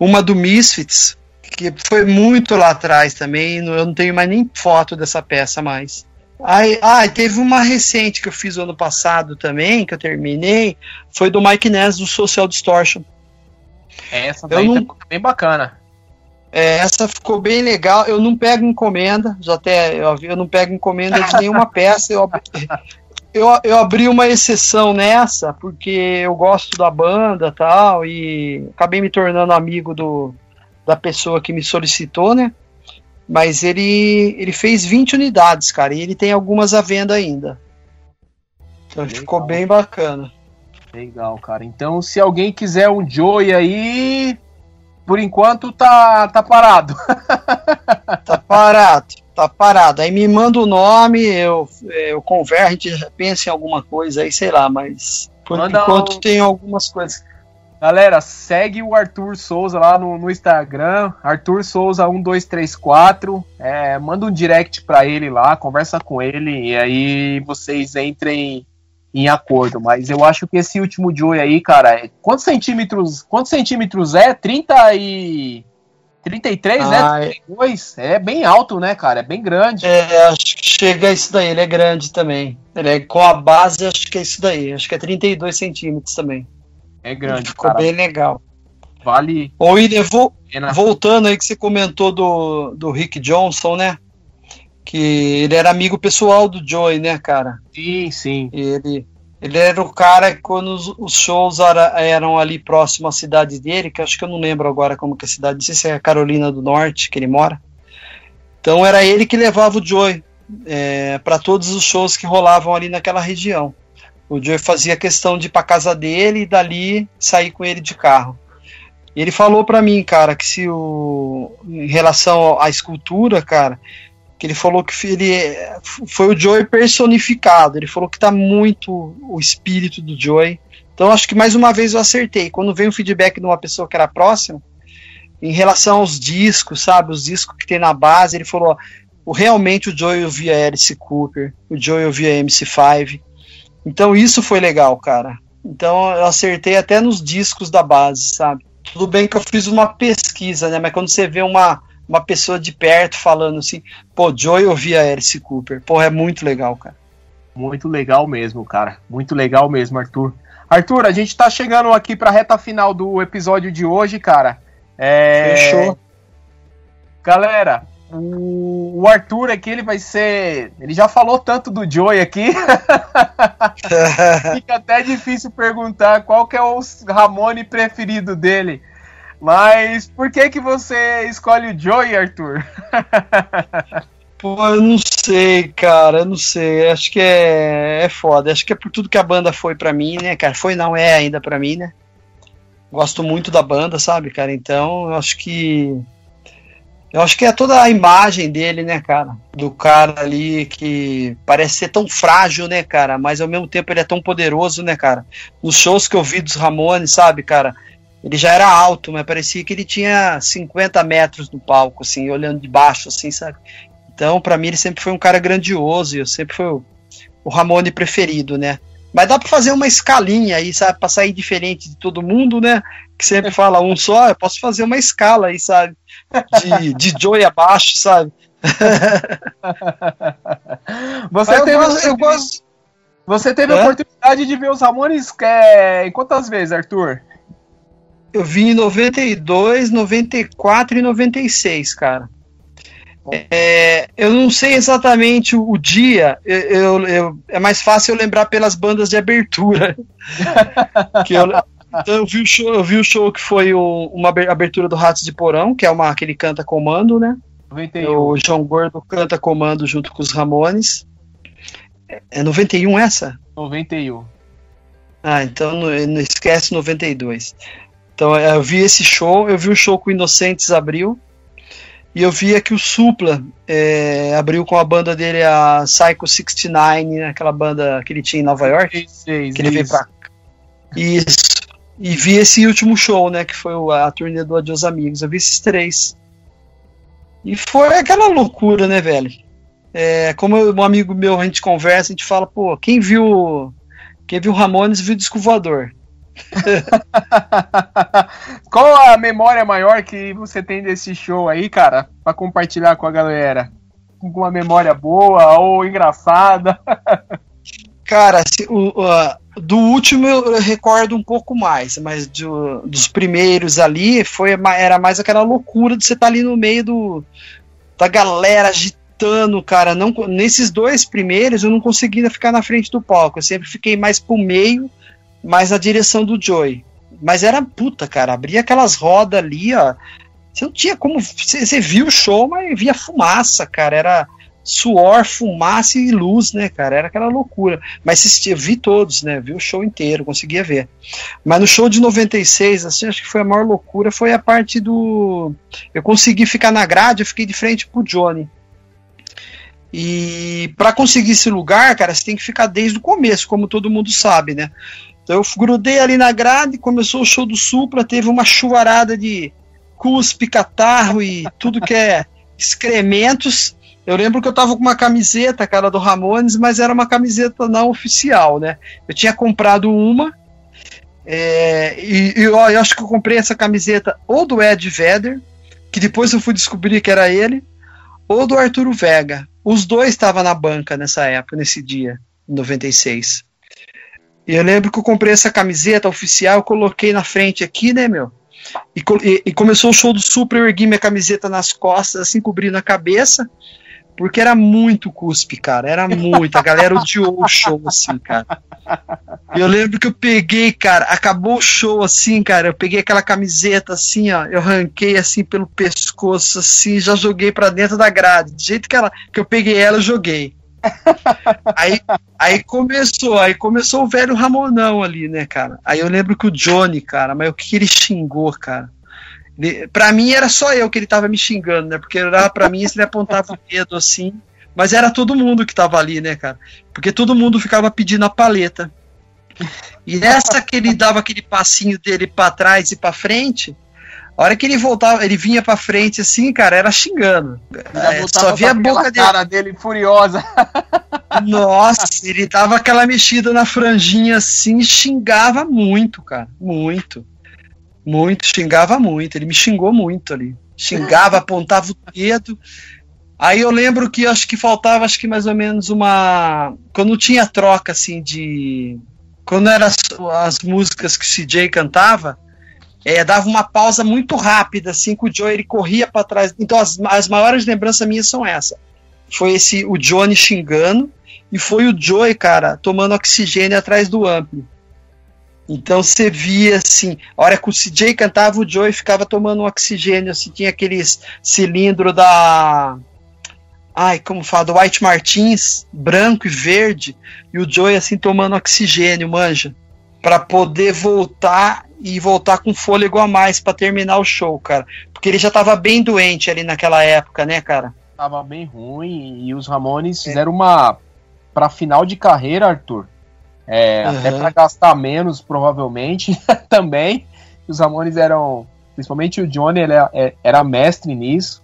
uma do Misfits, que foi muito lá atrás também. Eu não tenho mais nem foto dessa peça mais. Aí, ah, teve uma recente que eu fiz ano passado também, que eu terminei, foi do Mike Ness, do Social Distortion. Essa daí eu não, tá bem bacana. É, essa ficou bem legal. Eu não pego encomenda, já até eu, eu não pego encomenda de nenhuma peça. Eu, eu, eu abri uma exceção nessa, porque eu gosto da banda tal, e acabei me tornando amigo do, da pessoa que me solicitou, né? Mas ele, ele fez 20 unidades, cara, e ele tem algumas à venda ainda. Então Legal. ficou bem bacana. Legal, cara. Então, se alguém quiser um Joey aí, por enquanto tá, tá parado. tá parado, tá parado. Aí me manda o nome, eu, eu converso, a gente pensa em alguma coisa aí, sei lá, mas por manda enquanto um... tem algumas coisas. Galera, segue o Arthur Souza lá no, no Instagram, Arthur Souza 1234. É, manda um direct para ele lá, conversa com ele e aí vocês entrem em acordo. Mas eu acho que esse último Joey aí, cara, é, quantos centímetros? Quantos centímetros é? 30 e 33, né? ah, né? 32. É... é bem alto, né, cara? É bem grande. É, acho que chega a isso daí. Ele é grande também. Ele é com a base, acho que é isso daí. Acho que é 32 centímetros também. É grande, Ficou cara. bem legal. Vale. Ô, William, vou, voltando aí que você comentou do, do Rick Johnson, né? Que ele era amigo pessoal do Joey, né, cara? Sim, sim. E ele, ele era o cara que quando os, os shows era- eram ali próximo à cidade dele, que acho que eu não lembro agora como que é a cidade, não sei se é Carolina do Norte que ele mora. Então era ele que levava o Joey para todos os shows que rolavam ali naquela região. O Joey fazia questão de ir para casa dele e dali sair com ele de carro. Ele falou para mim, cara, que se o em relação à escultura, cara, que ele falou que ele é- foi o Joey personificado. Ele falou que tá muito o espírito do Joey. Então acho que mais uma vez eu acertei. Quando veio um feedback de uma pessoa que era próxima, em relação aos discos, sabe, os discos que tem na base, ele falou, ó, o- realmente o Joey ouvia Alice Cooper, o Joey ouvia MC5. Então isso foi legal, cara. Então eu acertei até nos discos da base, sabe? Tudo bem que eu fiz uma pesquisa, né? Mas quando você vê uma, uma pessoa de perto falando assim, pô, Joey ouvia Alice Cooper. Pô, é muito legal, cara. Muito legal mesmo, cara. Muito legal mesmo, Arthur. Arthur, a gente tá chegando aqui pra reta final do episódio de hoje, cara. É... Fechou. Galera, o, Arthur aqui, ele vai ser. Ele já falou tanto do Joey aqui. Fica até difícil perguntar qual que é o Ramone preferido dele. Mas por que que você escolhe o Joey, Arthur? Pô, eu não sei, cara, eu não sei. Acho que é, é foda. Acho que é por tudo que a banda foi pra mim, né, cara? Foi, não é ainda pra mim, né? Gosto muito da banda, sabe, cara? Então, eu acho que. Eu acho que é toda a imagem dele, né, cara? Do cara ali que parece ser tão frágil, né, cara? Mas ao mesmo tempo ele é tão poderoso, né, cara? Nos shows que eu vi dos Ramones, sabe, cara? Ele já era alto, mas parecia que ele tinha 50 metros no palco, assim, olhando de baixo, assim, sabe? Então, pra mim, ele sempre foi um cara grandioso e eu sempre fui o, Ramone preferido, né? Mas dá pra fazer uma escalinha aí, sabe? Pra sair diferente de todo mundo, né? Que sempre fala um só, eu posso fazer uma escala aí, sabe? De, de Joey abaixo, sabe? Você Mas eu, teve, gosto, eu gosto. você teve a oportunidade de ver os Ramones é, em quantas vezes, Arthur? Eu vi em 92, 94 e 96, cara. É, eu não sei exatamente o, o dia, eu, eu- eu- é mais fácil eu lembrar pelas bandas de abertura. que eu, então eu vi, o show, eu vi o show que foi o- uma aber- abertura do Ratos de Porão, que é uma que ele canta comando, né? 91. O João Gordo canta comando junto com os Ramones. É- É 91 essa? 91. Ah, então não, esquece 92. Então é, eu vi esse show, eu vi o show com o Inocentes abriu. E eu via que o Supla é, abriu com a banda dele, a Psycho 69, né, aquela banda que ele tinha em Nova York, 36, que ele veio isso. pra. Isso. E vi esse último show, né, que foi a turnê do Adios Amigos. Eu vi esses três. E foi aquela loucura, né, velho? É, como eu- um amigo meu, a gente conversa, a gente fala, pô, quem viu quem viu Ramones viu Disco Voador. Qual a memória maior que você tem desse show aí, cara? Pra compartilhar com a galera? Alguma memória boa ou engraçada? Cara, se- o- a- do último eu, recordo um pouco mais, mas do- dos primeiros ali foi era mais aquela loucura de você estar ali no meio do, da galera agitando, cara. Não, nesses dois primeiros eu não conseguia ficar na frente do palco, eu sempre fiquei mais pro meio, mais na direção do Joey. Mas era puta, cara, abria aquelas rodas ali, ó. Você não tinha como. Você, via o show, mas via fumaça, cara. Era suor, fumaça e luz, né, cara? Era aquela loucura. Mas eu vi todos, né? Vi o show inteiro, conseguia ver. Mas no show de 96, assim, acho que foi a maior loucura, foi a parte do. Eu consegui ficar na grade, eu fiquei de frente pro Johnny. E para conseguir esse lugar, cara, você tem que ficar desde o começo, como todo mundo sabe, né? Então eu grudei ali na grade, começou o show do Supla, teve uma chuvarada de cuspe, catarro e tudo que é excrementos. Eu lembro que eu tava com uma camiseta, cara, do Ramones, mas era uma camiseta não oficial, né? Eu tinha comprado uma, é, e, e ó, eu acho que eu comprei essa camiseta ou do Ed Vedder, que depois eu fui descobrir que era ele, ou do Arturo Vega. Os dois estavam na banca nessa época, nesse dia, em 96. E eu lembro que eu comprei essa camiseta oficial, coloquei na frente aqui, né, meu? E, e, e começou o show do Super, eu ergui minha camiseta nas costas, assim, cobrindo a cabeça, porque era muito cuspe, cara, era muito, a galera odiou o show, assim, cara. Eu lembro que eu peguei, cara, acabou o show, assim, cara, eu peguei aquela camiseta, assim, ó, eu ranquei, assim, pelo pescoço, assim, já joguei para dentro da grade, do jeito que, ela, que eu peguei ela, eu joguei. aí, aí começou, aí começou o velho Ramonão ali, né, cara? Aí eu lembro que o Johnny, cara, mas o que ele xingou, cara? Pra mim era só eu que ele tava me xingando, né? Porque era pra mim ele apontava o dedo assim, mas era todo mundo que tava ali, né, cara? Porque todo mundo ficava pedindo a paleta. E nessa que ele dava aquele passinho dele para trás e para frente, a hora que ele voltava, ele vinha pra frente assim, cara, era xingando. É, só via a boca dele. cara dele furiosa. Nossa, ele dava aquela mexida na franjinha assim, xingava muito, cara. Muito. Muito, xingava muito. Ele me xingou muito ali. Xingava, apontava o dedo. Aí eu lembro que acho que faltava, acho que mais ou menos uma. Quando tinha troca assim de. Quando eram as, as músicas que o CJ cantava, é, dava uma pausa muito rápida, assim, que o Joe ele corria para trás. Então, as, as maiores lembranças minhas são essa. Foi esse o Johnny xingando e foi o Joey, cara, tomando oxigênio atrás do amplo. Então você via assim, a hora que o CJ cantava, o Joey ficava tomando oxigênio, assim, tinha aqueles cilindro da. Ai, como fala, do White Martins, branco e verde, e o Joey assim tomando oxigênio, manja, para poder voltar e voltar com fôlego a mais para terminar o show, cara. Porque ele já tava bem doente ali naquela época, né, cara? Tava bem ruim e os Ramones é. fizeram uma para final de carreira, Arthur. É, uhum. Até para gastar menos, provavelmente, também. Os Ramones eram, principalmente o Johnny, ele era, é, era mestre nisso.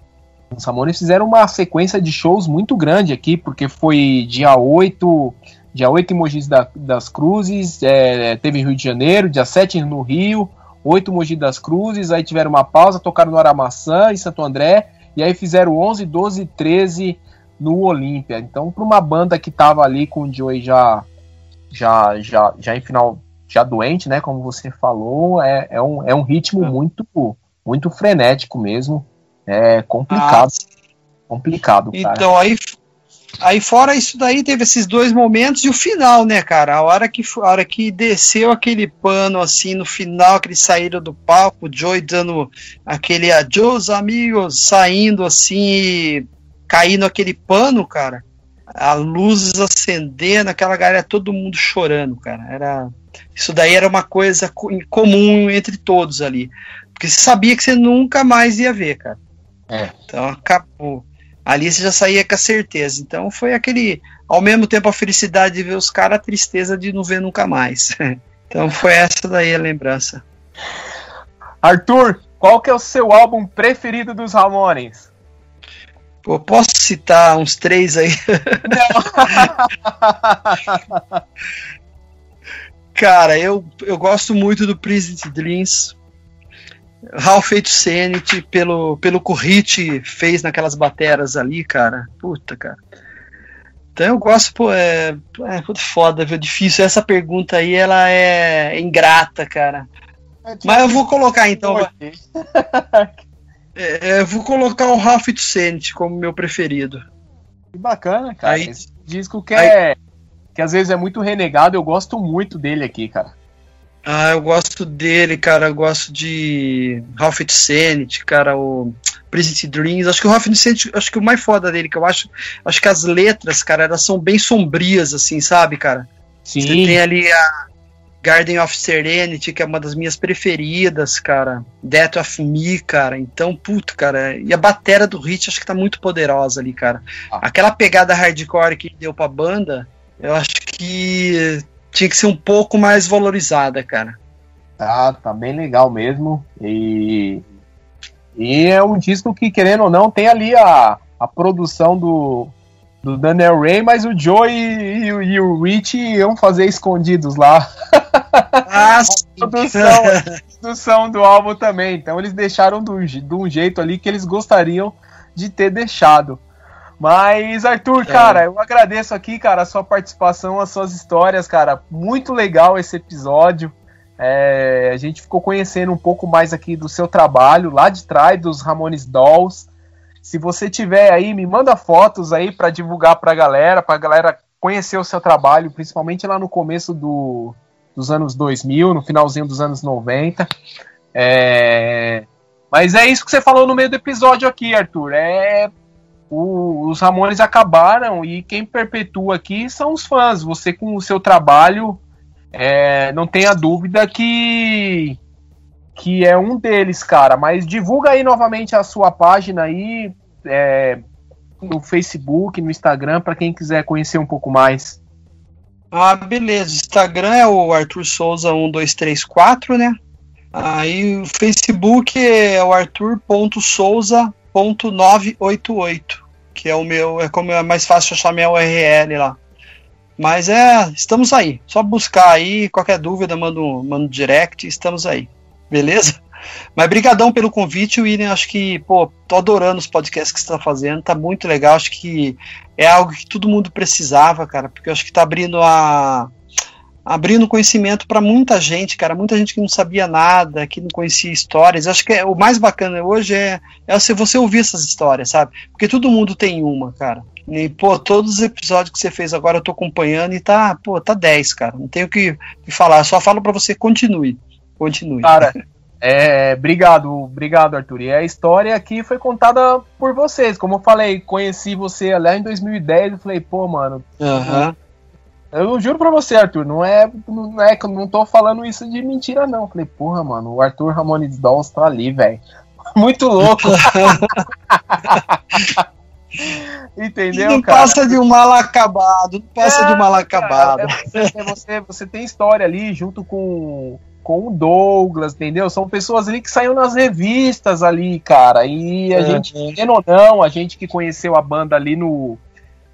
Os Ramones fizeram uma sequência de shows muito grande aqui, porque foi dia 8, dia 8 em Mogi da, das Cruzes, é, teve Rio de Janeiro, dia 7 no Rio, 8 em Mogi das Cruzes, aí tiveram uma pausa, tocaram no Aramaçã, em Santo André, e aí fizeram 11, 12 13 no Olímpia. Então, para uma banda que tava ali com o Joey já, já, já, já em final, já doente, né, como você falou, é, é, um, é um ritmo é. muito, muito frenético mesmo, é complicado. Ah, complicado, cara. Então, aí Aí fora isso daí, teve esses dois momentos e o final, né, cara? A hora que, a hora que desceu aquele pano assim no final, que eles saíram do palco, o Joey dando aquele adiós, amigos, saindo assim, caindo aquele pano, cara. A luzes acendendo, aquela galera, todo mundo chorando, cara. Era isso daí era uma coisa comum entre todos ali, porque você sabia que você nunca mais ia ver, cara. É. Então acabou ali você já saía com a certeza. Então foi aquele, ao mesmo tempo a felicidade de ver os caras, a tristeza de não ver nunca mais. então foi essa daí a lembrança. Arthur, qual que é o seu álbum preferido dos Ramones? Pô, posso citar uns três aí? Cara, eu, eu gosto muito do Prison Dreams. Ralph Feito Sanity pelo, pelo que o Hit fez naquelas bateras ali, cara. Puta, cara. Então eu gosto, pô, é, é foda, viu? Difícil. Essa pergunta aí, ela é ingrata, cara. É, Mas eu vou colocar então. é, eu vou colocar o Ralph Sanity como meu preferido. Que bacana, cara. Aí, Esse disco que é. Que às vezes é muito renegado, eu gosto muito dele aqui, cara. Ah, eu gosto dele, cara. Eu gosto de Ralph Sanity, cara, o Present Dreams. Acho que o Ralph Sanity, acho que o mais foda dele, que eu acho, acho que as letras, cara, elas são bem sombrias, assim, sabe, cara? Sim. Você tem ali a Garden of Serenity, que é uma das minhas preferidas, cara. Death of Me, cara. Então, puto, cara. E a batera do Hit, acho que tá muito poderosa ali, cara. Ah. Aquela pegada hardcore que deu pra banda, eu acho que tinha que ser um pouco mais valorizada, cara. Tá, tá bem legal mesmo. E, e é um disco que, querendo ou não, tem ali a, a produção do, do Daniel Ray, mas o Joe e, e, e o Rich iam fazer escondidos lá. Ah, a produção, produção do álbum também. Então eles deixaram do, de um jeito ali que eles gostariam de ter deixado. Mas, Arthur, é. cara, eu agradeço aqui, cara, a sua participação, as suas histórias, cara. Muito legal esse episódio. É, a gente ficou conhecendo um pouco mais aqui do seu trabalho lá de trás dos Ramones Dolls. Se você tiver aí, me manda fotos aí para divulgar para a galera, para a galera conhecer o seu trabalho, principalmente lá no começo do, dos anos 2000, no finalzinho dos anos 90. É... Mas é isso que você falou no meio do episódio aqui, Arthur. É o, os Ramones acabaram e quem perpetua aqui são os fãs. Você com o seu trabalho, é, não tenha dúvida que que é um deles, cara. Mas divulga aí novamente a sua página aí é, no Facebook, no Instagram, para quem quiser conhecer um pouco mais. Ah, beleza. Instagram é o Arthur Souza 1234, né? Aí o Facebook é o arthur.souza.988 que é o meu, é como é mais fácil achar minha URL lá. Mas é, estamos aí. Só buscar aí, qualquer dúvida, manda um, manda direct, estamos aí. Beleza? Mas brigadão pelo convite, William. Acho que, pô, tô adorando os podcasts que você tá fazendo, tá muito legal. Acho que é algo que todo mundo precisava, cara, porque eu acho que tá abrindo a abrindo conhecimento para muita gente, cara, muita gente que não sabia nada, que não conhecia histórias. Acho que é, o mais bacana hoje é, é você ouvir essas histórias, sabe? Porque todo mundo tem uma, cara. E, pô, todos os episódios que você fez agora eu tô acompanhando e tá, pô, tá 10, cara. Não tenho o que, que falar, eu só falo para você continue. Continue. Cara, é, obrigado, obrigado, Arthur. E a história aqui foi contada por vocês. Como eu falei, conheci você lá em 2010 e falei, pô, mano, uhum. Eu juro pra você, Arthur, não é, não é que eu não tô falando isso de mentira, não. falei, porra, mano, o Arthur Ramones Dolls tá ali, velho. Muito louco. Entendeu, não cara? passa de um mal acabado, não passa é, de um mal acabado. Cara, é, você, você, você tem história ali junto com, com o Douglas, entendeu? São pessoas ali que saíram nas revistas ali, cara. E a é, gente, querendo ou não, a gente que conheceu a banda ali no,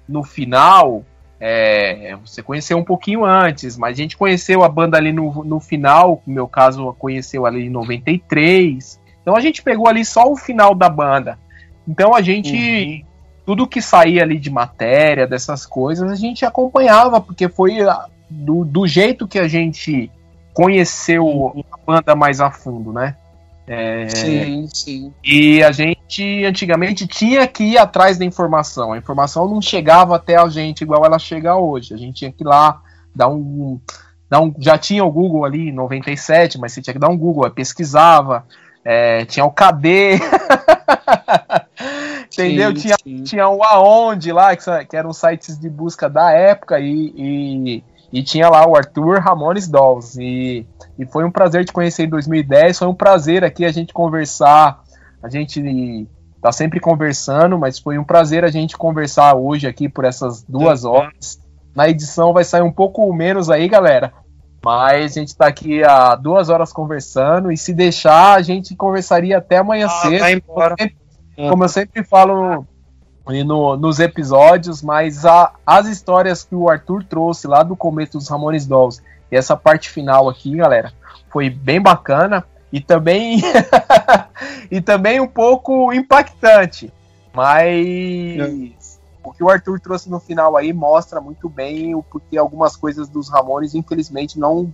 no final, é, você conheceu um pouquinho antes, mas a gente conheceu a banda ali no, no final, no meu caso, conheceu ali em 93. Então a gente pegou ali só o final da banda. Então a gente. Uhum. Tudo que saía ali de matéria, dessas coisas, a gente acompanhava, porque foi do, do jeito que a gente conheceu a banda mais a fundo, né? É, sim, sim. E a gente antigamente tinha que ir atrás da informação. A informação não chegava até a gente igual ela chega hoje. A gente tinha que ir lá dar um. Dar um já tinha o Google ali em 97, mas você tinha que dar um Google, pesquisava, é, tinha o KD. Entendeu? Sim, tinha, sim. tinha o Aonde lá, que, que eram sites de busca da época, e, e e tinha lá o Arthur Ramones Dolls. E, e foi um prazer te conhecer em 2010. Foi um prazer aqui a gente conversar. A gente tá sempre conversando, mas foi um prazer a gente conversar hoje aqui por essas duas horas. Na edição vai sair um pouco menos aí, galera. Mas a gente tá aqui há duas horas conversando. E se deixar, a gente conversaria até amanhã ah, cedo. Eu, sempre, como eu sempre falo e no, nos episódios, mas a, as histórias que o Arthur trouxe lá do começo dos Ramones Dolls e essa parte final aqui, galera, foi bem bacana e também e também um pouco impactante, mas o que o Arthur trouxe no final aí mostra muito bem o porquê algumas coisas dos Ramones infelizmente não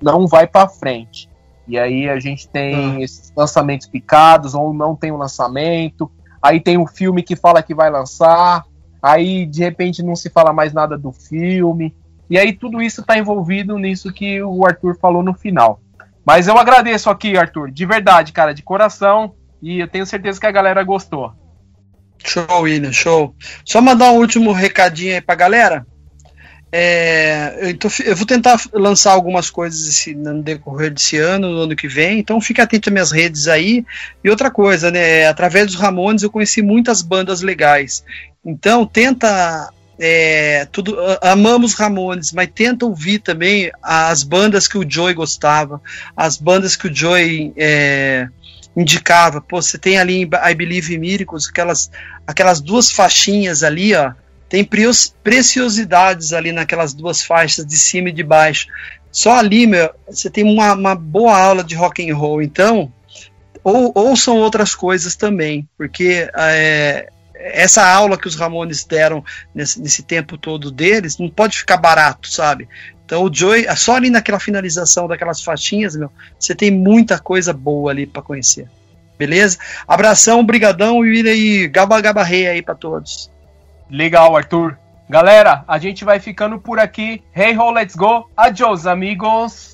não vai para frente. E aí a gente tem hum. esses lançamentos picados ou não tem um lançamento aí tem um filme que fala que vai lançar, aí de repente não se fala mais nada do filme, e aí tudo isso está envolvido nisso que o Arthur falou no final. Mas eu agradeço aqui, Arthur, de verdade, cara, de coração, e eu tenho certeza que a galera gostou. Show, William, show. Só mandar um último recadinho aí pra galera. É, eu, vou tentar lançar algumas coisas esse, no decorrer desse ano, no ano que vem, então fique atento às minhas redes aí. E outra coisa, né? Através dos Ramones eu conheci muitas bandas legais. Então tenta. É, tudo, amamos Ramones, mas tenta ouvir também as bandas que o Joey gostava, as bandas que o Joey é, indicava. Pô, você tem ali I Believe in Miracles aquelas, aquelas duas faixinhas ali, ó tem preciosidades ali naquelas duas faixas de cima e de baixo. Só ali, meu, você tem uma, uma boa aula de rock and roll. Então, ou, ouçam outras coisas também, porque é, essa aula que os Ramones deram nesse, nesse tempo todo deles não pode ficar barato, sabe? Então o Joey, só ali naquela finalização daquelas faixinhas, meu, você tem muita coisa boa ali para conhecer. Beleza? Abração, brigadão e gaba rei aí para todos. Legal, Arthur. Galera, a gente vai ficando por aqui. Hey ho, let's go. Adiós, amigos.